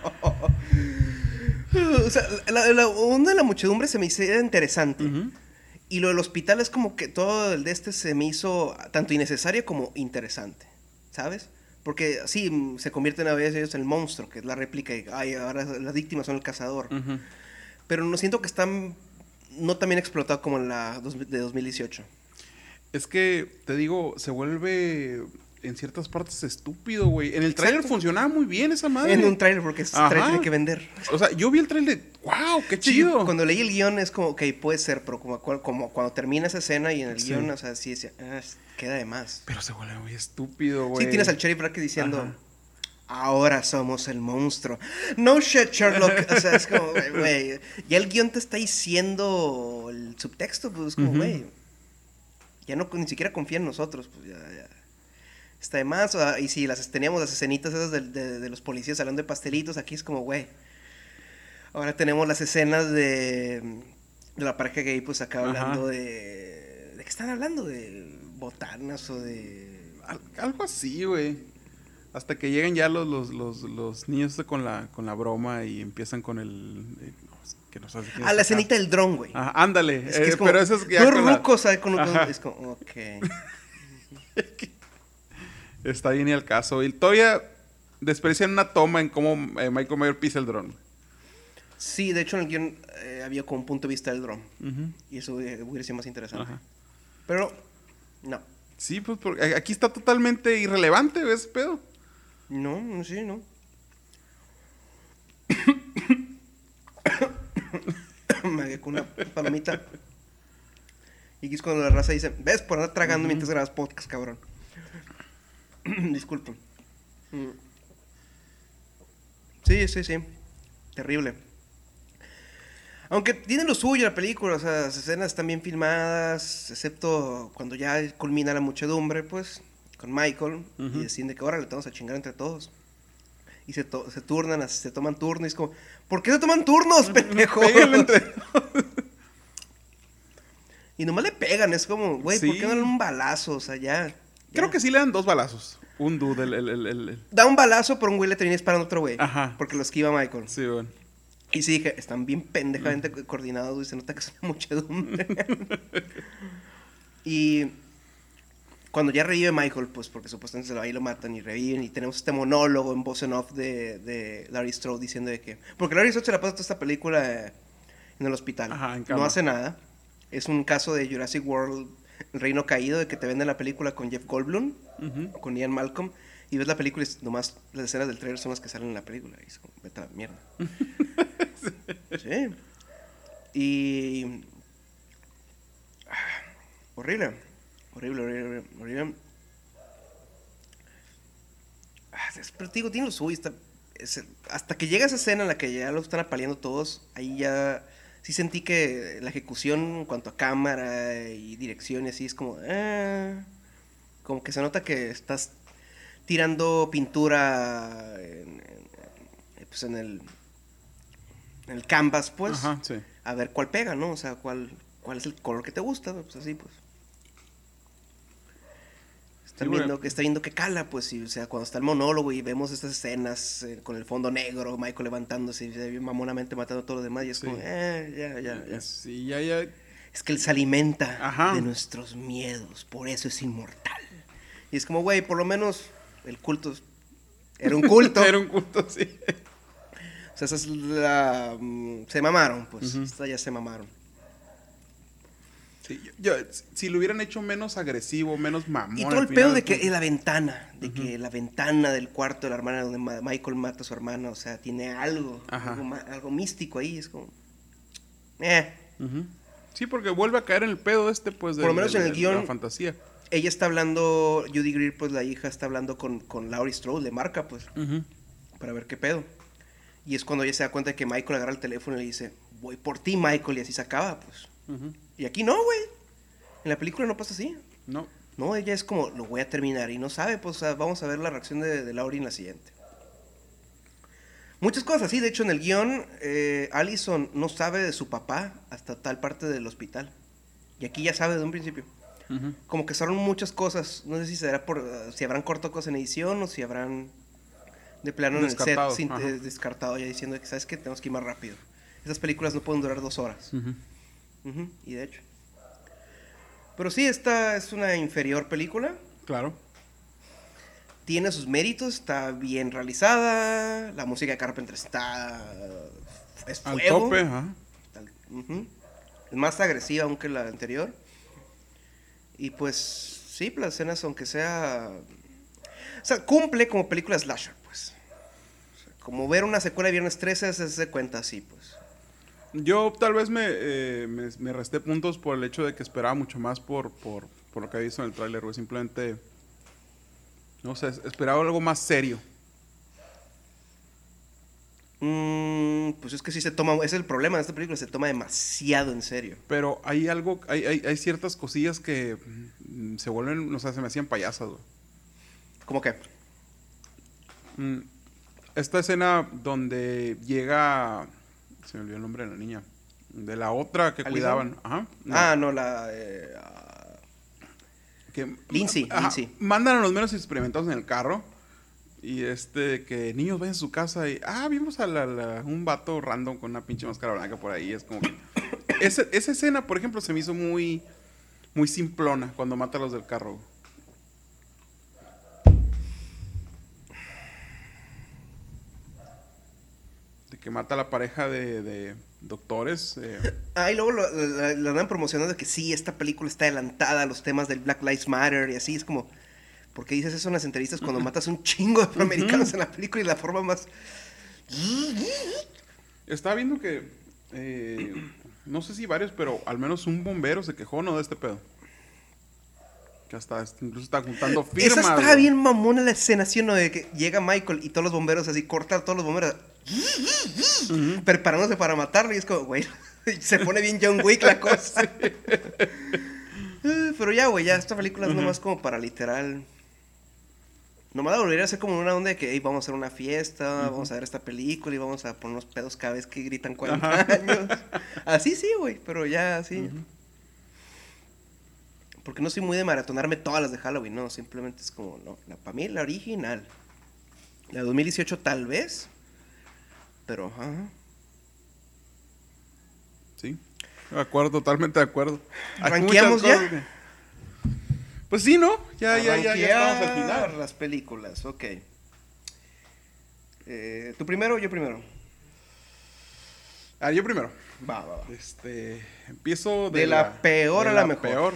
O sea, la, la onda de la muchedumbre se me hizo interesante. Y lo del hospital es como que todo el de este se me hizo tanto innecesario como interesante. ¿Sabes? Porque sí, se convierten a veces ellos en el monstruo, que es la réplica y ay, ahora las víctimas son el cazador. Pero no siento que están no tan bien explotado como en la dos- de 2018.
Es que, te digo, se vuelve en ciertas partes estúpido, güey. En el tráiler funcionaba muy bien esa madre.
En un trailer, porque trailer tiene que vender.
O sea, yo vi el tráiler, wow, qué
Sí,
chido.
cuando leí el guion es como, ok, puede ser, pero como, cuando termina esa escena y en el
Sí.
guion, o sea, sí decía, "Ah, es- queda de más.
Pero se vuelve muy estúpido, güey.
Sí, tienes al Cherry Brackett diciendo,
Ajá.
ahora somos el monstruo. No shit, Sherlock. O sea, es como, güey, ya el guion te está diciendo el subtexto, pues es como, güey, ya no ni siquiera confía en nosotros, pues ya, ya. Está de más, o y si las teníamos las escenitas esas de, de- de los policías hablando de pastelitos, aquí es como, güey. Ahora tenemos las escenas de, de la pareja gay, pues acá
Ajá.
hablando de... ¿De qué están hablando? ¿De botanas o de...?
Al- algo así, güey. Hasta que lleguen ya los, los, los, los niños con la, con la broma y empiezan con el... eh, no, que no sabes
Ah,
es
la escenita del dron, güey.
Ajá, ándale.
Es que
eh,
como,
pero eso es ya
dos
con la-
rucos, ¿sabes? Con, con- es como, ok. (laughs)
Está bien y al caso. Y todavía desprecian una toma en cómo eh, Michael Mayer pisa el dron.
Sí, de hecho en el guion eh, había como un punto de vista del dron. Y eso eh, hubiera sido más interesante.
Ajá.
Pero, no.
Sí, pues porque aquí está totalmente irrelevante ese pedo.
No, no, sí, no. (coughs) Me con una palomita. Y aquí es cuando la raza dice, ves, por andar tragando mientras grabas podcast, cabrón. (clears throat) Disculpen. Mm. Sí, sí, sí. Terrible. Aunque tiene lo suyo la película, o sea, las escenas están bien filmadas, excepto cuando ya culmina la muchedumbre, pues, con Michael,
Ujú.
y deciden de que ahora le vamos a chingar entre todos. Y se, to- se turnan, se toman turnos. Y es como, ¿por qué se toman turnos, (laughs) pendejo? (laughs) Y nomás le pegan, es como, güey, ¿por qué no le dan un balazo? O sea, ya.
Creo que sí le dan dos balazos. Un dude, el, el, el,
Da un balazo, pero un güey le termina disparando a otro güey.
Ajá.
Porque lo esquiva Michael.
Sí, bueno.
Y sí dije, están bien pendejamente co- coordinados, güey. Se nota que es una (laughs) muchedumbre. (laughs) y cuando ya revive Michael, pues porque supuestamente se lo y matan y reviven. Y tenemos este monólogo en voz en off de, de Larry Strode diciendo de que. Porque Larry Strode se la pasa toda esta película eh, en el hospital.
Ajá, en
no
cama.
hace nada. Es un caso de Jurassic World, El Reino Caído, de que te venden la película con Jeff Goldblum, con Ian Malcolm. Y ves la película y nomás las escenas del trailer son las que salen en la película. Y es como, vete a la mierda. (laughs) sí. Y. ah, Horrible. Horrible, horrible, horrible. Ah, Pero te digo, tiene lo suyo. está- es el- hasta que llega esa escena en la que ya lo están apaleando todos, ahí ya sí sentí que la ejecución en cuanto a cámara y dirección y así es como. ah, como que se nota que estás tirando pintura en, en- pues en el en el canvas pues
Ajá, sí.
a ver cuál pega no o sea cuál cuál es el color que te gusta pues así pues están
Sí,
viendo que está viendo que cala pues y, o sea cuando está el monólogo y vemos estas escenas eh, con el fondo negro Michael levantándose y mamonamente matando a todos los demás y es
Sí.
como eh, ya ya ya
Sí, ya, ya.
es que él se alimenta
Ajá.
de nuestros miedos, por eso es inmortal. Y es como, güey, por lo menos el culto era un (laughs) culto.
Era un culto, sí.
O sea, esa es la... mm, se mamaron, pues. Esta ya se mamaron.
Sí, yo- yo- si lo hubieran hecho menos agresivo, menos mamón.
Y todo el pedo de que la ventana, de que la ventana del cuarto de la hermana donde Michael mata a su hermana, o sea, tiene algo, algo, místico ahí, es como... Eh.
ujú. Sí, porque vuelve a caer en el pedo este, pues, de,
Por lo menos
de-
en el
de
guión-
la fantasía.
Ella está hablando, Judy Greer, pues la hija está hablando con, con Laurie Strode, le marca, pues.
Ujú.
para ver qué pedo. Y es cuando ella se da cuenta de que Michael agarra el teléfono y le dice, voy por ti, Michael, y así se acaba, pues. Y aquí no, güey. En la película no pasa así.
No.
No, ella es como, lo voy a terminar. Y no sabe, pues, o sea, vamos a ver la reacción de, de Laurie en la siguiente. Muchas cosas así. De hecho, en el guion, eh, Allison no sabe de su papá hasta tal parte del hospital. Y aquí ya sabe desde un principio.
Ujú.
Como que son muchas cosas. No sé si será por, si habrán cortado cosas en edición o si habrán de plano en el set
Descartado,
sin- eh, descartado ya diciendo que, ¿sabes que Tenemos que ir más rápido. Esas películas no pueden durar dos horas.
Ujú,
y de hecho. Pero sí, esta es una inferior película.
Claro.
Tiene sus méritos, está bien realizada. La música de Carpenter está. Es
Al
fuego.
tope, ajá.
Tal- ujú. Es más agresiva aún que la anterior. Y pues, sí, las escenas, aunque sea. O sea, cumple como película slasher, pues. O sea, como ver una secuela de Viernes 13 se se cuenta así, pues.
Yo tal vez me, eh, me, me resté puntos por el hecho de que esperaba mucho más por, por, por lo que había visto en el tráiler, güey. Simplemente, no sé, esperaba algo más serio.
Mm, pues es que sí se toma. Es el problema de esta película, se toma demasiado en serio.
Pero hay algo, hay, hay, hay ciertas cosillas que mm, se vuelven, o sea, se me hacían payasas, güey.
¿Cómo que?
Mm, Esta escena donde llega, se me olvidó el nombre de la niña, de la otra que
¿Alison?
cuidaban. Ajá. no.
Ah, no, la. eh,
que
Lindsay,
Ajá,
Lindsay.
mandan a los menos experimentados en el carro y este que niños vayan a su casa y ah vimos a la- la- un vato random con una pinche máscara blanca por ahí es como que (coughs) ese- esa escena por ejemplo se me hizo muy muy simplona cuando mata a los del carro que mata a la pareja de, de doctores eh,
Ah, y luego lo, la, la andan promocionando de que sí, esta película está adelantada a los temas del Black Lives Matter y así. Es como, ¿por qué dices eso en las entrevistas cuando matas un chingo de afroamericanos en la película y la forma más.
Estaba viendo que, eh, no sé si varios, pero al menos un bombero se quejó, ¿no? De este pedo. Que hasta incluso está juntando firmas.
Esa está bien mamona la escena, ¿sí no? De que llega Michael y todos los bomberos así, cortan a todos los bomberos. Preparándose para matarlo y es como, güey, (laughs) se pone bien John Wick la (laughs) cosa. (laughs) Eh, Pero ya, güey, ya esta película es nomás como para literal Nomás la volvería a hacer como una onda de que "Ey, vamos a hacer una fiesta, vamos a ver esta película y vamos a ponernos pedos cada vez que gritan 40 años. Así sí, güey, pero ya así. Porque no soy muy de maratonarme todas las de Halloween, no, simplemente es como, no, la, para mí la original. La de 2018 tal vez, pero, ajá.
Sí. De acuerdo, totalmente de acuerdo.
¿Ranqueamos ya?
cosas Pues sí, ¿no? Ya, ya, ya, ya estamos al final.
las películas, ok. Eh, ¿Tú primero o yo primero?
Ah, yo primero.
Va, va, va.
Este, empiezo de,
De la peor
de
a la mejor.
peor.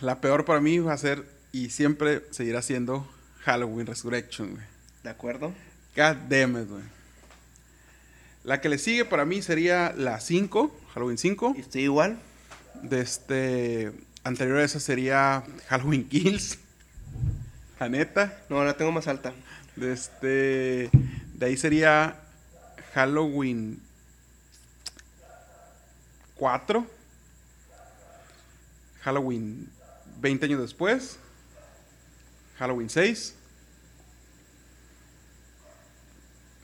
La peor para mí va a ser y siempre seguirá siendo Halloween Resurrection, güey.
¿De acuerdo?
God damn it, güey. La que le sigue para mí sería la 5, Halloween 5.
¿Y estoy igual?
De este anterior a esa sería Halloween (laughs) Kills. La neta.
No, la tengo más alta.
De este de ahí sería Halloween 4. Halloween 20 años después. Halloween 6.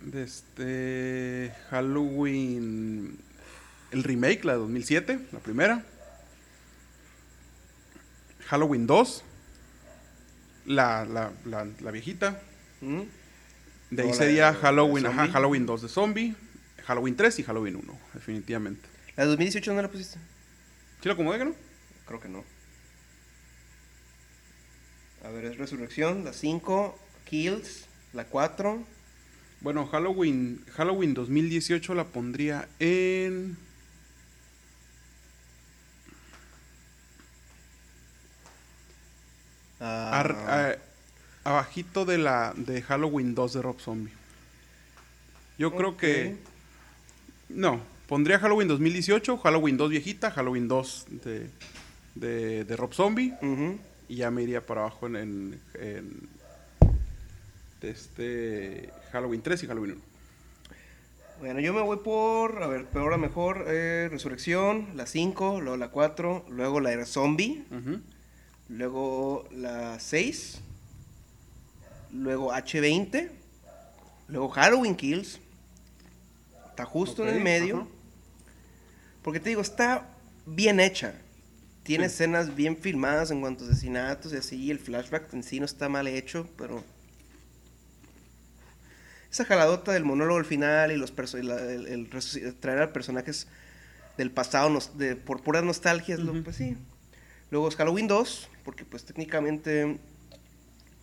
De este Halloween el remake, la de 2007, la primera. Halloween 2. La, la, la, la viejita.
¿Mm?
De ahí
la
sería Halloween, ajá. Halloween 2 de zombie, Halloween 3 y Halloween 1, definitivamente.
¿La de 2018 no la pusiste?
¿Sí lo acomodé, que no?
Creo que no. A ver, es Resurrección, la 5, Kills, la 4.
Bueno, Halloween, Halloween 2018 la pondría en...
ah,
ar- a- abajito de la de Halloween 2 de Rob Zombie. Yo creo que... No, pondría Halloween 2018, Halloween 2 viejita, Halloween 2 de, de, de Rob Zombie.
Ujú.
Y ya me iría para abajo en, en, en de este Halloween 3 y Halloween 1.
Bueno, yo me voy por, a ver, peor a mejor, eh, Resurrección, la 5, luego la 4, luego la de Zombie,
Ujú.
luego la 6, luego H20, luego Halloween Kills, está justo en
Ok,
el medio,
ajá.
porque te digo, está bien hecha, tiene
Sí.
escenas bien filmadas en cuanto a asesinatos y así, el flashback en sí no está mal hecho, pero... Esa jaladota del monólogo al final y los perso- y la- el, el resuci- traer a personajes del pasado de, por puras nostalgias, pues sí. Luego es Halloween 2, porque pues técnicamente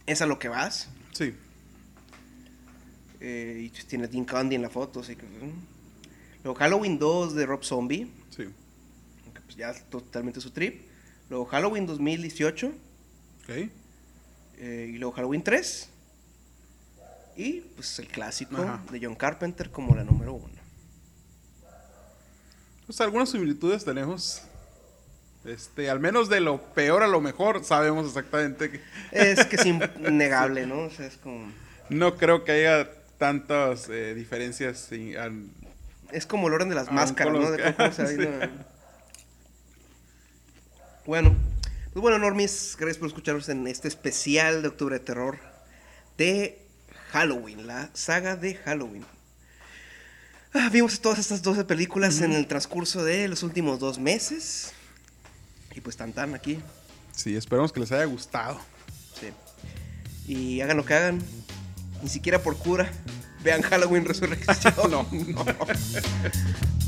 es a lo que vas.
Sí.
eh, y pues, tiene Dean Candy en la foto, así que... Luego Halloween 2 de Rob Zombie,
Sí.
Pues ya totalmente su trip. Luego Halloween 2018,
Ok.
eh, y luego Halloween 3. Y pues el clásico
Ajá.
de John Carpenter como la número uno.
Pues algunas similitudes tenemos. Este, al menos de lo peor a lo mejor, sabemos exactamente que.
Es que es (laughs) innegable, ¿no? O sea, es como...
No creo que haya tantas eh, diferencias. sin-
Es como el orden de las máscaras, ¿no? De cómo se va (laughs)
sí.
Bueno, pues bueno, Normis, gracias por escucharnos en este especial de Octubre de Terror de Halloween, la saga de Halloween. Ah, vimos todas estas 12 películas en el transcurso de los últimos dos meses. Y pues tan tan aquí.
Sí, esperemos que les haya gustado.
Sí. Y hagan lo que hagan, ni siquiera por cura, vean Halloween Resurrección. (laughs)
No, no. (laughs)